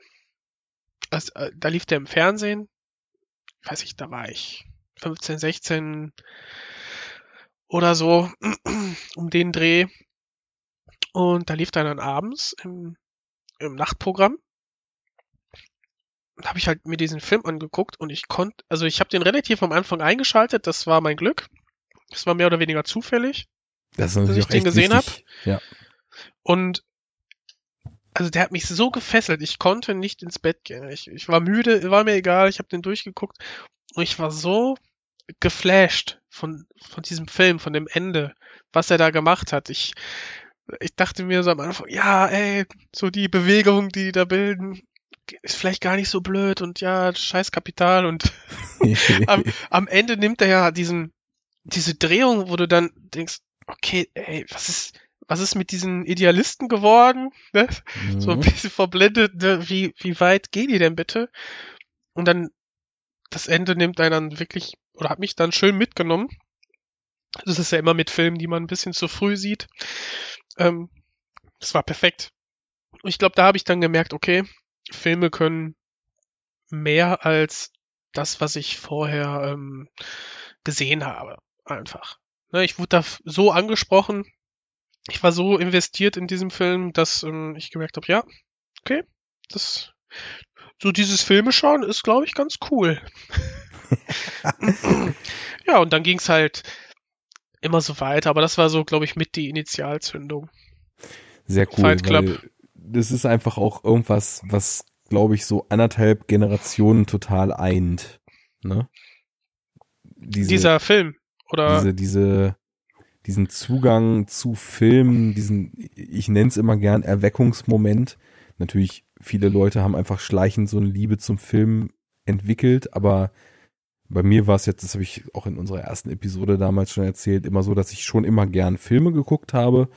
also, da lief der im Fernsehen, weiß ich, da war ich 15, 16 oder so um den Dreh. Und da lief er dann abends im, im Nachtprogramm. Da habe ich halt mir diesen Film angeguckt und ich konnte, also ich habe den relativ am Anfang eingeschaltet, das war mein Glück. Das war mehr oder weniger zufällig, das dass ich den gesehen habe. Ja. Und also der hat mich so gefesselt, ich konnte nicht ins Bett gehen. Ich, ich war müde, war mir egal, ich habe den durchgeguckt und ich war so geflasht von, von diesem Film, von dem Ende, was er da gemacht hat. Ich, ich dachte mir so am Anfang, ja, ey, so die Bewegung, die die da bilden, ist vielleicht gar nicht so blöd und ja, scheiß Kapital und am, am Ende nimmt er ja diesen, diese Drehung, wo du dann denkst, okay, ey, was ist, was ist mit diesen Idealisten geworden? Ne? Mhm. So ein bisschen verblendet, ne? wie, wie weit gehen die denn bitte? Und dann das Ende nimmt einen dann wirklich, oder hat mich dann schön mitgenommen. Das ist ja immer mit Filmen, die man ein bisschen zu früh sieht. Ähm, das war perfekt. Und ich glaube, da habe ich dann gemerkt, okay, Filme können mehr als das, was ich vorher ähm, gesehen habe. Einfach. Ne, ich wurde da so angesprochen, ich war so investiert in diesem Film, dass ähm, ich gemerkt habe, ja, okay, das so dieses Filme schauen ist, glaube ich, ganz cool. ja, und dann ging's halt immer so weiter, aber das war so, glaube ich, mit die Initialzündung. Sehr cool, Fight Club. das ist einfach auch irgendwas, was glaube ich, so anderthalb Generationen total eint. Ne? Diese, Dieser Film, oder? Diese, diese, diesen Zugang zu Filmen, diesen, ich nenne es immer gern Erweckungsmoment. Natürlich, viele Leute haben einfach schleichend so eine Liebe zum Film entwickelt, aber bei mir war es jetzt, das habe ich auch in unserer ersten Episode damals schon erzählt, immer so, dass ich schon immer gern Filme geguckt habe,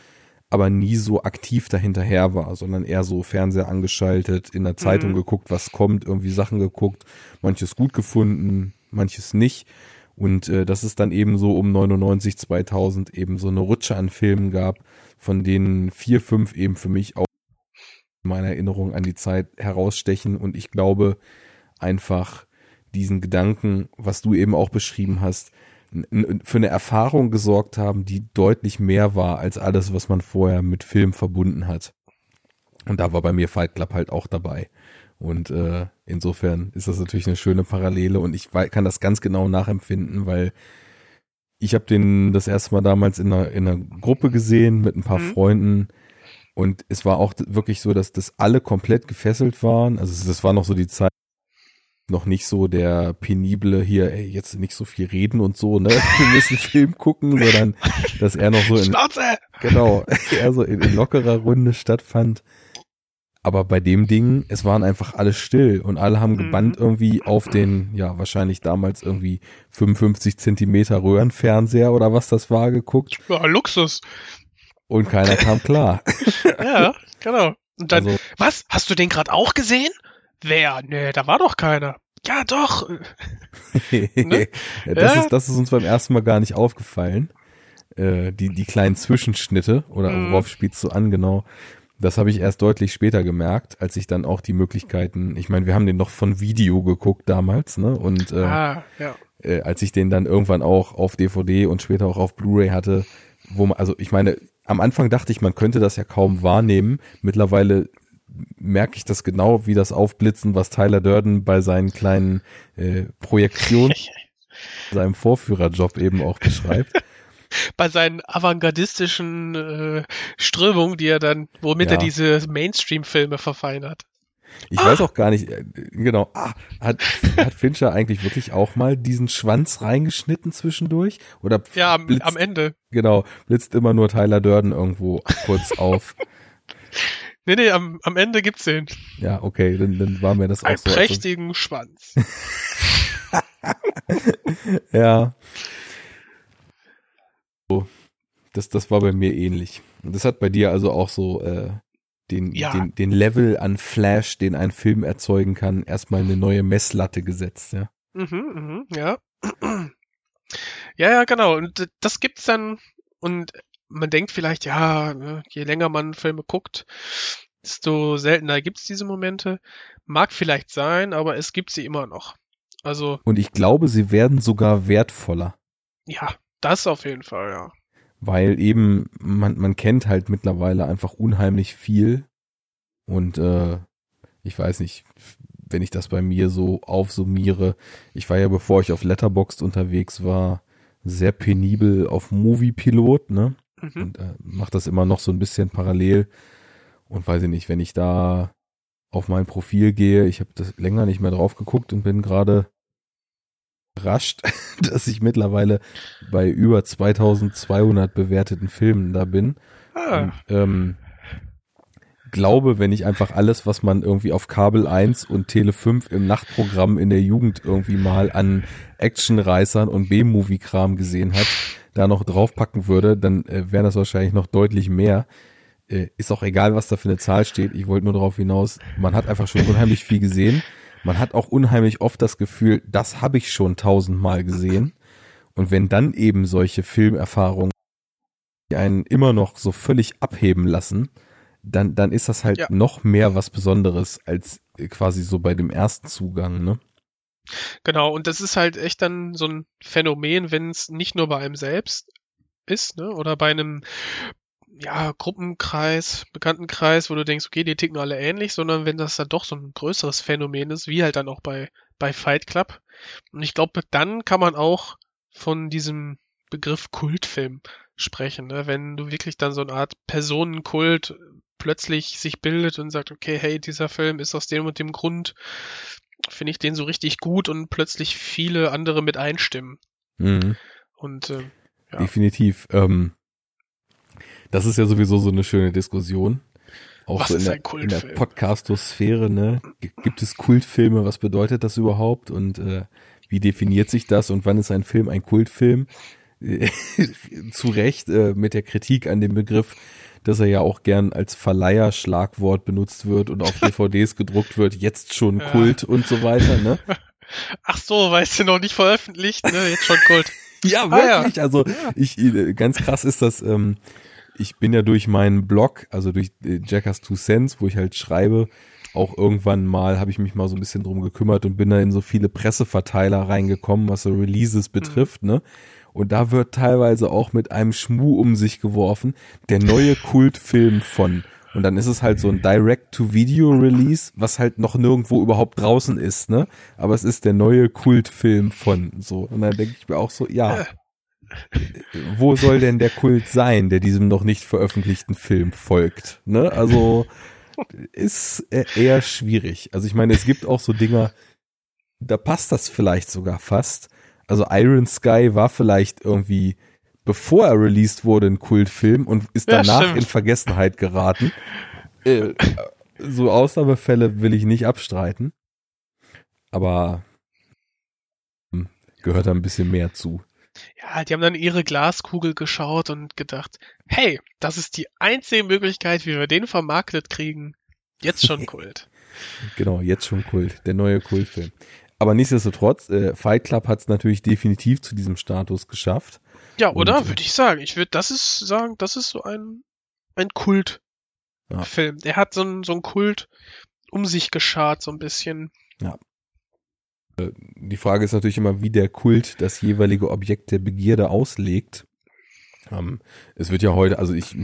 aber nie so aktiv dahinterher war, sondern eher so Fernseher angeschaltet, in der Zeitung mhm. geguckt, was kommt, irgendwie Sachen geguckt, manches gut gefunden, manches nicht. Und äh, dass es dann eben so um 99, 2000 eben so eine Rutsche an Filmen gab, von denen vier, fünf eben für mich auch meine Erinnerung an die Zeit herausstechen. Und ich glaube einfach diesen Gedanken, was du eben auch beschrieben hast, für eine Erfahrung gesorgt haben, die deutlich mehr war als alles, was man vorher mit Film verbunden hat. Und da war bei mir Fight Club halt auch dabei. Und äh, insofern ist das natürlich eine schöne Parallele und ich kann das ganz genau nachempfinden, weil ich habe den das erste Mal damals in einer, in einer Gruppe gesehen mit ein paar mhm. Freunden und es war auch wirklich so, dass das alle komplett gefesselt waren. Also das war noch so die Zeit, noch nicht so der penible hier, ey, jetzt nicht so viel reden und so, ne? Wir müssen Film gucken, sondern dass er noch so in, Schnauze! genau, eher so in, in lockerer Runde stattfand. Aber bei dem Ding, es waren einfach alle still und alle haben gebannt mhm. irgendwie auf den, ja, wahrscheinlich damals irgendwie 55 Zentimeter Röhrenfernseher oder was das war geguckt. Ja, Luxus. Und keiner kam klar. ja, genau. Und dann, also, was? Hast du den gerade auch gesehen? Wer? Nee, da war doch keiner. Ja, doch. ne? ja, das, ja? Ist, das ist uns beim ersten Mal gar nicht aufgefallen. Äh, die, die kleinen Zwischenschnitte oder mhm. worauf spielst du an, genau. Das habe ich erst deutlich später gemerkt, als ich dann auch die Möglichkeiten, ich meine, wir haben den noch von Video geguckt damals, ne? Und äh, ah, ja. äh, als ich den dann irgendwann auch auf DVD und später auch auf Blu-ray hatte, wo man, also ich meine, am Anfang dachte ich, man könnte das ja kaum wahrnehmen. Mittlerweile merke ich das genau, wie das Aufblitzen, was Tyler Durden bei seinen kleinen äh, Projektionen, seinem Vorführerjob eben auch beschreibt bei seinen avantgardistischen äh, Strömungen, die er dann, womit ja. er diese Mainstream-Filme verfeinert. Ich ah. weiß auch gar nicht, äh, genau, ah, hat, hat Fincher eigentlich wirklich auch mal diesen Schwanz reingeschnitten zwischendurch? Oder ja, am, blitzt, am Ende. Genau, blitzt immer nur Tyler Durden irgendwo kurz auf. Nee, nee, am, am Ende gibt's den. Ja, okay, dann, dann war mir das auch Ein so. Einen prächtigen Schwanz. ja. Das, das war bei mir ähnlich. Und das hat bei dir also auch so äh, den, ja. den, den Level an Flash, den ein Film erzeugen kann, erstmal eine neue Messlatte gesetzt, ja. Mhm, mhm, ja. Ja, ja, genau. Und das gibt's dann, und man denkt vielleicht, ja, ne, je länger man Filme guckt, desto seltener gibt's diese Momente. Mag vielleicht sein, aber es gibt sie immer noch. Also. Und ich glaube, sie werden sogar wertvoller. Ja, das auf jeden Fall, ja. Weil eben, man, man kennt halt mittlerweile einfach unheimlich viel. Und äh, ich weiß nicht, wenn ich das bei mir so aufsummiere, ich war ja, bevor ich auf Letterboxd unterwegs war, sehr penibel auf Movie-Pilot, ne? Mhm. Und äh, mach das immer noch so ein bisschen parallel. Und weiß ich nicht, wenn ich da auf mein Profil gehe, ich habe das länger nicht mehr drauf geguckt und bin gerade überrascht, dass ich mittlerweile bei über 2200 bewerteten Filmen da bin. Ah. Und, ähm, glaube, wenn ich einfach alles, was man irgendwie auf Kabel 1 und Tele 5 im Nachtprogramm in der Jugend irgendwie mal an Actionreißern und B-Movie-Kram gesehen hat, da noch draufpacken würde, dann äh, wäre das wahrscheinlich noch deutlich mehr. Äh, ist auch egal, was da für eine Zahl steht. Ich wollte nur darauf hinaus, man hat einfach schon unheimlich viel gesehen man hat auch unheimlich oft das Gefühl, das habe ich schon tausendmal gesehen. Und wenn dann eben solche Filmerfahrungen einen immer noch so völlig abheben lassen, dann, dann ist das halt ja. noch mehr was Besonderes als quasi so bei dem ersten Zugang, ne? Genau, und das ist halt echt dann so ein Phänomen, wenn es nicht nur bei einem selbst ist, ne? Oder bei einem ja, Gruppenkreis, Bekanntenkreis, wo du denkst, okay, die ticken alle ähnlich, sondern wenn das dann doch so ein größeres Phänomen ist, wie halt dann auch bei, bei Fight Club. Und ich glaube, dann kann man auch von diesem Begriff Kultfilm sprechen, ne? wenn du wirklich dann so eine Art Personenkult plötzlich sich bildet und sagt, okay, hey, dieser Film ist aus dem und dem Grund, finde ich den so richtig gut und plötzlich viele andere mit einstimmen. Mhm. Und äh, ja. Definitiv. Ähm, das ist ja sowieso so eine schöne Diskussion. Auch Was so in der, in der? Podcastosphäre, ne? Gibt es Kultfilme? Was bedeutet das überhaupt? Und äh, wie definiert sich das? Und wann ist ein Film ein Kultfilm? Zu Recht äh, mit der Kritik an dem Begriff, dass er ja auch gern als Verleiherschlagwort benutzt wird und auf DVDs gedruckt wird, jetzt schon Ja. Kult und so weiter, ne? Ach so, weißt du noch nicht veröffentlicht, ne? Jetzt schon Kult. Ja, Ah, ja. wirklich. Also ich äh, ganz krass ist das. Ähm, ich bin ja durch meinen Blog, also durch äh, Jackass Two Cents, wo ich halt schreibe, auch irgendwann mal habe ich mich mal so ein bisschen drum gekümmert und bin da in so viele Presseverteiler reingekommen, was so Releases betrifft, ne? Und da wird teilweise auch mit einem Schmuh um sich geworfen, der neue Kultfilm von. Und dann ist es halt so ein Direct-to-Video-Release, was halt noch nirgendwo überhaupt draußen ist, ne? Aber es ist der neue Kultfilm von so. Und dann denke ich mir auch so, ja, wo soll denn der Kult sein, der diesem noch nicht veröffentlichten Film folgt? Ne? Also ist äh, eher schwierig. Also ich meine, es gibt auch so Dinger, da passt das vielleicht sogar fast. Also Iron Sky war vielleicht irgendwie, bevor er released wurde, ein Kultfilm und ist Ja, danach stimmt. in Vergessenheit geraten. Äh, so Ausnahmefälle will ich nicht abstreiten. Aber hm, gehört da ein bisschen mehr zu. Ja, die haben dann ihre Glaskugel geschaut und gedacht, hey, das ist die einzige Möglichkeit, wie wir den vermarktet kriegen. Jetzt schon Kult. Genau, jetzt schon Kult, der neue Kultfilm. Aber nichtsdestotrotz, äh, Fight Club hat es natürlich definitiv zu diesem Status geschafft. Ja, oder? Äh, Würde ich sagen. Ich würde, das ist sagen, das ist so ein, ein Kultfilm. Der hat so einen, so einen Kult um sich geschart, so ein bisschen. Die Frage ist natürlich immer, wie der Kult das jeweilige Objekt der Begierde auslegt. Ähm, es wird ja heute, also ich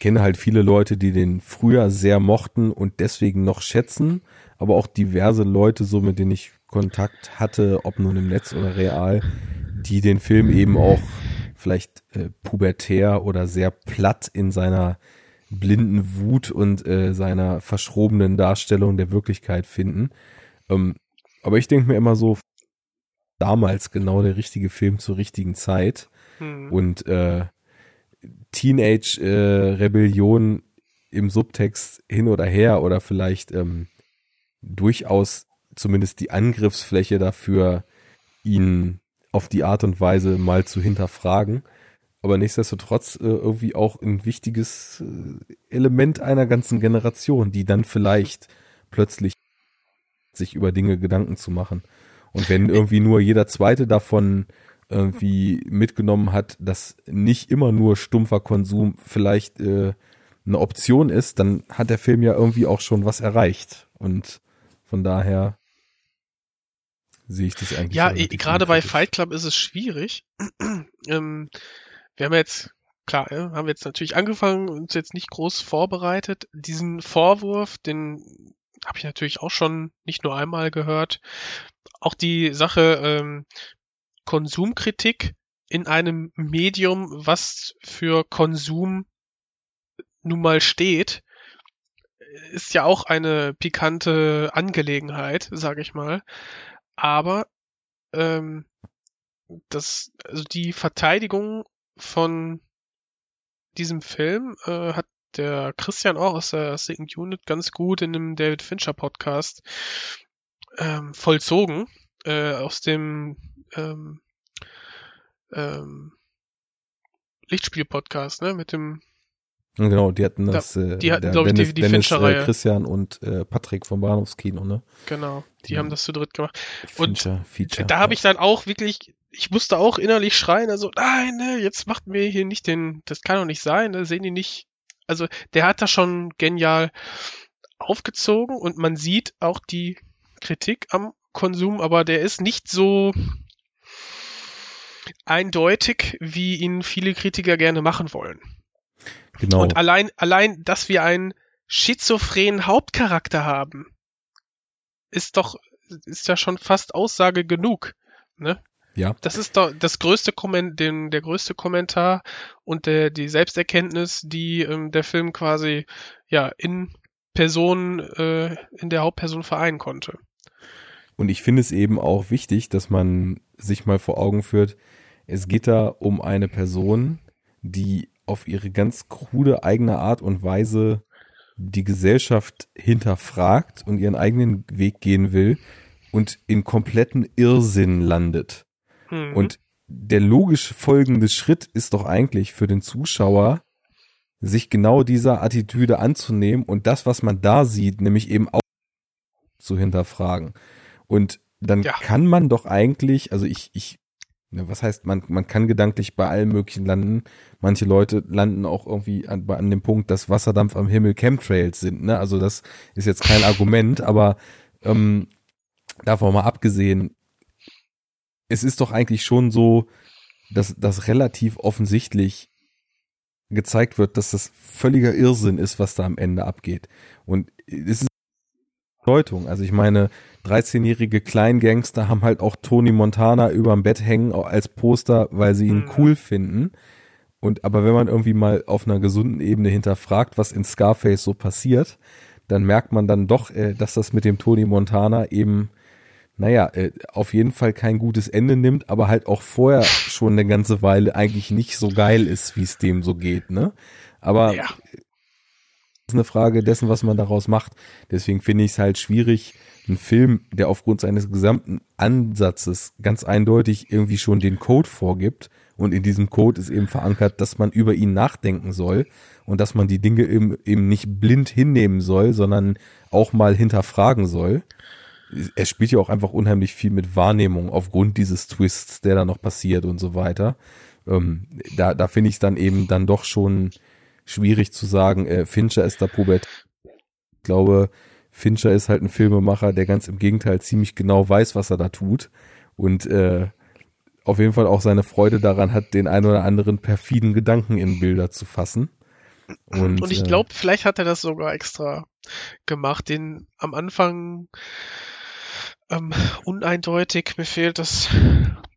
kenne halt viele Leute, die den früher sehr mochten und deswegen noch schätzen, aber auch diverse Leute, so mit denen ich Kontakt hatte, ob nun im Netz oder real, die den Film eben auch vielleicht äh, pubertär oder sehr platt in seiner blinden Wut und äh, seiner verschrobenen Darstellung der Wirklichkeit finden. Ähm, aber ich denke mir immer so, damals genau der richtige Film zur richtigen Zeit Hm. und äh, Teenage-Rebellion im Subtext hin oder her oder vielleicht ähm, durchaus zumindest die Angriffsfläche dafür, ihn auf die Art und Weise mal zu hinterfragen. Aber nichtsdestotrotz äh, irgendwie auch ein wichtiges äh, Element einer ganzen Generation, die dann vielleicht plötzlich sich über Dinge Gedanken zu machen. Und wenn irgendwie nur jeder zweite davon irgendwie mitgenommen hat, dass nicht immer nur stumpfer Konsum vielleicht äh, eine Option ist, dann hat der Film ja irgendwie auch schon was erreicht. Und von daher sehe ich das eigentlich. Ja, gerade bei. Fight Club ist es schwierig. ähm, wir haben jetzt, klar, ja, haben wir jetzt natürlich angefangen, uns jetzt nicht groß vorbereitet. Diesen Vorwurf, den habe ich natürlich auch schon nicht nur einmal gehört. Auch die Sache ähm, Konsumkritik in einem Medium, was für Konsum nun mal steht, ist ja auch eine pikante Angelegenheit, sage ich mal. Aber ähm, das, also die Verteidigung von diesem Film äh, hat der Christian auch aus der Second Unit ganz gut in dem David Fincher Podcast ähm, vollzogen äh, aus dem ähm, ähm, Lichtspiel Podcast, ne, mit dem Genau, die hatten das, äh, die hatten, der glaub ich, die- die Dennis äh, Christian und äh, Patrick vom Bahnhofskino, ne? genau, die Die- haben das zu dritt gemacht. Und Feature, da habe ich dann auch wirklich, ich musste auch innerlich schreien, also nein, ne, jetzt macht mir hier nicht den, das kann doch nicht sein, ne, sehen die nicht. Also der hat das schon genial aufgezogen und man sieht auch die Kritik am Konsum, aber der ist nicht so eindeutig, wie ihn viele Kritiker gerne machen wollen. genau. Und allein, allein, dass wir einen schizophrenen Hauptcharakter haben, ist doch, ist ja schon fast Aussage genug. Ne? Ja. Das ist doch das größte Komment, den, der größte Kommentar und der, die Selbsterkenntnis, die ähm, der Film quasi ja in Person, äh, in der Hauptperson vereinen konnte. Und ich finde es eben auch wichtig, dass man sich mal vor Augen führt, es geht da um eine Person, die auf ihre ganz krude eigene Art und Weise die Gesellschaft hinterfragt und ihren eigenen Weg gehen will und in kompletten Irrsinn landet. Mhm. Und der logisch folgende Schritt ist doch eigentlich für den Zuschauer, sich genau dieser Attitüde anzunehmen und das, was man da sieht, nämlich eben auch zu hinterfragen. Und dann Ja. kann man doch eigentlich, also ich, ich, was heißt, man, man kann gedanklich bei allem Möglichen landen. Manche Leute landen auch irgendwie an, an dem Punkt, dass Wasserdampf am Himmel Chemtrails sind. Ne? Also das ist jetzt kein Argument, aber ähm, davon mal abgesehen, es ist doch eigentlich schon so, dass das relativ offensichtlich gezeigt wird, dass das völliger Irrsinn ist, was da am Ende abgeht. Und es ist Bedeutung. Also ich meine, 13-jährige Kleingangster haben halt auch Tony Montana überm Bett hängen als Poster, weil sie ihn Mhm. cool finden. Und aber wenn man irgendwie mal auf einer gesunden Ebene hinterfragt, was in Scarface so passiert, dann merkt man dann doch, äh, dass das mit dem Tony Montana eben, naja, äh, auf jeden Fall kein gutes Ende nimmt, aber halt auch vorher schon eine ganze Weile eigentlich nicht so geil ist, wie es dem so geht, ne? Aber ja. ist eine Frage dessen, was man daraus macht. Deswegen finde ich es halt schwierig, einen Film, der aufgrund seines gesamten Ansatzes ganz eindeutig irgendwie schon den Code vorgibt und in diesem Code ist eben verankert, dass man über ihn nachdenken soll und dass man die Dinge eben, eben nicht blind hinnehmen soll, sondern auch mal hinterfragen soll. Er spielt ja auch einfach unheimlich viel mit Wahrnehmung aufgrund dieses Twists, der da noch passiert und so weiter. Ähm, da da finde ich es dann eben dann doch schon schwierig zu sagen, äh, Fincher ist da Probert. Ich glaube, Fincher ist halt ein Filmemacher, der ganz im Gegenteil ziemlich genau weiß, was er da tut und äh, auf jeden Fall auch seine Freude daran hat, den ein oder anderen perfiden Gedanken in Bilder zu fassen. Und, Und ich äh, glaube, vielleicht hat er das sogar extra gemacht, den am Anfang ähm, uneindeutig, mir fehlt das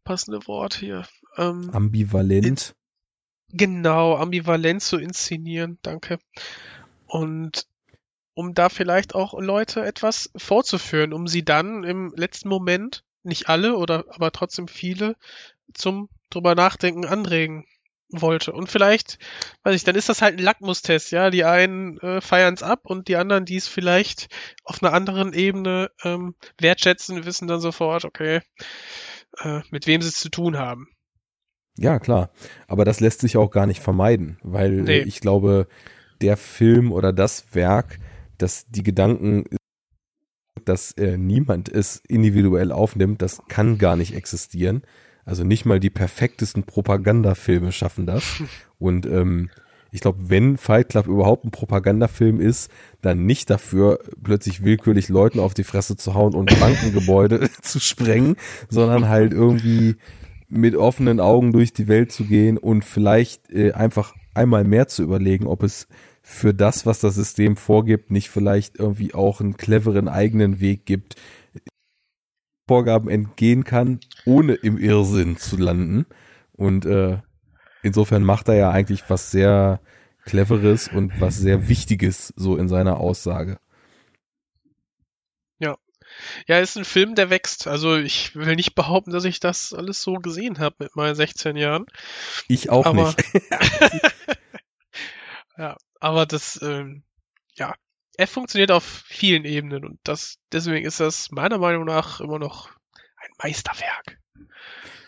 passende Wort hier. Ähm, ambivalent. genau, ambivalent zu inszenieren, danke. Und um da vielleicht auch Leute etwas vorzuführen, um sie dann im letzten Moment, nicht alle oder aber trotzdem viele, zum drüber nachdenken anregen wollte. Und vielleicht, weiß ich, dann ist das halt ein Lackmustest, ja. Die einen äh, feiern es ab und die anderen, die es vielleicht auf einer anderen Ebene ähm, wertschätzen, wissen dann sofort, okay, äh, mit wem sie es zu tun haben. Ja, klar. Aber das lässt sich auch gar nicht vermeiden, weil Nee. äh, ich glaube, der Film oder das Werk, das die Gedanken, dass äh, niemand es individuell aufnimmt, das kann gar nicht existieren. Also nicht mal die perfektesten Propagandafilme schaffen das. Und ähm, ich glaube, wenn Fight Club überhaupt ein Propagandafilm ist, dann nicht dafür, plötzlich willkürlich Leuten auf die Fresse zu hauen und Bankengebäude zu sprengen, sondern halt irgendwie mit offenen Augen durch die Welt zu gehen und vielleicht äh, einfach einmal mehr zu überlegen, ob es für das, was das System vorgibt, nicht vielleicht irgendwie auch einen cleveren eigenen Weg gibt, Vorgaben entgehen kann, ohne im Irrsinn zu landen. Und äh, insofern macht er ja eigentlich was sehr Cleveres und was sehr Wichtiges so in seiner Aussage. Ja, ist ein Film, der wächst. Also ich will nicht behaupten, dass ich das alles so gesehen habe mit meinen 16 Jahren. Ich auch Aber- nicht. Ja, aber das, ähm, ja, er funktioniert auf vielen Ebenen und das, deswegen ist das meiner Meinung nach immer noch ein Meisterwerk.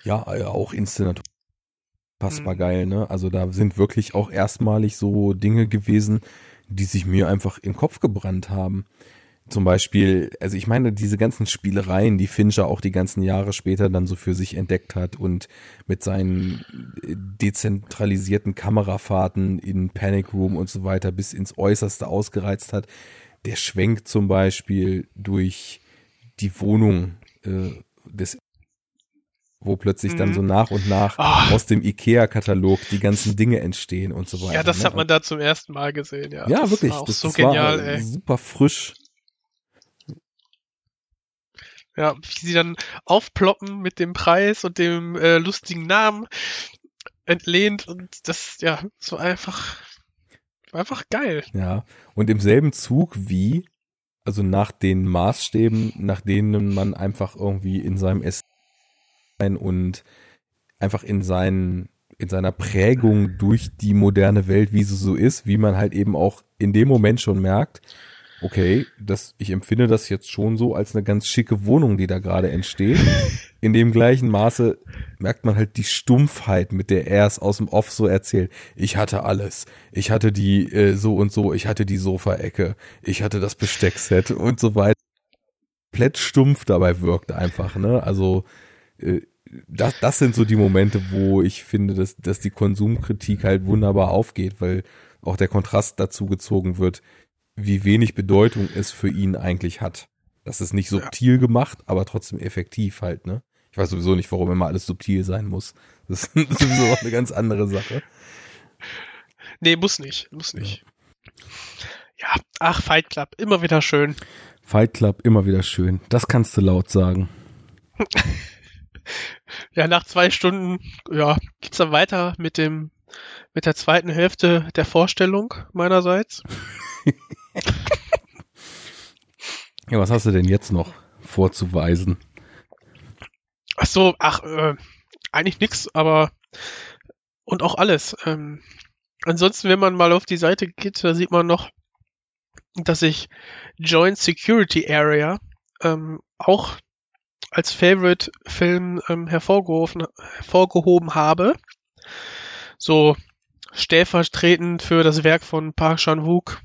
Ja, äh, auch Inszenatur. Passbar Mhm. geil, ne? Also da sind wirklich auch erstmalig so Dinge gewesen, die sich mir einfach in den Kopf gebrannt haben. Zum Beispiel, also ich meine, diese ganzen Spielereien, die Fincher auch die ganzen Jahre später dann so für sich entdeckt hat und mit seinen äh, dezentralisierten Kamerafahrten in Panic Room und so weiter bis ins Äußerste ausgereizt hat. Der Schwenk zum Beispiel durch die Wohnung äh, des wo plötzlich dann Mhm. so nach und nach Ah. aus dem IKEA-Katalog die ganzen Dinge entstehen und so weiter. Ja, das ne? hat man da zum ersten Mal gesehen, ja. Ja, das wirklich. Das so das genial, war ey. super frisch. Ja, wie sie dann aufploppen mit dem Preis und dem äh, lustigen Namen entlehnt und das, ja, so einfach, einfach geil. Ja, und im selben Zug wie, also nach den Maßstäben, nach denen man einfach irgendwie in seinem Essen und einfach in seinen in seiner Prägung durch die moderne Welt, wie sie so ist, wie man halt eben auch in dem Moment schon merkt, okay, das, ich empfinde das jetzt schon so als eine ganz schicke Wohnung, die da gerade entsteht. In dem gleichen Maße merkt man halt die Stumpfheit, mit der er es aus dem Off so erzählt. Ich hatte alles. Ich hatte die äh, so und so, ich hatte die Sofaecke, ich hatte das Besteckset und so weiter. Komplett stumpf dabei wirkt einfach, ne? Also äh, das, das sind so die Momente, wo ich finde, dass, dass die Konsumkritik halt wunderbar aufgeht, weil auch der Kontrast dazu gezogen wird, wie wenig Bedeutung es für ihn eigentlich hat. Das ist nicht subtil ja. gemacht, aber trotzdem effektiv halt, ne? Ich weiß sowieso nicht, warum immer alles subtil sein muss. Das ist sowieso auch eine ganz andere Sache. Nee, muss nicht, muss nicht. Ja, ach, Fight Club, immer wieder schön. Fight Club, immer wieder schön. Das kannst du laut sagen. ja, nach zwei Stunden, ja, geht's dann weiter mit dem, mit der zweiten Hälfte der Vorstellung meinerseits. ja, was hast du denn jetzt noch vorzuweisen? Ach so, ach, äh, eigentlich nix, aber und auch alles. Ähm, ansonsten, wenn man mal auf die Seite geht, da sieht man noch, dass ich Joint Security Area ähm, auch als Favorite-Film ähm, hervorgehoben, hervorgehoben habe. So stellvertretend für das Werk von Park Chan-wook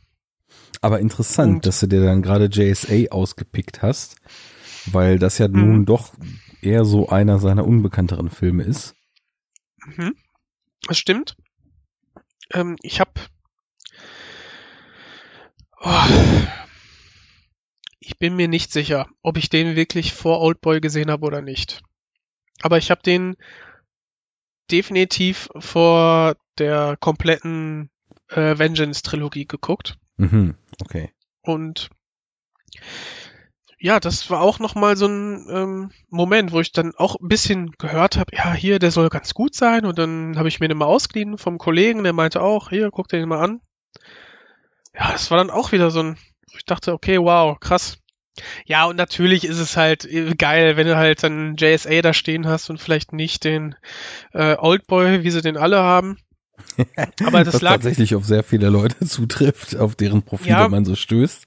aber interessant, und dass du dir dann gerade JSA ausgepickt hast, weil das ja nun mhm. doch eher so einer seiner unbekannteren Filme ist. Mhm. Das stimmt. Ähm, ich habe oh, ich bin mir nicht sicher, ob ich den wirklich vor Oldboy gesehen habe oder nicht. Aber ich habe den definitiv vor der kompletten äh, Vengeance-Trilogie geguckt. Mhm, okay. Und ja, das war auch nochmal so ein ähm, Moment, wo ich dann auch ein bisschen gehört habe, ja, hier, der soll ganz gut sein. Und dann habe ich mir den mal ausgeliehen vom Kollegen, der meinte auch, hier, guck dir den mal an. Ja, das war dann auch wieder so ein, ich dachte, okay, wow, krass. Ja, und natürlich ist es halt äh, geil, wenn du halt dann JSA da stehen hast und vielleicht nicht den äh, Oldboy, wie sie den alle haben. Aber das Was lag tatsächlich auf sehr viele Leute zutrifft, auf deren Profile ja, man so stößt.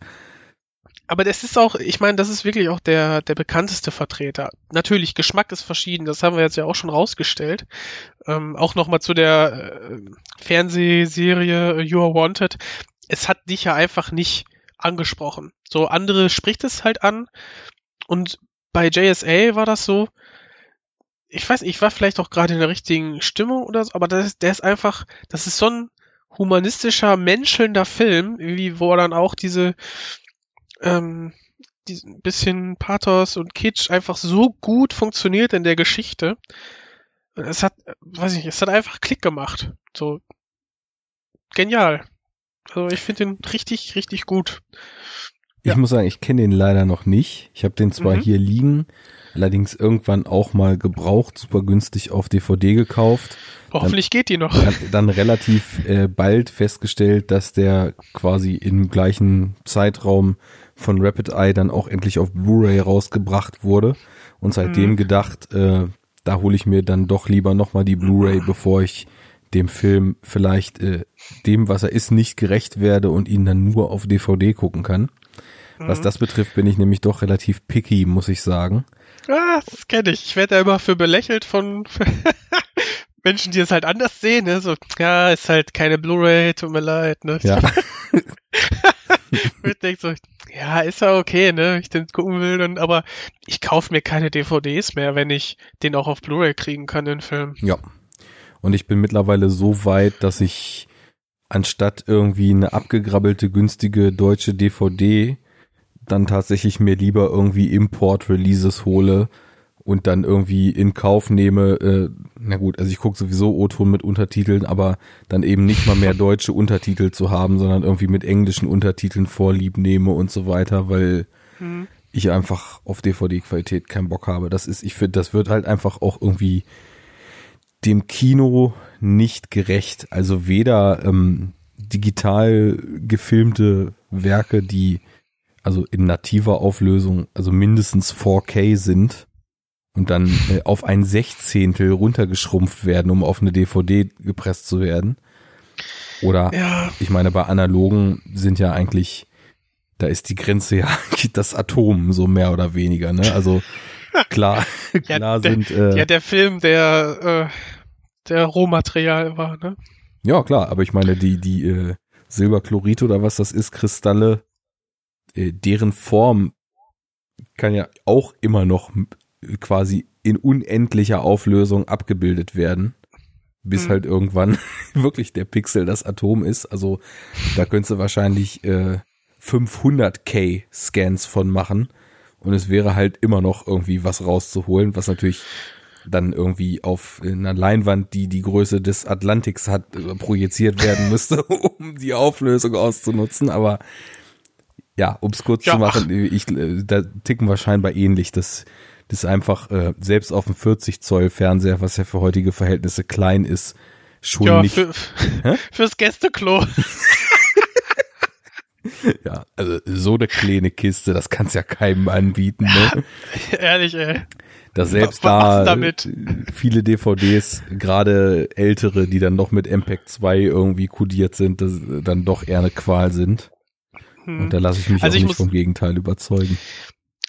Aber das ist auch, ich meine, das ist wirklich auch der, der bekannteste Vertreter. Natürlich, Geschmack ist verschieden, das haben wir jetzt ja auch schon rausgestellt. Ähm, auch nochmal zu der äh, Fernsehserie You Are Wanted. Es hat dich ja einfach nicht angesprochen. So, andere spricht es halt an. Und bei JSA war das so, ich weiß, ich war vielleicht auch gerade in der richtigen Stimmung oder so, aber das, der ist einfach, das ist so ein humanistischer, menschelnder Film, wie wo dann auch diese, ähm, diesen bisschen Pathos und Kitsch einfach so gut funktioniert in der Geschichte. Es hat, weiß ich nicht, es hat einfach Klick gemacht. So genial. Also ich finde den richtig, richtig gut. Ich ja. muss sagen, ich kenne den leider noch nicht. Ich habe den zwar mhm. hier liegen, allerdings irgendwann auch mal gebraucht, super günstig auf DVD gekauft. Hoffentlich dann, geht die noch. Dann, dann relativ äh, bald festgestellt, dass der quasi im gleichen Zeitraum von Rapid Eye dann auch endlich auf Blu-ray rausgebracht wurde und seitdem mhm. gedacht, äh, da hole ich mir dann doch lieber nochmal die Blu-ray, bevor ich dem Film vielleicht äh, dem, was er ist, nicht gerecht werde und ihn dann nur auf DVD gucken kann. Was mhm. das betrifft, bin ich nämlich doch relativ picky, muss ich sagen. Ah, das kenne ich. Ich werde da immer für belächelt von Menschen, die es halt anders sehen. Ne? So, ja, ist halt keine Blu-ray, tut mir leid. Ne? Ja. ich denke so, ja, ist ja okay, ne, ich den gucken will, dann, aber ich kaufe mir keine DVDs mehr, wenn ich den auch auf Blu-ray kriegen kann, den Film. Ja. Und ich bin mittlerweile so weit, dass ich anstatt irgendwie eine abgegrabbelte, günstige deutsche DVD dann tatsächlich mir lieber irgendwie Import-Releases hole und dann irgendwie in Kauf nehme, äh, na gut, also ich gucke sowieso O-Ton mit Untertiteln, aber dann eben nicht mal mehr deutsche Untertitel zu haben, sondern irgendwie mit englischen Untertiteln vorlieb nehme und so weiter, weil mhm. ich einfach auf DVD-Qualität keinen Bock habe. Das ist, ich finde, das wird halt einfach auch irgendwie dem Kino nicht gerecht. Also weder ähm, digital gefilmte Werke, die also in nativer Auflösung, also mindestens 4K sind und dann äh, auf ein Sechzehntel runtergeschrumpft werden, um auf eine DVD gepresst zu werden. Oder Ja, ich meine, bei analogen sind ja eigentlich, da ist die Grenze ja das Atom, so mehr oder weniger, ne? Also klar, Ja, klar der- sind, äh, ja, der Film, der, äh, der Rohmaterial war, ne? ja klar, aber ich meine, die, die äh, Silberchlorid oder was das ist, Kristalle, deren Form kann ja auch immer noch quasi in unendlicher Auflösung abgebildet werden. Bis Hm. halt irgendwann wirklich der Pixel das Atom ist. Also da könntest du wahrscheinlich äh, 500k Scans von machen und es wäre halt immer noch irgendwie was rauszuholen, was natürlich dann irgendwie auf einer Leinwand, die die Größe des Atlantiks hat, äh, projiziert werden müsste, um die Auflösung auszunutzen. Aber ja, um es kurz Ja, zu machen, ich, äh, da ticken wir scheinbar ähnlich. Das, das ist einfach äh, selbst auf dem 40 Zoll Fernseher, was ja für heutige Verhältnisse klein ist, schon Ja, nicht. für, Hä? fürs Gästeklo. Ja, also so eine kleine Kiste, das kannst ja keinem anbieten. Ne? Ehrlich, ey. Dass selbst Was da äh, viele DVDs, gerade ältere, die dann noch mit MPEG 2 irgendwie kodiert sind, das äh, dann doch eher eine Qual sind. Hm. Und da lasse ich mich Also auch ich nicht vom Gegenteil überzeugen.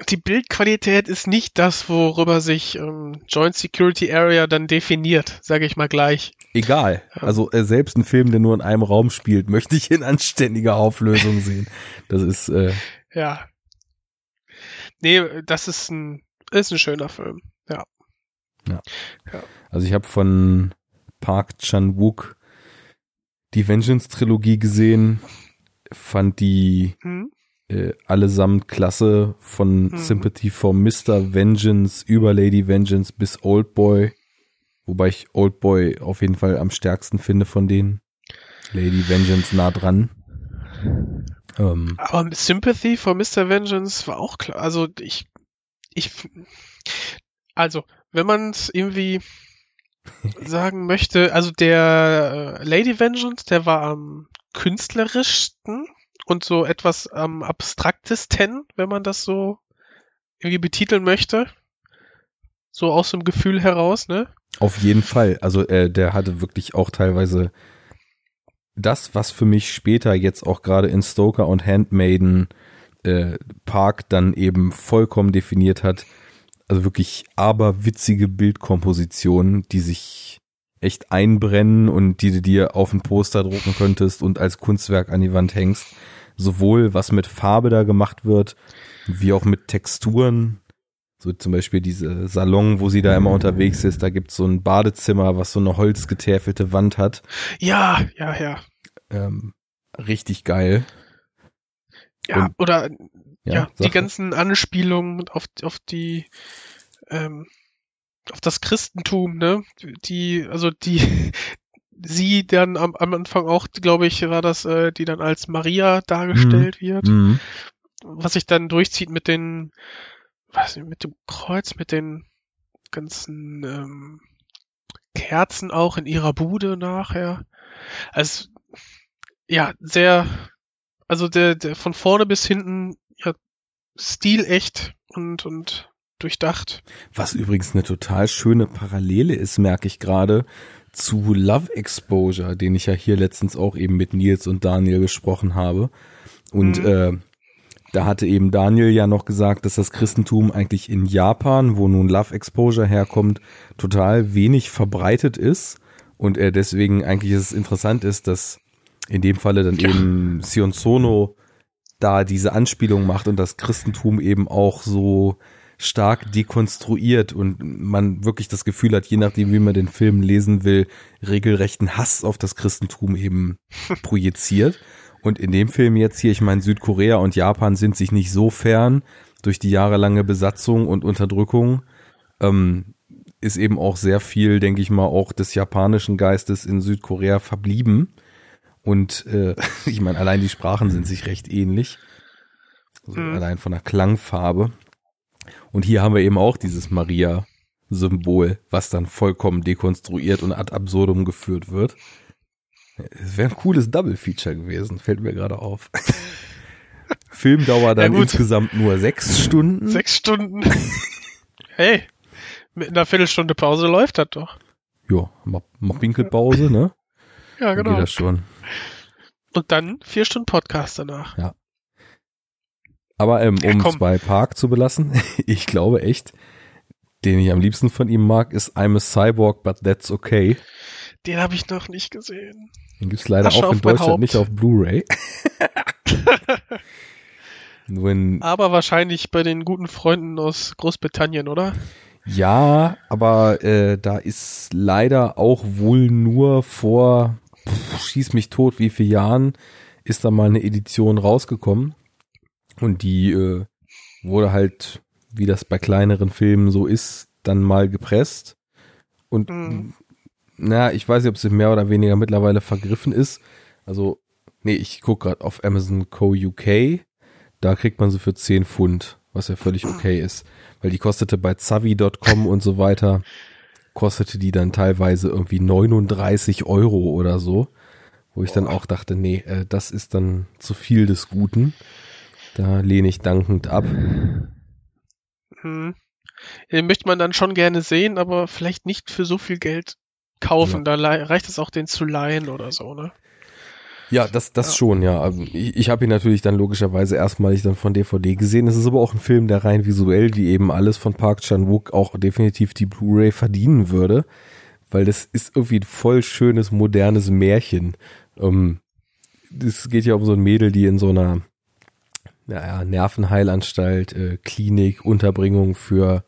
Die Bildqualität ist nicht das, worüber sich ähm, Joint Security Area dann definiert, sage ich mal gleich. Egal. Also äh, selbst ein Film, der nur in einem Raum spielt, möchte ich in anständiger Auflösung sehen. Das ist äh, Ja. Nee, das ist ein, ist ein schöner Film. Ja. Also ich habe von Park Chan-wook die Vengeance-Trilogie gesehen, fand die Hm? äh, allesamt klasse, von Mhm. Sympathy for Mr. Vengeance über Lady Vengeance bis Oldboy, wobei ich Oldboy auf jeden Fall am stärksten finde von denen. Lady Vengeance nah dran. Ähm, Aber Sympathy for Mr. Vengeance war auch klar. Also ich, ich, also wenn man es irgendwie sagen möchte, also der äh, Lady Vengeance, der war am künstlerischsten und so etwas am abstraktesten, wenn man das so irgendwie betiteln möchte. So aus dem Gefühl heraus, ne? Auf jeden Fall. Also äh, der hatte wirklich auch teilweise das, was für mich später jetzt auch gerade in Stoker und Handmaiden äh, Park dann eben vollkommen definiert hat. Also wirklich aberwitzige Bildkompositionen, die sich echt einbrennen und die du dir auf ein Poster drucken könntest und als Kunstwerk an die Wand hängst. Sowohl was mit Farbe da gemacht wird, wie auch mit Texturen. So zum Beispiel diese Salon, wo sie da immer unterwegs ist, da gibt's so ein Badezimmer, was so eine holzgetäfelte Wand hat. Ja, ja, ja. Ähm, richtig geil. Ja, Und- oder ja, die sag- ganzen Anspielungen auf, auf die, ähm, auf das Christentum, ne? Die, also die, sie dann am, am Anfang auch, glaube ich, war das, äh, die dann als Maria dargestellt wird, Mhm. was sich dann durchzieht mit den, weiß nicht, mit dem Kreuz, mit den ganzen ähm, Kerzen auch in ihrer Bude nachher. Also, ja, sehr, also der, der von vorne bis hinten, ja, stilecht und, und durchdacht. Was übrigens eine total schöne Parallele ist, merke ich gerade, zu Love Exposure, den ich ja hier letztens auch eben mit Nils und Daniel gesprochen habe. Und Mhm. äh, da hatte eben Daniel ja noch gesagt, dass das Christentum eigentlich in Japan, wo nun Love Exposure herkommt, total wenig verbreitet ist. Und er deswegen eigentlich es interessant ist, dass in dem Falle dann Ja. eben Sion Sono da diese Anspielung macht und das Christentum eben auch so stark dekonstruiert und man wirklich das Gefühl hat, je nachdem, wie man den Film lesen will, regelrechten Hass auf das Christentum eben projiziert. Und in dem Film jetzt hier, ich meine, Südkorea und Japan sind sich nicht so fern durch die jahrelange Besatzung und Unterdrückung. Ähm, ist eben auch sehr viel, denke ich mal, auch des japanischen Geistes in Südkorea verblieben. Und äh, ich meine, allein die Sprachen sind sich recht ähnlich. Also mhm. allein von der Klangfarbe. Und hier haben wir eben auch dieses Maria-Symbol, was dann vollkommen dekonstruiert und ad absurdum geführt wird. Es wäre ein cooles Double-Feature gewesen, fällt mir gerade auf. Filmdauer dann ja, insgesamt nur sechs Stunden. Sechs Stunden. hey, mit einer Viertelstunde Pause läuft das doch. Ja, mach, mach Winkelpause, ne? Ja, genau. Geht das schon. Und dann vier Stunden Podcast danach. Ja. Aber ähm, um ja, bei Park zu belassen, ich glaube echt, den ich am liebsten von ihm mag, ist I'm a Cyborg, but that's okay. Den habe ich noch nicht gesehen. Den gibt's leider Asche auch in Deutschland nicht auf Blu-ray. aber wahrscheinlich bei den guten Freunden aus Großbritannien, oder? Ja, aber äh, da ist leider auch wohl nur vor, pff, schieß mich tot, wie viele Jahren ist da mal eine Edition rausgekommen. Und die äh, wurde halt, wie das bei kleineren Filmen so ist, dann mal gepresst. Und mhm. na, ich weiß nicht, ob sie mehr oder weniger mittlerweile vergriffen ist. Also, nee, ich guck gerade auf Amazon Co. UK. Da kriegt man sie für 10 Pfund, was ja völlig okay ist. Weil die kostete bei Zavi.com und so weiter, kostete die dann teilweise irgendwie 39 Euro oder so. Wo ich dann auch dachte, nee, äh, das ist dann zu viel des Guten. Da lehne ich dankend ab. Hm. Den möchte man dann schon gerne sehen, aber vielleicht nicht für so viel Geld kaufen. Ja. Da reicht es auch, den zu leihen oder so, ne? Ja, das, das ja. schon, ja. Also ich, ich habe ihn natürlich dann logischerweise erstmalig dann von DVD gesehen. Es ist aber auch ein Film, der rein visuell, wie eben alles von Park Chan-wook, auch definitiv die Blu-ray verdienen würde. Weil das ist irgendwie ein voll schönes, modernes Märchen. Ähm, das geht ja um so ein Mädel, die in so einer naja, Nervenheilanstalt, äh, Klinik, Unterbringung für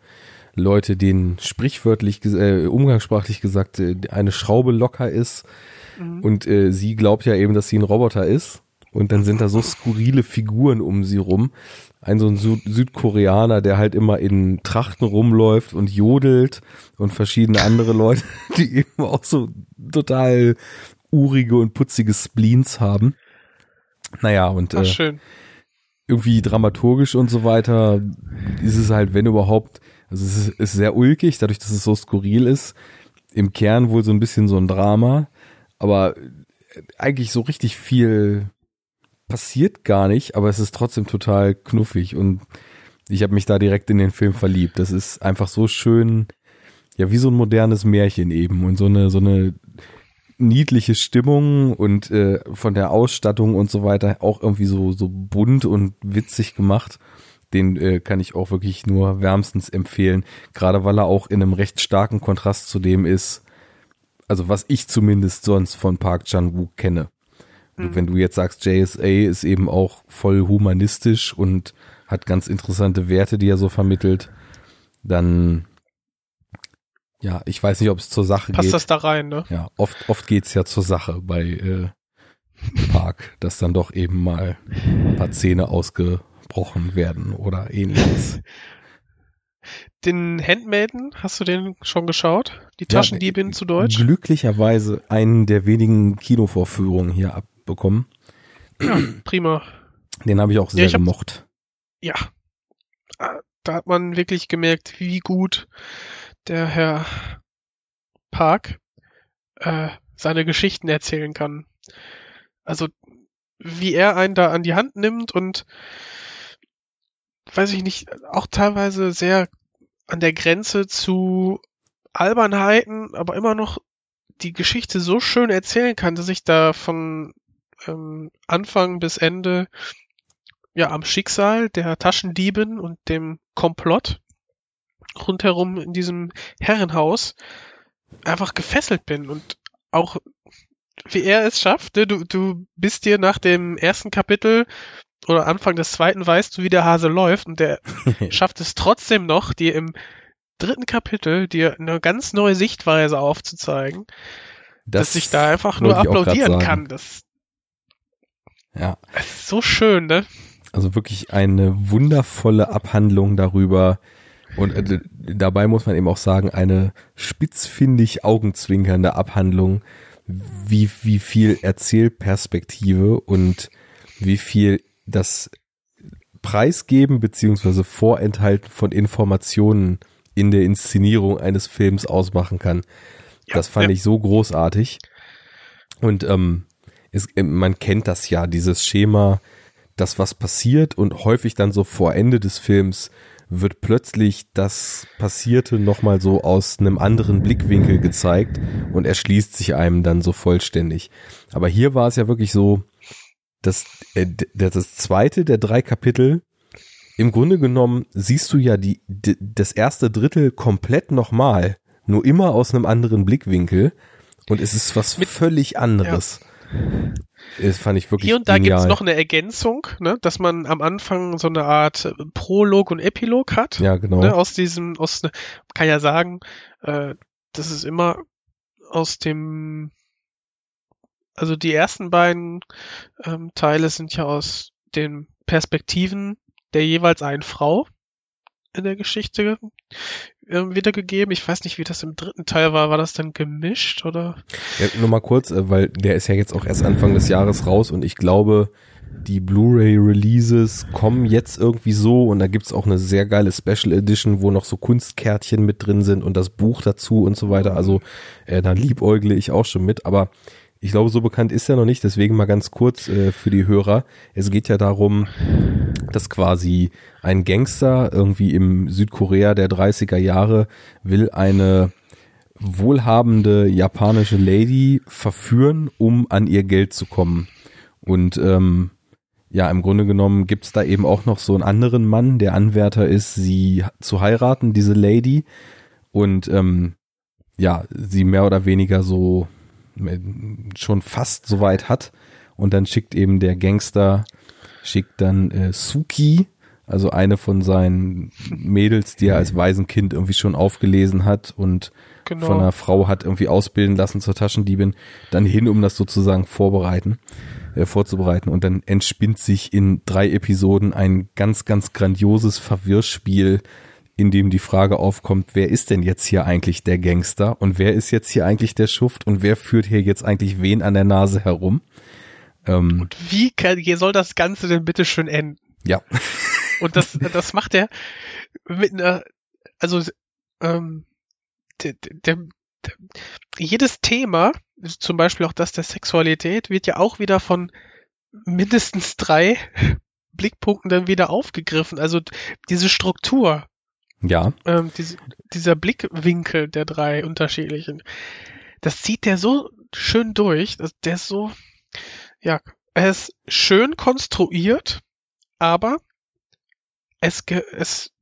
Leute, denen sprichwörtlich, äh, umgangssprachlich gesagt, äh, eine Schraube locker ist. Mhm. Und äh, sie glaubt ja eben, dass sie ein Roboter ist. Und dann sind da so skurrile Figuren um sie rum. Ein so ein Süd Südkoreaner, der halt immer in Trachten rumläuft und jodelt und verschiedene andere Leute, die eben auch so total urige und putzige Spleens haben. Naja, und Ach, äh, irgendwie dramaturgisch und so weiter ist es halt, wenn überhaupt, also es ist, ist sehr ulkig, dadurch, dass es so skurril ist. Im Kern wohl so ein bisschen so ein Drama, aber eigentlich so richtig viel passiert gar nicht, aber es ist trotzdem total knuffig und ich habe mich da direkt in den Film verliebt. Das ist einfach so schön, ja, wie so ein modernes Märchen eben und so eine so eine niedliche Stimmung und äh, von der Ausstattung und so weiter auch irgendwie so, so bunt und witzig gemacht. Den äh, kann ich auch wirklich nur wärmstens empfehlen, gerade weil er auch in einem recht starken Kontrast zu dem ist, also was ich zumindest sonst von Park Chan-wook kenne. Mhm. Wenn du jetzt sagst, JSA ist eben auch voll humanistisch und hat ganz interessante Werte, die er so vermittelt, dann ja, ich weiß nicht, ob es zur Sache Passt geht. Passt das da rein, ne? Ja, oft, oft geht's ja zur Sache bei äh, Park, dass dann doch eben mal ein paar Zähne ausgebrochen werden oder ähnliches. Den Handmaiden, hast du den schon geschaut? Die Taschendiebin ja, zu Deutsch? Glücklicherweise einen der wenigen Kinovorführungen hier abbekommen. Ja, prima. Den habe ich auch sehr ja, ich gemocht. Ja. Ah, da hat man wirklich gemerkt, wie gut der Herr Park äh, seine Geschichten erzählen kann. Also wie er einen da an die Hand nimmt und weiß ich nicht, auch teilweise sehr an der Grenze zu Albernheiten, aber immer noch die Geschichte so schön erzählen kann, dass ich da von ähm, Anfang bis Ende ja am Schicksal der Taschendieben und dem Komplott rundherum in diesem Herrenhaus einfach gefesselt bin und auch wie er es schafft, ne? du, du bist dir nach dem ersten Kapitel oder Anfang des zweiten weißt du, wie der Hase läuft und der schafft es trotzdem noch, dir im dritten Kapitel dir eine ganz neue Sichtweise aufzuzeigen, das dass ich da einfach nur applaudieren kann. Das, ja. das ist so schön, ne? Also wirklich eine wundervolle Abhandlung darüber, und äh, dabei muss man eben auch sagen, eine spitzfindig augenzwinkernde Abhandlung, wie, wie viel Erzählperspektive und wie viel das Preisgeben beziehungsweise Vorenthalten von Informationen in der Inszenierung eines Films ausmachen kann. Ja, das fand ja. ich so großartig. Und ähm, es, äh, man kennt das ja, dieses Schema, dass was passiert und häufig dann so vor Ende des Films wird plötzlich das Passierte nochmal so aus einem anderen Blickwinkel gezeigt und erschließt sich einem dann so vollständig. Aber hier war es ja wirklich so, dass äh, das zweite der drei Kapitel im Grunde genommen siehst du ja die, die das erste Drittel komplett nochmal, nur immer aus einem anderen Blickwinkel und es ist was Mit, völlig anderes. Ja. Das fand ich wirklich Hier und da gibt es noch eine Ergänzung, ne, dass man am Anfang so eine Art Prolog und Epilog hat. Ja, genau. Ne, aus diesem, aus, ne, kann ja sagen, äh, das ist immer aus dem, also die ersten beiden ähm, Teile sind ja aus den Perspektiven der jeweils einen Frau in der Geschichte äh, wiedergegeben. Ich weiß nicht, wie das im dritten Teil war. War das dann gemischt oder? Ja, nur mal kurz, äh, weil der ist ja jetzt auch erst Anfang des Jahres raus und ich glaube, die Blu-ray-Releases kommen jetzt irgendwie so und da gibt's auch eine sehr geile Special Edition, wo noch so Kunstkärtchen mit drin sind und das Buch dazu und so weiter. Also äh, da liebäugle ich auch schon mit, aber ich glaube, so bekannt ist er noch nicht, deswegen mal ganz kurz äh, für die Hörer. Es geht ja darum, dass quasi ein Gangster irgendwie im Südkorea der 30er Jahre will eine wohlhabende japanische Lady verführen, um an ihr Geld zu kommen. Und ähm, ja, im Grunde genommen gibt's da eben auch noch so einen anderen Mann, der Anwärter ist, sie zu heiraten, diese Lady. Und ähm, ja, sie mehr oder weniger so schon fast soweit hat. Und dann schickt eben der Gangster, schickt dann äh, Suki, also eine von seinen Mädels, die er als Waisenkind irgendwie schon aufgelesen hat und genau. von einer Frau hat irgendwie ausbilden lassen zur Taschendiebin, dann hin, um das sozusagen vorbereiten, äh, vorzubereiten. Und dann entspinnt sich in drei Episoden ein ganz, ganz grandioses Verwirrspiel, in dem die Frage aufkommt, wer ist denn jetzt hier eigentlich der Gangster und wer ist jetzt hier eigentlich der Schuft und wer führt hier jetzt eigentlich wen an der Nase herum? Ähm, und wie kann, soll das Ganze denn bitte schön enden? Ja. Und das, das macht er mit einer, also ähm, der, der, der, jedes Thema, zum Beispiel auch das der Sexualität, wird ja auch wieder von mindestens drei Blickpunkten dann wieder aufgegriffen. Also diese Struktur, ja. Ähm, diese, dieser Blickwinkel der drei unterschiedlichen, das zieht der so schön durch. Der ist so, ja, er ist schön konstruiert, aber es, es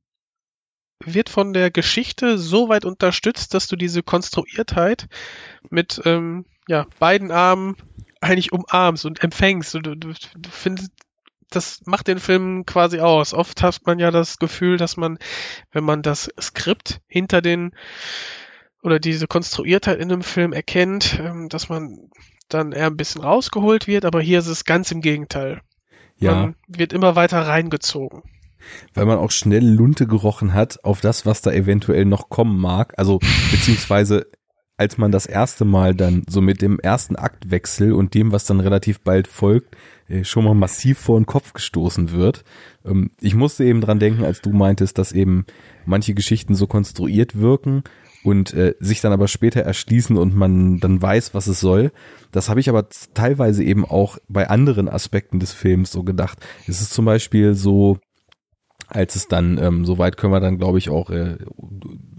wird von der Geschichte so weit unterstützt, dass du diese Konstruiertheit mit ähm, ja, beiden Armen eigentlich umarmst und empfängst. Und du, du, du findest, das macht den Film quasi aus. Oft hat man ja das Gefühl, dass man, wenn man das Skript hinter den oder diese Konstruiertheit in einem Film erkennt, ähm, dass man dann eher ein bisschen rausgeholt wird, aber hier ist es ganz im Gegenteil. Ja. Man wird immer weiter reingezogen. Weil man auch schnell Lunte gerochen hat auf das, was da eventuell noch kommen mag. Also, beziehungsweise als man das erste Mal dann so mit dem ersten Aktwechsel und dem, was dann relativ bald folgt, äh, schon mal massiv vor den Kopf gestoßen wird. Ähm, ich musste eben dran denken, als du meintest, dass eben manche Geschichten so konstruiert wirken und äh, sich dann aber später erschließen und man dann weiß, was es soll. Das habe ich aber teilweise eben auch bei anderen Aspekten des Films so gedacht. Es ist zum Beispiel so, als es dann, ähm, soweit können wir dann, glaube ich, auch äh,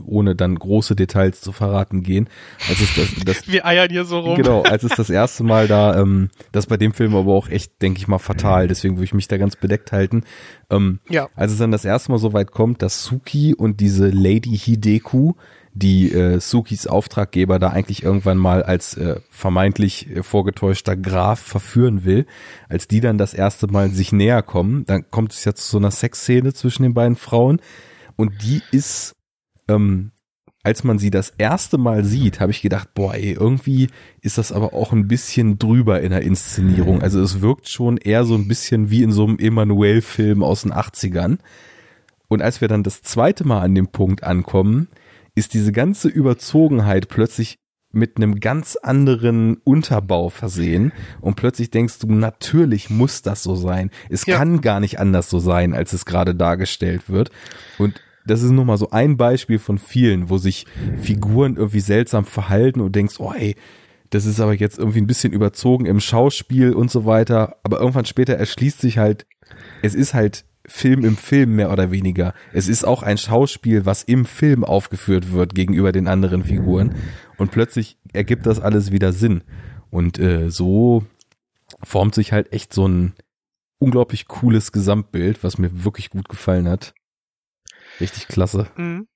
ohne dann große Details zu verraten gehen. Als es das, das, Wir eiern hier so rum. Genau, als es das erste Mal da, ähm, das bei dem Film aber auch echt, denke ich mal, fatal, deswegen würde ich mich da ganz bedeckt halten. Ähm, ja. Als es dann das erste Mal so weit kommt, dass Suki und diese Lady Hideku die äh, Sukis Auftraggeber da eigentlich irgendwann mal als äh, vermeintlich äh, vorgetäuschter Graf verführen will, als die dann das erste Mal sich näher kommen, dann kommt es ja zu so einer Sexszene zwischen den beiden Frauen und die ist, ähm, als man sie das erste Mal sieht, habe ich gedacht, boah, ey, irgendwie ist das aber auch ein bisschen drüber in der Inszenierung. Also es wirkt schon eher so ein bisschen wie in so einem Emanuel-Film aus den 80ern. Und als wir dann das zweite Mal an dem Punkt ankommen, ist diese ganze Überzogenheit plötzlich mit einem ganz anderen Unterbau versehen und plötzlich denkst du, natürlich muss das so sein. Es Ja. kann gar nicht anders so sein, als es gerade dargestellt wird. Und das ist nur mal so ein Beispiel von vielen, wo sich Figuren irgendwie seltsam verhalten und denkst, oh ey, das ist aber jetzt irgendwie ein bisschen überzogen im Schauspiel und so weiter. Aber irgendwann später erschließt sich halt, es ist halt Film im Film mehr oder weniger. Es ist auch ein Schauspiel, was im Film aufgeführt wird gegenüber den anderen Figuren. Und plötzlich ergibt das alles wieder Sinn. Und äh, so formt sich halt echt so ein unglaublich cooles Gesamtbild, was mir wirklich gut gefallen hat. Richtig klasse. Mhm.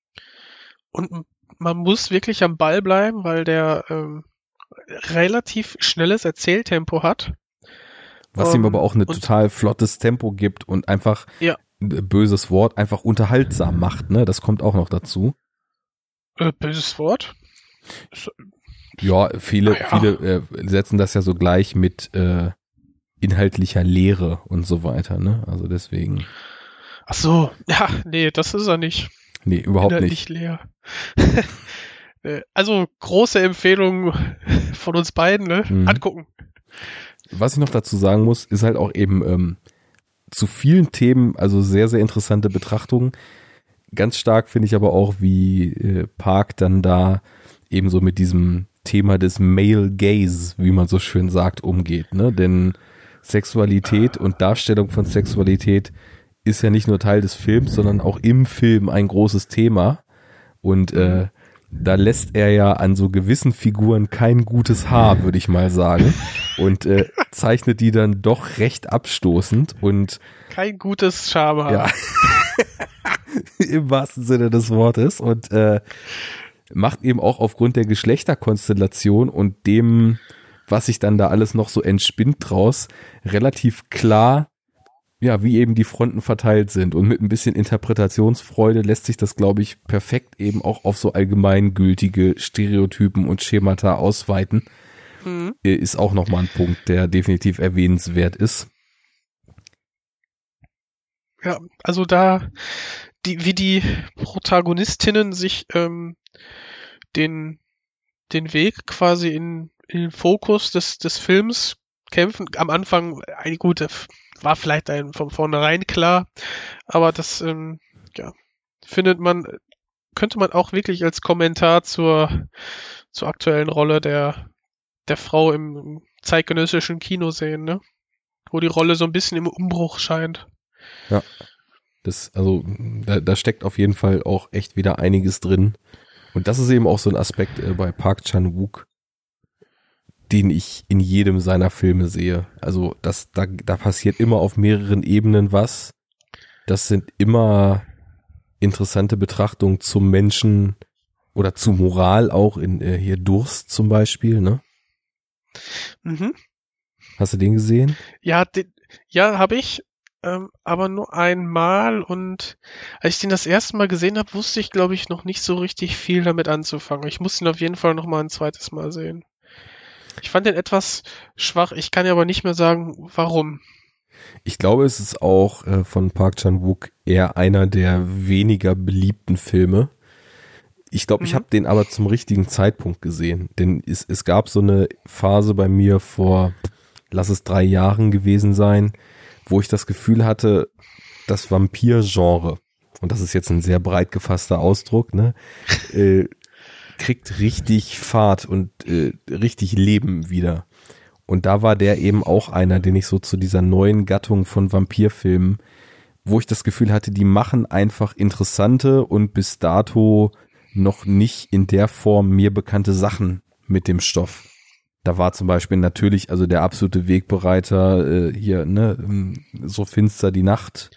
Und man muss wirklich am Ball bleiben, weil der ähm, relativ schnelles Erzähltempo hat. Was ihm Ähm, aber auch ein total flottes Tempo gibt und einfach, Ja. böses Wort, einfach unterhaltsam macht, ne? Das kommt auch noch dazu. Äh, böses Wort. So, Ja, viele, Ah ja. viele äh, setzen das ja so gleich mit äh, inhaltlicher Lehre und so weiter, ne? Also deswegen, Ach so, ja, nee, das ist er nicht. nee, überhaupt nicht. Inhaltlich leer. Äh, also große Empfehlung von uns beiden, ne? Mhm. Angucken. Was ich noch dazu sagen muss, ist halt auch eben ähm, zu vielen Themen, also sehr, sehr interessante Betrachtungen. Ganz stark finde ich aber auch, wie äh, Park dann da eben so mit diesem Thema des Male Gaze, wie man so schön sagt, umgeht. Ne? Denn Sexualität und Darstellung von Sexualität ist ja nicht nur Teil des Films, sondern auch im Film ein großes Thema. Und äh, da lässt er ja an so gewissen Figuren kein gutes Haar, würde ich mal sagen. Und äh, zeichnet die dann doch recht abstoßend und Kein gutes Schama. ja, im wahrsten Sinne des Wortes. Und äh, macht eben auch aufgrund der Geschlechterkonstellation und dem, was sich dann da alles noch so entspinnt draus, relativ klar, ja, wie eben die Fronten verteilt sind. Und mit ein bisschen Interpretationsfreude lässt sich das, glaube ich, perfekt eben auch auf so allgemeingültige Stereotypen und Schemata ausweiten. Mhm. Äh, Ist auch nochmal ein Punkt, der definitiv erwähnenswert ist. Ja, also da, die, wie die Protagonistinnen sich ähm, den, den Weg quasi in, in den Fokus des, des Films kämpfen. Am Anfang, äh, gut, war vielleicht ein, von vornherein klar, aber das, ähm, ja, findet man, könnte man auch wirklich als Kommentar zur, zur aktuellen Rolle der, der Frau im, im zeitgenössischen Kino sehen, ne? Wo die Rolle so ein bisschen im Umbruch scheint. Das, also, da, da steckt auf jeden Fall auch echt wieder einiges drin. Und das ist eben auch so ein Aspekt äh, bei Park Chan-wook, den ich in jedem seiner Filme sehe. Also, das, da, da passiert immer auf mehreren Ebenen was. Das sind immer interessante Betrachtungen zum Menschen oder zu Moral auch in äh, hier Durst zum Beispiel, ne? Mhm. Hast du den gesehen? Ja, den, ja, habe ich, ähm, aber nur einmal und als ich den das erste Mal gesehen habe, wusste ich, glaube ich, noch nicht so richtig viel damit anzufangen. Ich muss ihn auf jeden Fall noch mal ein zweites Mal sehen. Ich fand den etwas schwach, ich kann ja aber nicht mehr sagen, warum. Ich glaube, es ist auch äh, von Park Chan-wook eher einer der weniger beliebten Filme. Ich glaube, ich Mhm. habe den aber zum richtigen Zeitpunkt gesehen, denn es, es gab so eine Phase bei mir vor, lass es drei Jahren gewesen sein, wo ich das Gefühl hatte, das Vampir-Genre, und das ist jetzt ein sehr breit gefasster Ausdruck, ne, äh, kriegt richtig Fahrt und äh, richtig Leben wieder. Und da war der eben auch einer, den ich so zu dieser neuen Gattung von Vampirfilmen, wo ich das Gefühl hatte, die machen einfach interessante und bis dato noch nicht in der Form mir bekannte Sachen mit dem Stoff. Da war zum Beispiel natürlich also der absolute Wegbereiter äh, hier, ne, ähm, so finster die Nacht.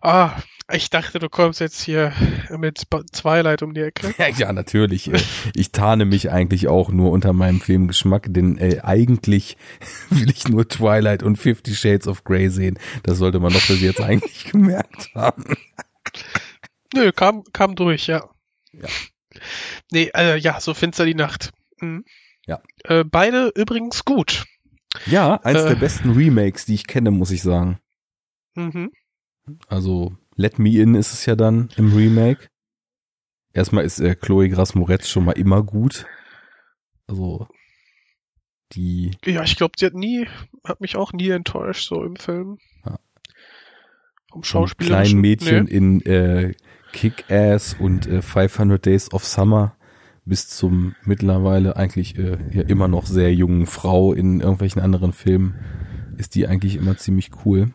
Ah, ich dachte, du kommst jetzt hier mit Twilight um die Ecke. Ja, natürlich. äh, Ich tarne mich eigentlich auch nur unter meinem Filmgeschmack, denn äh, eigentlich will ich nur Twilight und Fifty Shades of Grey sehen. Das sollte man doch bis jetzt eigentlich gemerkt haben. Nö, kam, kam durch, ja. Ja. Nee, äh, ja, so finster die Nacht. Mhm. Ja. Äh, beide übrigens gut. Ja, eins Äh. der besten Remakes, die ich kenne, muss ich sagen. Mhm. Also Let Me In ist es ja dann im Remake. Erstmal ist äh, Chloe Grace Moretz schon mal immer gut. Also die. Ja, ich glaube, sie hat nie, hat mich auch nie enttäuscht, so im Film. Ja. Vom Schauspieler. kleinen Mädchen in äh, Kick-Ass und äh, 500 Days of Summer bis zum mittlerweile eigentlich äh, ja immer noch sehr jungen Frau in irgendwelchen anderen Filmen ist die eigentlich immer ziemlich cool.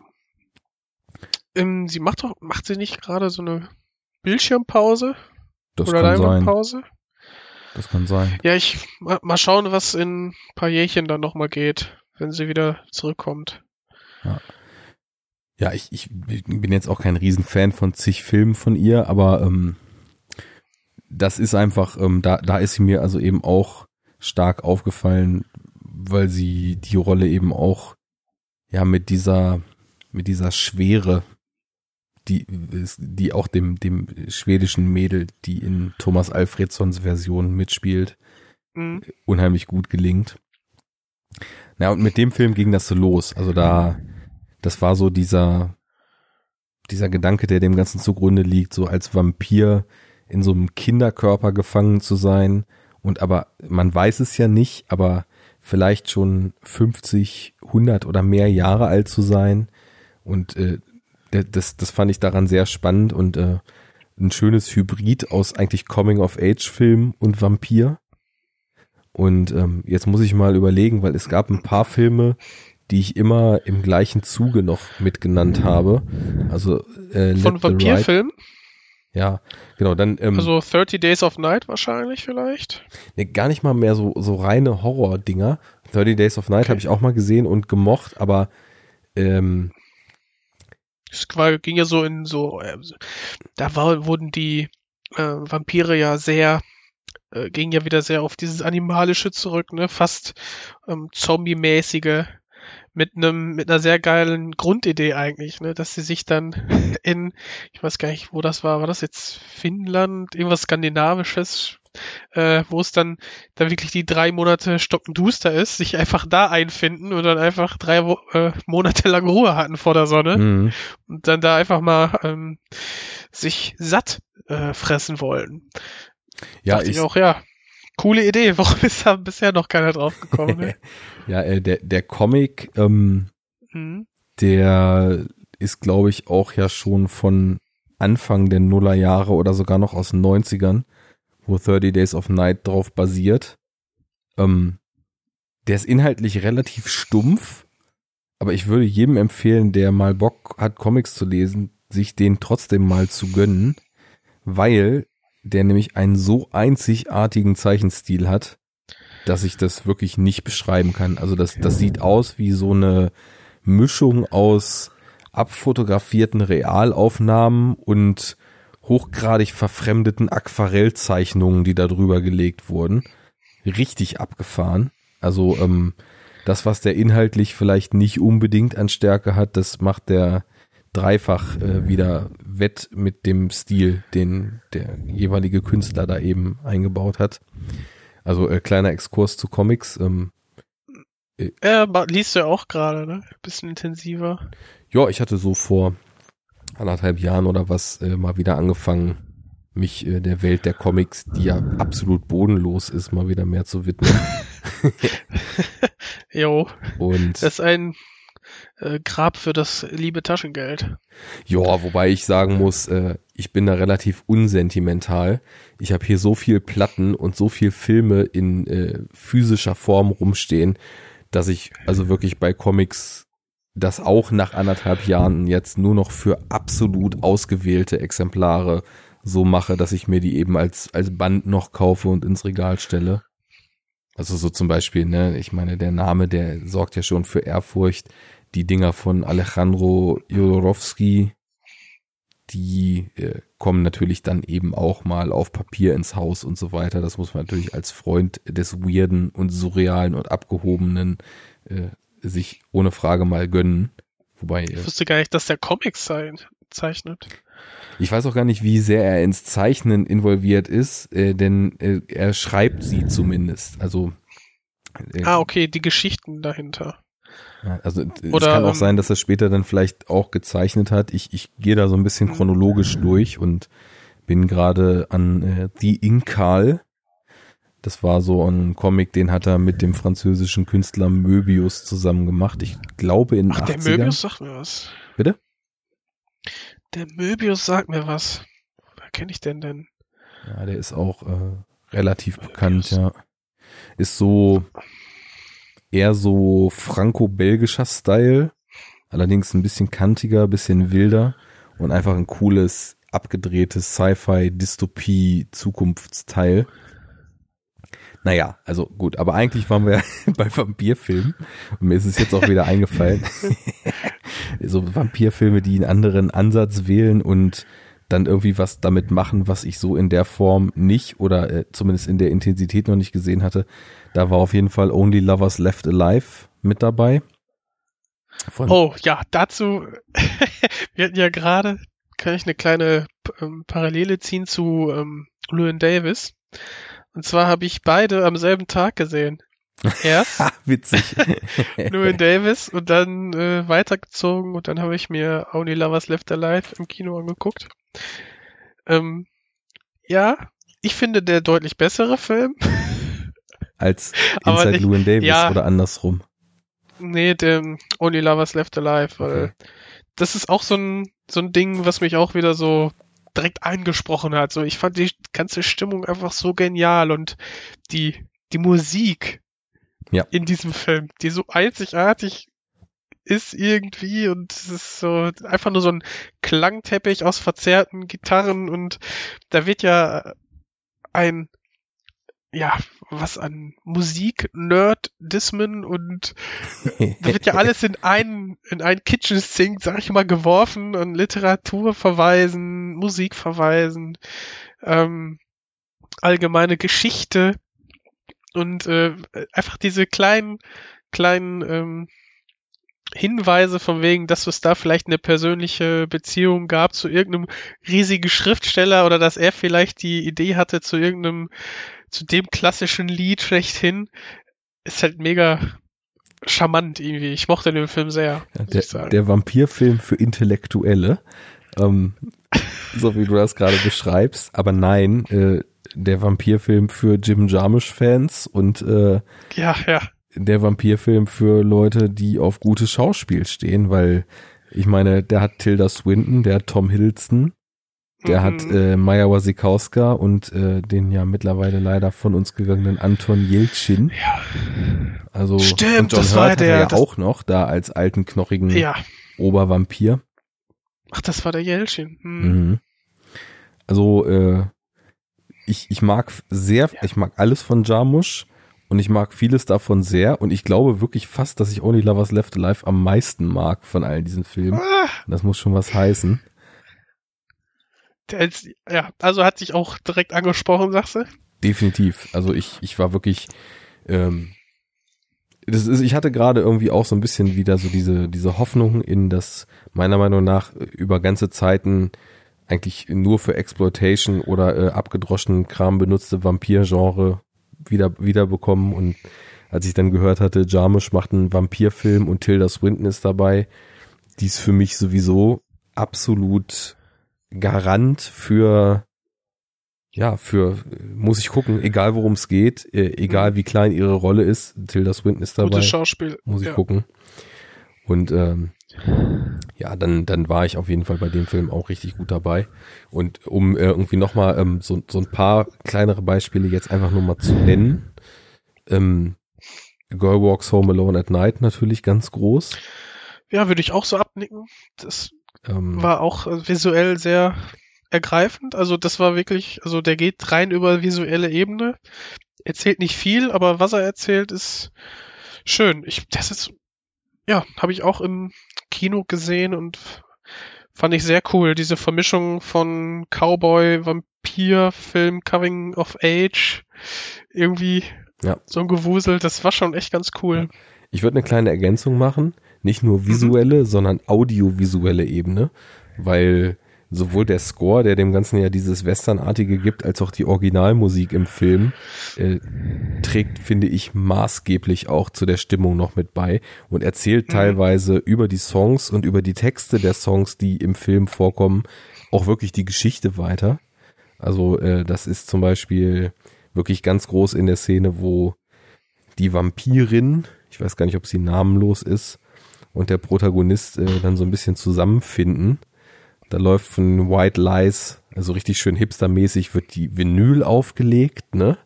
Ähm, sie macht doch, macht sie nicht gerade so eine Bildschirmpause Das oder kann sein. Leinwandpause? Das kann sein. Ja, ich mal, mal schauen, was in ein paar Jährchen dann nochmal geht, wenn sie wieder zurückkommt. Ja, ich, ich bin jetzt auch kein Riesenfan von zig Filmen von ihr, aber ähm, das ist einfach, ähm, da, da ist sie mir also eben auch stark aufgefallen, weil sie die Rolle eben auch ja mit dieser mit dieser Schwere, die die auch dem dem schwedischen Mädel, die in Thomas Alfredsons Version mitspielt, Mhm. unheimlich gut gelingt. Na und mit dem Film ging das so los. Also da, das war so dieser dieser Gedanke, der dem Ganzen zugrunde liegt, so als Vampir in so einem Kinderkörper gefangen zu sein und aber man weiß es ja nicht, aber vielleicht schon 50, 100 oder mehr Jahre alt zu sein und äh, das das fand ich daran sehr spannend und äh, ein schönes Hybrid aus eigentlich Coming of Age Film und Vampir. Und ähm, jetzt muss ich mal überlegen, weil es gab ein paar Filme, die ich immer im gleichen Zuge noch mitgenannt habe. Also äh, Von Vampirfilmen? Ja, genau. Dann ähm, Also 30 Days of Night wahrscheinlich vielleicht. nee, gar nicht mal mehr so so reine Horror-Dinger. 30 Days of Night Okay. habe ich auch mal gesehen und gemocht, aber ähm, Es war, ging ja so in so, äh, da war, wurden die äh, Vampire ja sehr, äh, gingen ja wieder sehr auf dieses Animalische zurück, ne? Fast ähm, Zombie-mäßige, mit einem, mit einer sehr geilen Grundidee eigentlich, ne? Dass sie sich dann in, ich weiß gar nicht, wo das war, war das jetzt Finnland, irgendwas Skandinavisches, äh, wo es dann, dann wirklich die drei Monate stockenduster ist, sich einfach da einfinden und dann einfach drei Wo äh, Monate lang Ruhe hatten vor der Sonne mh, und dann da einfach mal ähm, sich satt äh, fressen wollen. ja, Dachte ich, ich auch, ja, coole Idee. Warum ist da bisher noch keiner drauf gekommen? Ne? ja, äh, der der Comic, ähm, mhm. der ist, glaube ich, auch ja schon von Anfang der Nullerjahre oder sogar noch aus den 90ern, wo 30 Days of Night drauf basiert. Ähm, der ist inhaltlich relativ stumpf, aber ich würde jedem empfehlen, der mal Bock hat, Comics zu lesen, sich den trotzdem mal zu gönnen, weil der nämlich einen so einzigartigen Zeichenstil hat, dass ich das wirklich nicht beschreiben kann. Also das, das sieht aus wie so eine Mischung aus abfotografierten Realaufnahmen und hochgradig verfremdeten Aquarellzeichnungen, die da drüber gelegt wurden. Richtig abgefahren. Also ähm, das, was der inhaltlich vielleicht nicht unbedingt an Stärke hat, das macht der dreifach äh, wieder wett mit dem Stil, den der jeweilige Künstler da eben eingebaut hat. Also äh, kleiner Exkurs zu Comics. Ähm, Er ba- liest ja auch gerade, ne? Bisschen intensiver. ja, ich hatte so vor anderthalb Jahren oder was äh, mal wieder angefangen, mich äh, der Welt der Comics, die ja absolut bodenlos ist, mal wieder mehr zu widmen. Jo, Und das ist ein äh, Grab für das liebe Taschengeld. Ja, wobei ich sagen muss, äh, ich bin da relativ unsentimental. Ich habe hier so viel Platten und so viel Filme in äh, physischer Form rumstehen, dass ich also wirklich bei Comics das auch nach anderthalb Jahren jetzt nur noch für absolut ausgewählte Exemplare so mache, dass ich mir die eben als, als Band noch kaufe und ins Regal stelle. Also so zum Beispiel, ne, ich meine, der Name, der sorgt ja schon für Ehrfurcht. Die Dinger von Alejandro Jodorowsky, die äh, kommen natürlich dann eben auch mal auf Papier ins Haus und so weiter. Das muss man natürlich als Freund des Weirden und Surrealen und Abgehobenen äh, sich ohne Frage mal gönnen. Wobei, äh, Ich wusste gar nicht, dass der Comics sein, zeichnet. ich weiß auch gar nicht, wie sehr er ins Zeichnen involviert ist, äh, denn äh, er schreibt sie zumindest. Also äh, Ah, okay, die Geschichten dahinter. Also es Oder, kann auch ähm, sein, dass er später dann vielleicht auch gezeichnet hat. Ich, ich gehe da so ein bisschen Mhm. chronologisch durch und bin gerade an äh, The Inkal. Das war so ein Comic, den hat er mit dem französischen Künstler Möbius zusammen gemacht. Ich glaube in Ach, 80ern. der Möbius sagt mir was. Bitte? Der Möbius sagt mir was. Wer kenne ich denn denn? Ja, der ist auch äh, relativ bekannt, ja. Ist so eher so franco-belgischer Style, allerdings ein bisschen kantiger, bisschen wilder und einfach ein cooles, abgedrehtes Sci-Fi-Dystopie-Zukunftsteil. Naja, also gut, aber eigentlich waren wir bei Vampirfilmen und mir ist es jetzt auch wieder eingefallen. so Vampirfilme, die einen anderen Ansatz wählen und dann irgendwie was damit machen, was ich so in der Form nicht oder äh, zumindest in der Intensität noch nicht gesehen hatte. Da war auf jeden Fall Only Lovers Left Alive mit dabei. Von oh ja, dazu, wir hatten ja gerade, kann ich eine kleine ähm, Parallele ziehen zu ähm, Llewyn Davis. Und zwar habe ich beide am selben Tag gesehen. Erst witzig Llewyn Davis und dann äh, weitergezogen und dann habe ich mir Only Lovers Left Alive im Kino angeguckt. Ähm, ja, ich finde der deutlich bessere Film. Als Inside nicht, Llewyn Davis ja, oder andersrum? Nee, der Only Lovers Left Alive, weil okay. das ist auch so ein, so ein Ding, was mich auch wieder so direkt eingesprochen hat. So, ich fand die ganze Stimmung einfach so genial und die, die Musik ja. in diesem Film, die so einzigartig ist irgendwie und es ist so einfach nur so ein Klangteppich aus verzerrten Gitarren und da wird ja ein ja, was an Musik, Nerd-Dismen und da wird ja alles in einen, in einen Kitchen Sink, sag ich mal, geworfen und Literatur verweisen, Musik verweisen, ähm, allgemeine Geschichte und äh, einfach diese kleinen, kleinen ähm, Hinweise von wegen, dass es da vielleicht eine persönliche Beziehung gab zu irgendeinem riesigen Schriftsteller oder dass er vielleicht die Idee hatte zu irgendeinem, zu dem klassischen Lied schlechthin, ist halt mega charmant irgendwie. Ich mochte den Film sehr. Ja, der, der Vampirfilm für Intellektuelle, ähm, so wie du das gerade beschreibst, aber nein, äh, der Vampirfilm für Jim Jarmusch-Fans und äh, ja, ja. der Vampirfilm für Leute, die auf gutes Schauspiel stehen, weil ich meine, der hat Tilda Swinton, der hat Tom Hiddleston, der mhm. hat äh, Maya Wasikowska und äh, den ja mittlerweile leider von uns gegangenen Anton Jeltsin. Ja. Also Stimmt, und John das Hurt war der, er ja auch noch da als alten knochigen ja. Obervampir. Ach, das war der Jeltsin. Hm. Mhm. Also äh, ich, ich mag sehr, ja. ich mag alles von Jarmusch. Und ich mag vieles davon sehr. Und ich glaube wirklich fast, dass ich Only Lovers Left Alive am meisten mag von all diesen Filmen. Ah. Das muss schon was heißen. Ja, also hat sich auch direkt angesprochen, sagst du? Definitiv. Also ich, ich war wirklich, ähm, das ist, ich hatte gerade irgendwie auch so ein bisschen wieder so diese, diese Hoffnung in das meiner Meinung nach über ganze Zeiten eigentlich nur für Exploitation oder äh, abgedroschenen Kram benutzte Vampir-Genre wieder, wieder bekommen und als ich dann gehört hatte, Jarmusch macht einen Vampirfilm und Tilda Swinton ist dabei, die ist für mich sowieso absolut Garant für ja, für muss ich gucken, egal worum es geht, äh, egal wie klein ihre Rolle ist, Tilda Swinton ist dabei. Gutes Schauspiel. Muss ich ja. gucken. Und ähm, ja, dann, dann war ich auf jeden Fall bei dem Film auch richtig gut dabei. Und um äh, irgendwie nochmal ähm, so, so ein paar kleinere Beispiele jetzt einfach nur mal zu nennen. Ähm, Girl Walks Home Alone at Night natürlich ganz groß. Ja, würde ich auch so abnicken. Das ähm, war auch äh, visuell sehr ergreifend. Also das war wirklich, also der geht rein über visuelle Ebene. Erzählt nicht viel, aber was er erzählt ist schön. Ich, das ist ja, habe ich auch im Kino gesehen und fand ich sehr cool. Diese Vermischung von Cowboy, Vampir, Film, Coming of Age, irgendwie ja. so ein Gewusel, das war schon echt ganz cool. Ich würde eine kleine Ergänzung machen, nicht nur visuelle, mhm. sondern audiovisuelle Ebene, weil sowohl der Score, der dem Ganzen ja dieses Westernartige gibt, als auch die Originalmusik im Film äh, trägt, finde ich, maßgeblich auch zu der Stimmung noch mit bei und erzählt mhm. teilweise über die Songs und über die Texte der Songs, die im Film vorkommen, auch wirklich die Geschichte weiter. Also äh, das ist zum Beispiel wirklich ganz groß in der Szene, wo die Vampirin, ich weiß gar nicht, ob sie namenlos ist, und der Protagonist äh, dann so ein bisschen zusammenfinden. Da läuft von White Lies, also richtig schön hipstermäßig, wird die Vinyl aufgelegt, ne?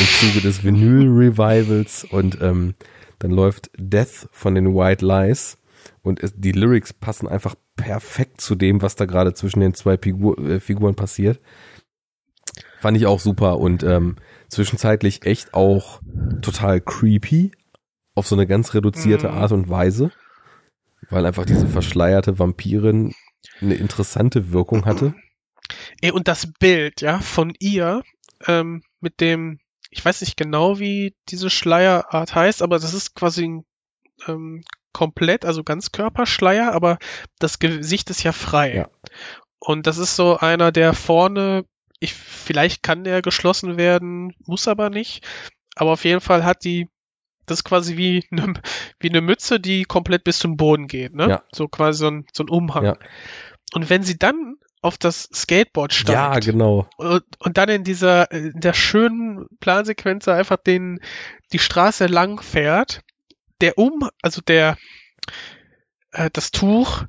Im Zuge des Vinyl-Revivals und ähm, dann läuft Death von den White Lies und es, die Lyrics passen einfach perfekt zu dem, was da gerade zwischen den zwei Figur, äh, Figuren passiert. Fand ich auch super und ähm, zwischenzeitlich echt auch total creepy auf so eine ganz reduzierte Mhm. Art und Weise, weil einfach diese verschleierte Vampirin eine interessante Wirkung hatte. Ey, und das Bild, ja, von ihr, ähm, mit dem, ich weiß nicht genau, wie diese Schleierart heißt, aber das ist quasi ein, ähm, komplett, also Ganzkörperschleier, aber das Gesicht ist ja frei. Ja. Und das ist so einer, der vorne, ich, vielleicht kann der geschlossen werden, muss aber nicht. Aber auf jeden Fall hat die, das ist quasi wie eine, wie eine Mütze, die komplett bis zum Boden geht, ne? Ja. So quasi so ein, so ein Umhang. Ja. Und wenn sie dann auf das Skateboard steigt Ja, genau. und, und dann in dieser in der schönen Plansequenz einfach den die Straße lang fährt, der um also der äh, das Tuch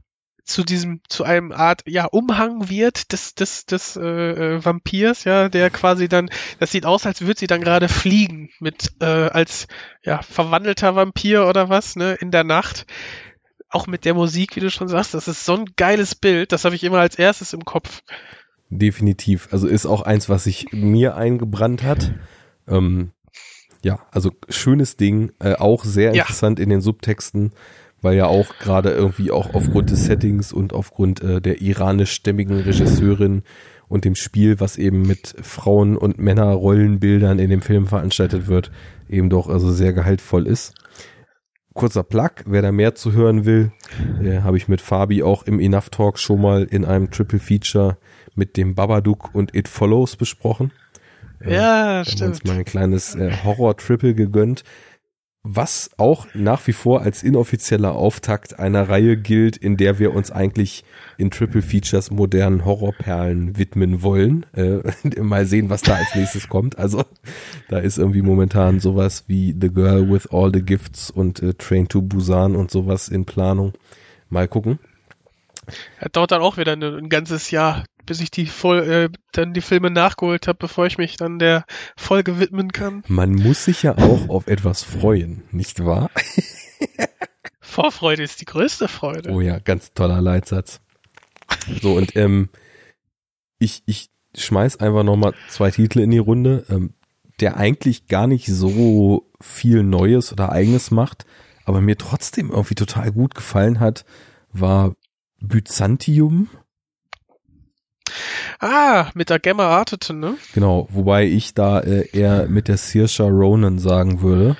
zu diesem zu einem Art ja Umhang wird des des des äh, äh, Vampirs ja der quasi dann das sieht aus als würde sie dann gerade fliegen mit äh, als ja verwandelter Vampir oder was ne in der Nacht auch mit der Musik wie du schon sagst das ist so ein geiles Bild das habe ich immer als erstes im Kopf Definitiv. Also ist auch eins, was sich mir eingebrannt hat. Ähm, ja, also schönes Ding, äh, auch sehr Ja. interessant in den Subtexten, weil ja auch gerade irgendwie auch aufgrund des Settings und aufgrund äh, der iranischstämmigen Regisseurin und dem Spiel, was eben mit Frauen- und Männerrollenbildern in dem Film veranstaltet wird, eben doch also sehr gehaltvoll ist. Kurzer Plug, wer da mehr zu hören will, äh, habe ich mit Fabi auch im Enough Talk schon mal in einem Triple Feature mit dem Babadook und It Follows besprochen. Äh, ja da haben wir uns stimmt mal ein kleines äh, Horror-Triple gegönnt, was auch nach wie vor als inoffizieller Auftakt einer Reihe gilt, in der wir uns eigentlich in Triple Features modernen Horrorperlen widmen wollen. Äh, mal sehen, was da als nächstes kommt. Also da ist irgendwie momentan sowas wie The Girl with All the Gifts und äh, Train to Busan und sowas in Planung. Mal gucken. Das dauert dann auch wieder ein, ein ganzes Jahr, bis ich die voll, äh, dann die Filme nachgeholt habe, bevor ich mich dann der Folge widmen kann. Man muss sich ja auch auf etwas freuen, nicht wahr? Vorfreude ist die größte Freude. Oh ja, ganz toller Leitsatz. So, und ähm, ich, ich schmeiß einfach nochmal zwei Titel in die Runde, ähm, der eigentlich gar nicht so viel Neues oder Eigenes macht, aber mir trotzdem irgendwie total gut gefallen hat, war Byzantium. Ah, mit der Gemma Arteten, ne? Genau, wobei ich da äh, eher mit der Saoirse Ronan sagen würde,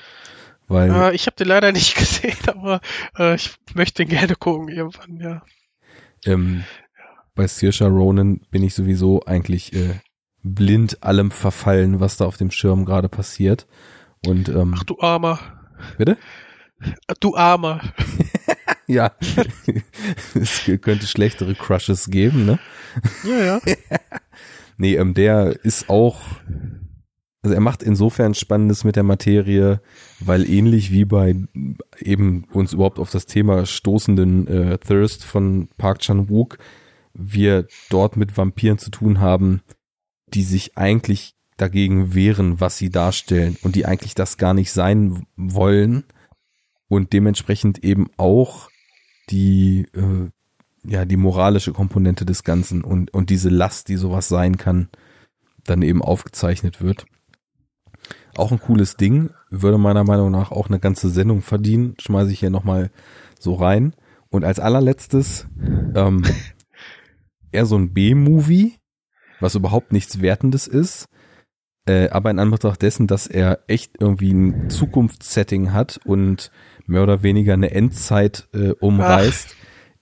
weil Ah, ich habe den leider nicht gesehen, aber äh, ich möchte den gerne gucken irgendwann, ja. ähm, bei Saoirse Ronan bin ich sowieso eigentlich äh, blind allem verfallen, was da auf dem Schirm gerade passiert. Und ähm, Ach du Armer. bitte? Du Armer. Ja, es könnte schlechtere Crushes geben, ne? Ja, ja. Nee, ähm, der ist auch, also er macht insofern Spannendes mit der Materie, weil ähnlich wie bei eben uns überhaupt auf das Thema stoßenden äh, Thirst von Park Chan-wook, wir dort mit Vampiren zu tun haben, die sich eigentlich dagegen wehren, was sie darstellen und die eigentlich das gar nicht sein wollen und dementsprechend eben auch die äh, ja die moralische Komponente des Ganzen und und diese Last, die sowas sein kann, dann eben aufgezeichnet wird. Auch ein cooles Ding, würde meiner Meinung nach auch eine ganze Sendung verdienen. Schmeiße ich hier nochmal so rein. Und als allerletztes ähm, eher so ein B-Movie, was überhaupt nichts Wertendes ist, äh, aber in Anbetracht dessen, dass er echt irgendwie ein Zukunftssetting hat und mehr oder weniger eine Endzeit äh, umreißt,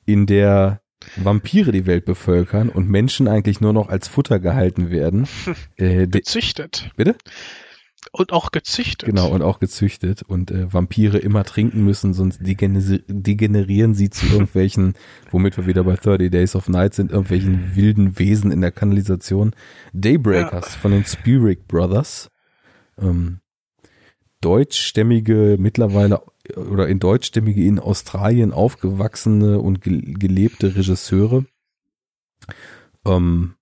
in der Vampire die Welt bevölkern und Menschen eigentlich nur noch als Futter gehalten werden. Äh, Gezüchtet. bitte? Und auch gezüchtet. Genau, und auch gezüchtet und äh, Vampire immer trinken müssen, sonst degener- degenerieren sie zu irgendwelchen, womit wir wieder bei 30 Days of Night sind, irgendwelchen wilden Wesen in der Kanalisation. Daybreakers von den Spirit Brothers. ähm, deutschstämmige, mittlerweile oder in deutschstämmige in Australien aufgewachsene und ge gelebte Regisseure. Ähm,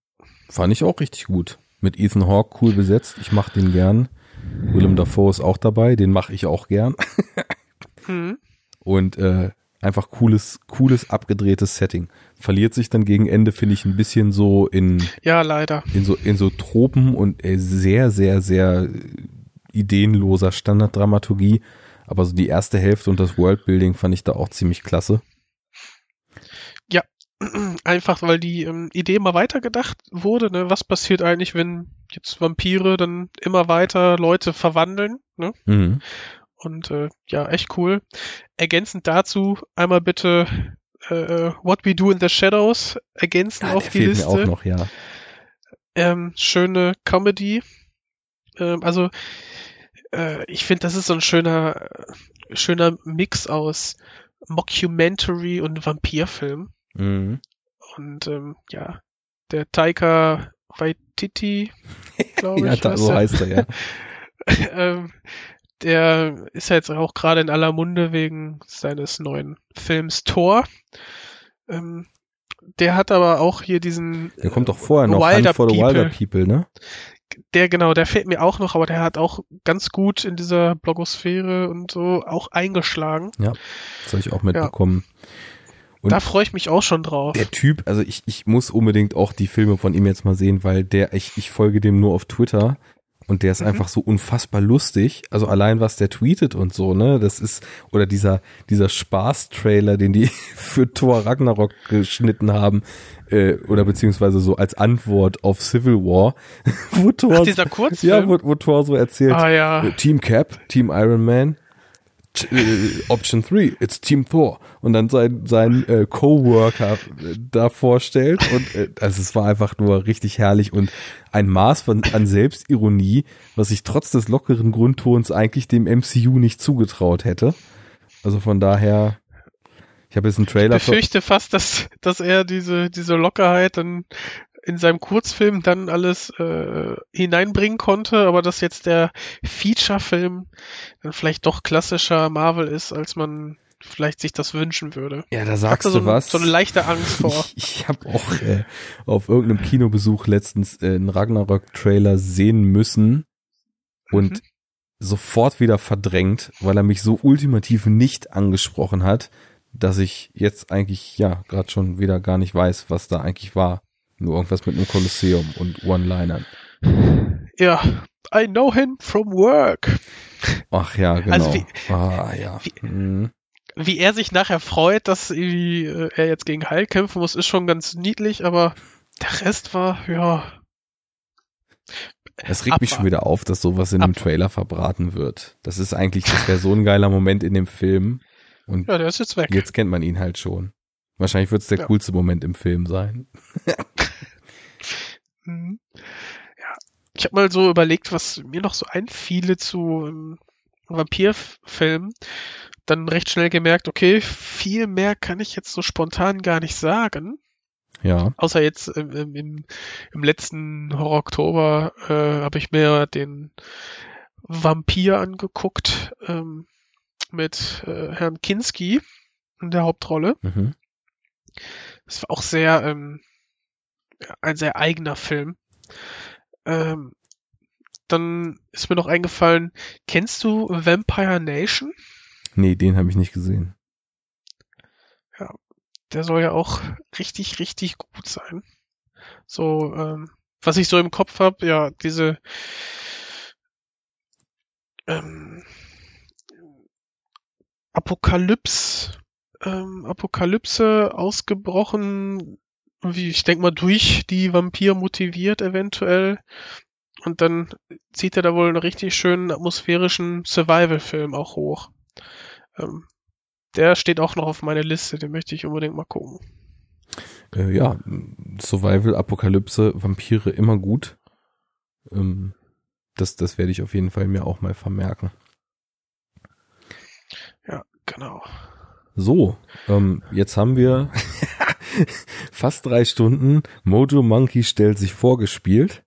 fand ich auch richtig gut. Mit Ethan Hawke cool besetzt. Ich mach den gern. Willem Dafoe ist auch dabei. Den mache ich auch gern. Hm. Und äh, einfach cooles, cooles, abgedrehtes Setting. Verliert sich dann gegen Ende, finde ich, ein bisschen so in, Ja, leider. in so, in so Tropen und äh, sehr, sehr, sehr ideenloser Standarddramaturgie. Aber so die erste Hälfte und das Worldbuilding fand ich da auch ziemlich klasse. Einfach weil die ähm, Idee mal weitergedacht wurde, ne? Was passiert eigentlich, wenn jetzt Vampire dann immer weiter Leute verwandeln, ne? Mhm. Und äh, ja, echt cool. Ergänzend dazu einmal bitte äh, What We Do in the Shadows ergänzen Ja, auf die fehlt Liste. mir auch noch, ja. Ähm, schöne Comedy. Ähm, also äh, ich finde, das ist so ein schöner, äh, schöner Mix aus Mockumentary und Vampirfilm. Mhm. Und ähm, ja, der Taika Waititi, glaube ich, ja, da, so heißt er, ja. ähm, der ist ja jetzt auch gerade in aller Munde wegen seines neuen Films Thor. Ähm, der hat aber auch hier diesen, Der kommt doch vorher noch Wilder Hunt for the Wilder People. People, ne? Der genau, der fehlt mir auch noch, aber der hat auch ganz gut in dieser Blogosphäre und so auch eingeschlagen. Das habe ich auch mitbekommen. Und- da freue ich mich auch schon drauf. Der Typ, also ich, ich muss unbedingt auch die Filme von ihm jetzt mal sehen, weil der, ich, ich folge dem nur auf Twitter und der ist Mhm. einfach so unfassbar lustig. Also allein was der tweetet und so, ne? Das ist, oder dieser, dieser Spaß-Trailer, den die für Thor Ragnarok geschnitten haben, äh, oder beziehungsweise so als Antwort auf Civil War, wo Thor, Ach, dieser Kurzfilm? ja, wo, wo Thor so erzählt, ah ja. äh, Team Cap, Team Iron Man, äh, Option 3, it's Team Thor. Und dann sein, sein äh, Coworker äh, da vorstellt. Und äh, also es war einfach nur richtig herrlich und ein Maß von, an Selbstironie, was ich trotz des lockeren Grundtons eigentlich dem MCU nicht zugetraut hätte. Also von daher, ich habe jetzt einen Trailer Ich befürchte fast, dass, dass er diese, diese Lockerheit dann in seinem Kurzfilm dann alles äh, hineinbringen konnte, aber dass jetzt der Feature-Film dann vielleicht doch klassischer Marvel ist, als man vielleicht sich das wünschen würde. Ja, da sagst da so, du was. so eine leichte Angst vor. Ich, ich habe auch äh, auf irgendeinem Kinobesuch letztens äh, einen Ragnarok-Trailer sehen müssen und Mhm. sofort wieder verdrängt, weil er mich so ultimativ nicht angesprochen hat, dass ich jetzt eigentlich ja gerade schon wieder gar nicht weiß, was da eigentlich war. Nur irgendwas mit einem Kolosseum und One-Linern. Ja, I know him from work. Ach ja, genau. Also wie- ah ja. wie- Mhm. Wie er sich nachher freut, dass äh, er jetzt gegen Hulk kämpfen muss, ist schon ganz niedlich, aber der Rest war, ja, Es regt mich schon Abwarten. wieder auf, dass sowas in einem Abwarten. Trailer verbraten wird. Das ist eigentlich, das wäre so ein geiler Moment in dem Film. Und ja, der ist jetzt weg. Jetzt kennt man ihn halt schon. Wahrscheinlich wird es der Ja. coolste Moment im Film sein. Mhm. Ja, ich habe mal so überlegt, was mir noch so einfiele zu ähm, Vampirfilmen. Dann recht schnell gemerkt, okay, viel mehr kann ich jetzt so spontan gar nicht sagen. Ja. Außer jetzt ähm, im, im, im letzten Horror Oktober äh, habe ich mir den Vampir angeguckt ähm, mit äh, Herrn Kinski in der Hauptrolle. Mhm. Es war auch sehr ähm, ja, ein sehr eigener Film. Ähm, dann ist mir noch eingefallen, kennst du Vampire Nation? Nee, den habe ich nicht gesehen. Der soll ja auch richtig, richtig gut sein. So, ähm, was ich so im Kopf habe, ja, diese ähm, Apokalypse, ähm, Apokalypse ausgebrochen, wie ich denke mal durch die Vampir motiviert eventuell. Und dann zieht er da wohl einen richtig schönen atmosphärischen Survival-Film auch hoch. Ähm, der steht auch noch auf meiner Liste, den möchte ich unbedingt mal gucken. Äh, ja, Survival, Apokalypse, Vampire immer gut. Ähm, das, das werde ich auf jeden Fall mir auch mal vermerken. Genau. So, ähm, jetzt haben wir fast drei Stunden Mojo Monkey stellt sich vorgespielt.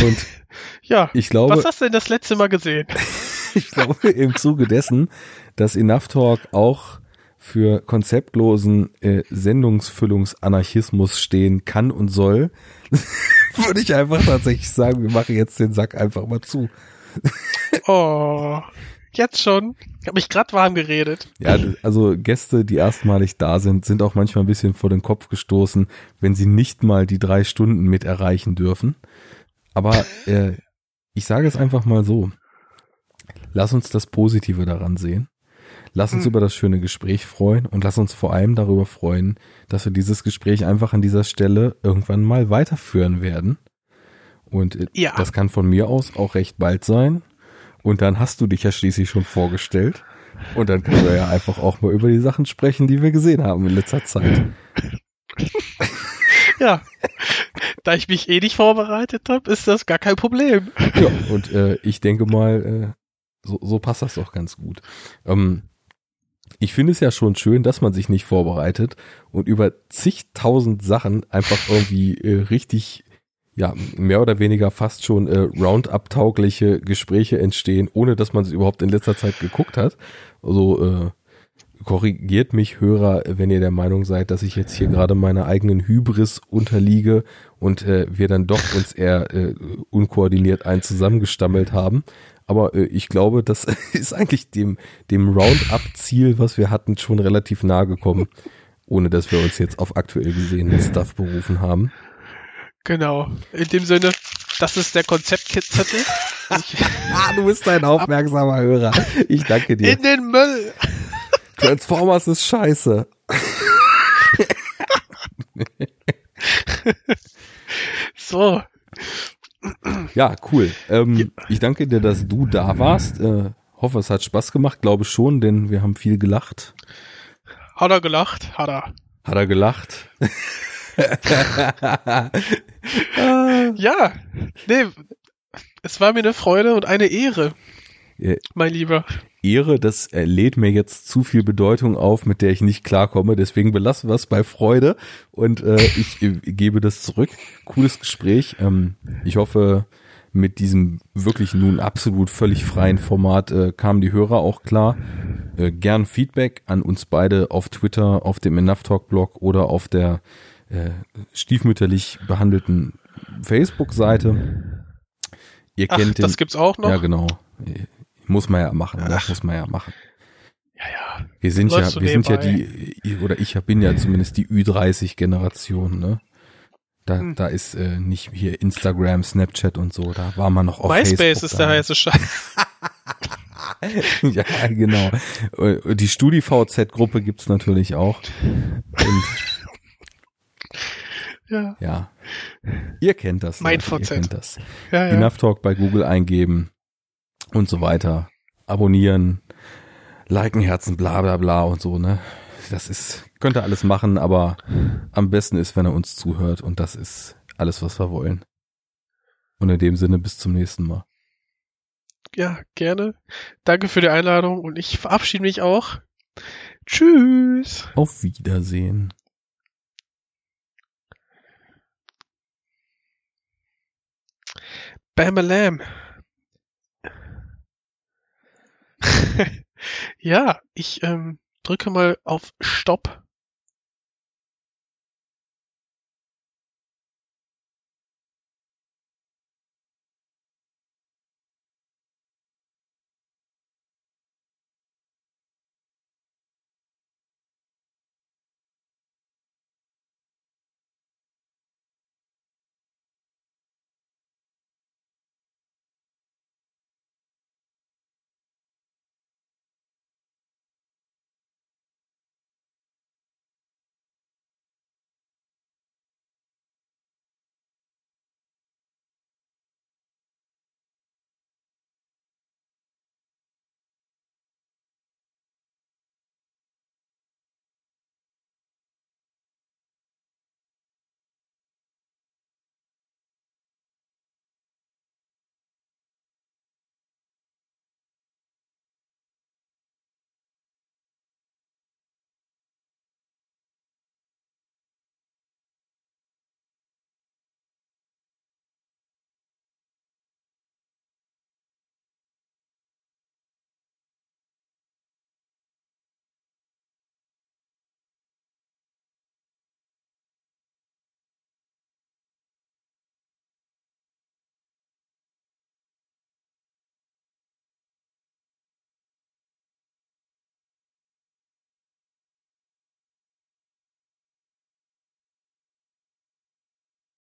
Und Ja, ich glaube, was hast du denn das letzte Mal gesehen? ich glaube im Zuge dessen, dass Enough Talk auch für konzeptlosen äh, Sendungsfüllungsanarchismus stehen kann und soll, würde ich einfach tatsächlich sagen, wir machen jetzt den Sack einfach mal zu. Oh, jetzt schon. Ich habe mich grad warm geredet. Ja, also Gäste, die erstmalig da sind, sind auch manchmal ein bisschen vor den Kopf gestoßen, wenn sie nicht mal die drei Stunden mit erreichen dürfen. Aber äh, ich sage es einfach mal so. Lass uns das Positive daran sehen. Lass uns Hm. über das schöne Gespräch freuen und lass uns vor allem darüber freuen, dass wir dieses Gespräch einfach an dieser Stelle irgendwann mal weiterführen werden. Und äh, Ja. das kann von mir aus auch recht bald sein. Und dann hast du dich ja schließlich schon vorgestellt. Und dann können wir ja einfach auch mal über die Sachen sprechen, die wir gesehen haben in letzter Zeit. Ja. da ich mich eh nicht vorbereitet habe, ist das gar kein Problem. Ja, und äh, ich denke mal, äh, so, so passt das doch ganz gut. Ähm, ich finde es ja schon schön, dass man sich nicht vorbereitet und über zigtausend Sachen einfach irgendwie äh, richtig, ja, mehr oder weniger fast schon äh, Roundup-taugliche Gespräche entstehen, ohne dass man es überhaupt in letzter Zeit geguckt hat. Also äh, korrigiert mich, Hörer, wenn ihr der Meinung seid, dass ich jetzt hier gerade meiner eigenen Hybris unterliege und äh, wir dann doch uns eher äh, unkoordiniert ein zusammengestammelt haben. Aber äh, ich glaube, das ist eigentlich dem, dem Roundup-Ziel, was wir hatten, schon relativ nahe gekommen, ohne dass wir uns jetzt auf aktuell gesehenen Stuff berufen haben. Genau. In dem Sinne, das ist der Konzeptzettel. Ich- Ah, du bist ein aufmerksamer Hörer. Ich danke dir. In den Müll. Transformers ist scheiße. So. Ja, cool. Ähm, Ich danke dir, dass du da warst. Äh, hoffe, es hat Spaß gemacht. Glaube schon, denn wir haben viel gelacht. Hat er gelacht? Hat er. Hat er gelacht? Ja. Nee. Es war mir eine Freude und eine Ehre, mein Lieber. Ehre, das äh, lädt mir jetzt zu viel Bedeutung auf, mit der ich nicht klarkomme. Deswegen belassen wir es bei Freude und äh, ich äh, gebe das zurück. Cooles Gespräch. Ähm, ich hoffe, mit diesem wirklich nun absolut völlig freien Format äh, kamen die Hörer auch klar. Äh, gern Feedback an uns beide auf Twitter, auf dem Enough Talk Blog oder auf der äh, stiefmütterlich behandelten Facebook-Seite. Ihr Ach, kennt den, das gibt's auch noch? ja genau. Muss man ja machen, ne? Ach. muss man ja machen. ja. ja. Wir sind ja, wir sind ja die, oder ich bin ja zumindest die Ü30-Generation, ne? Da, Hm. da ist äh, nicht hier Instagram, Snapchat und so, da war man noch auf MySpace Facebook ist der heiße Scheiß. ja, genau. Äh, Die StudiVZ-Gruppe gibt's natürlich auch. Und Ja. ja, ihr kennt das. Mein Leute, Ihr VZ. kennt das. Ja, ja. Enough Talk bei Google eingeben und so weiter. Abonnieren, liken, Herzen, bla bla bla und so, ne? Das ist, könnt ihr alles machen, aber am besten ist, wenn er uns zuhört und das ist alles, was wir wollen. Und in dem Sinne bis zum nächsten Mal. ja, gerne. Danke für die Einladung und ich verabschiede mich auch. Tschüss. Auf Wiedersehen. Bam ja, ich ähm, drücke mal auf Stopp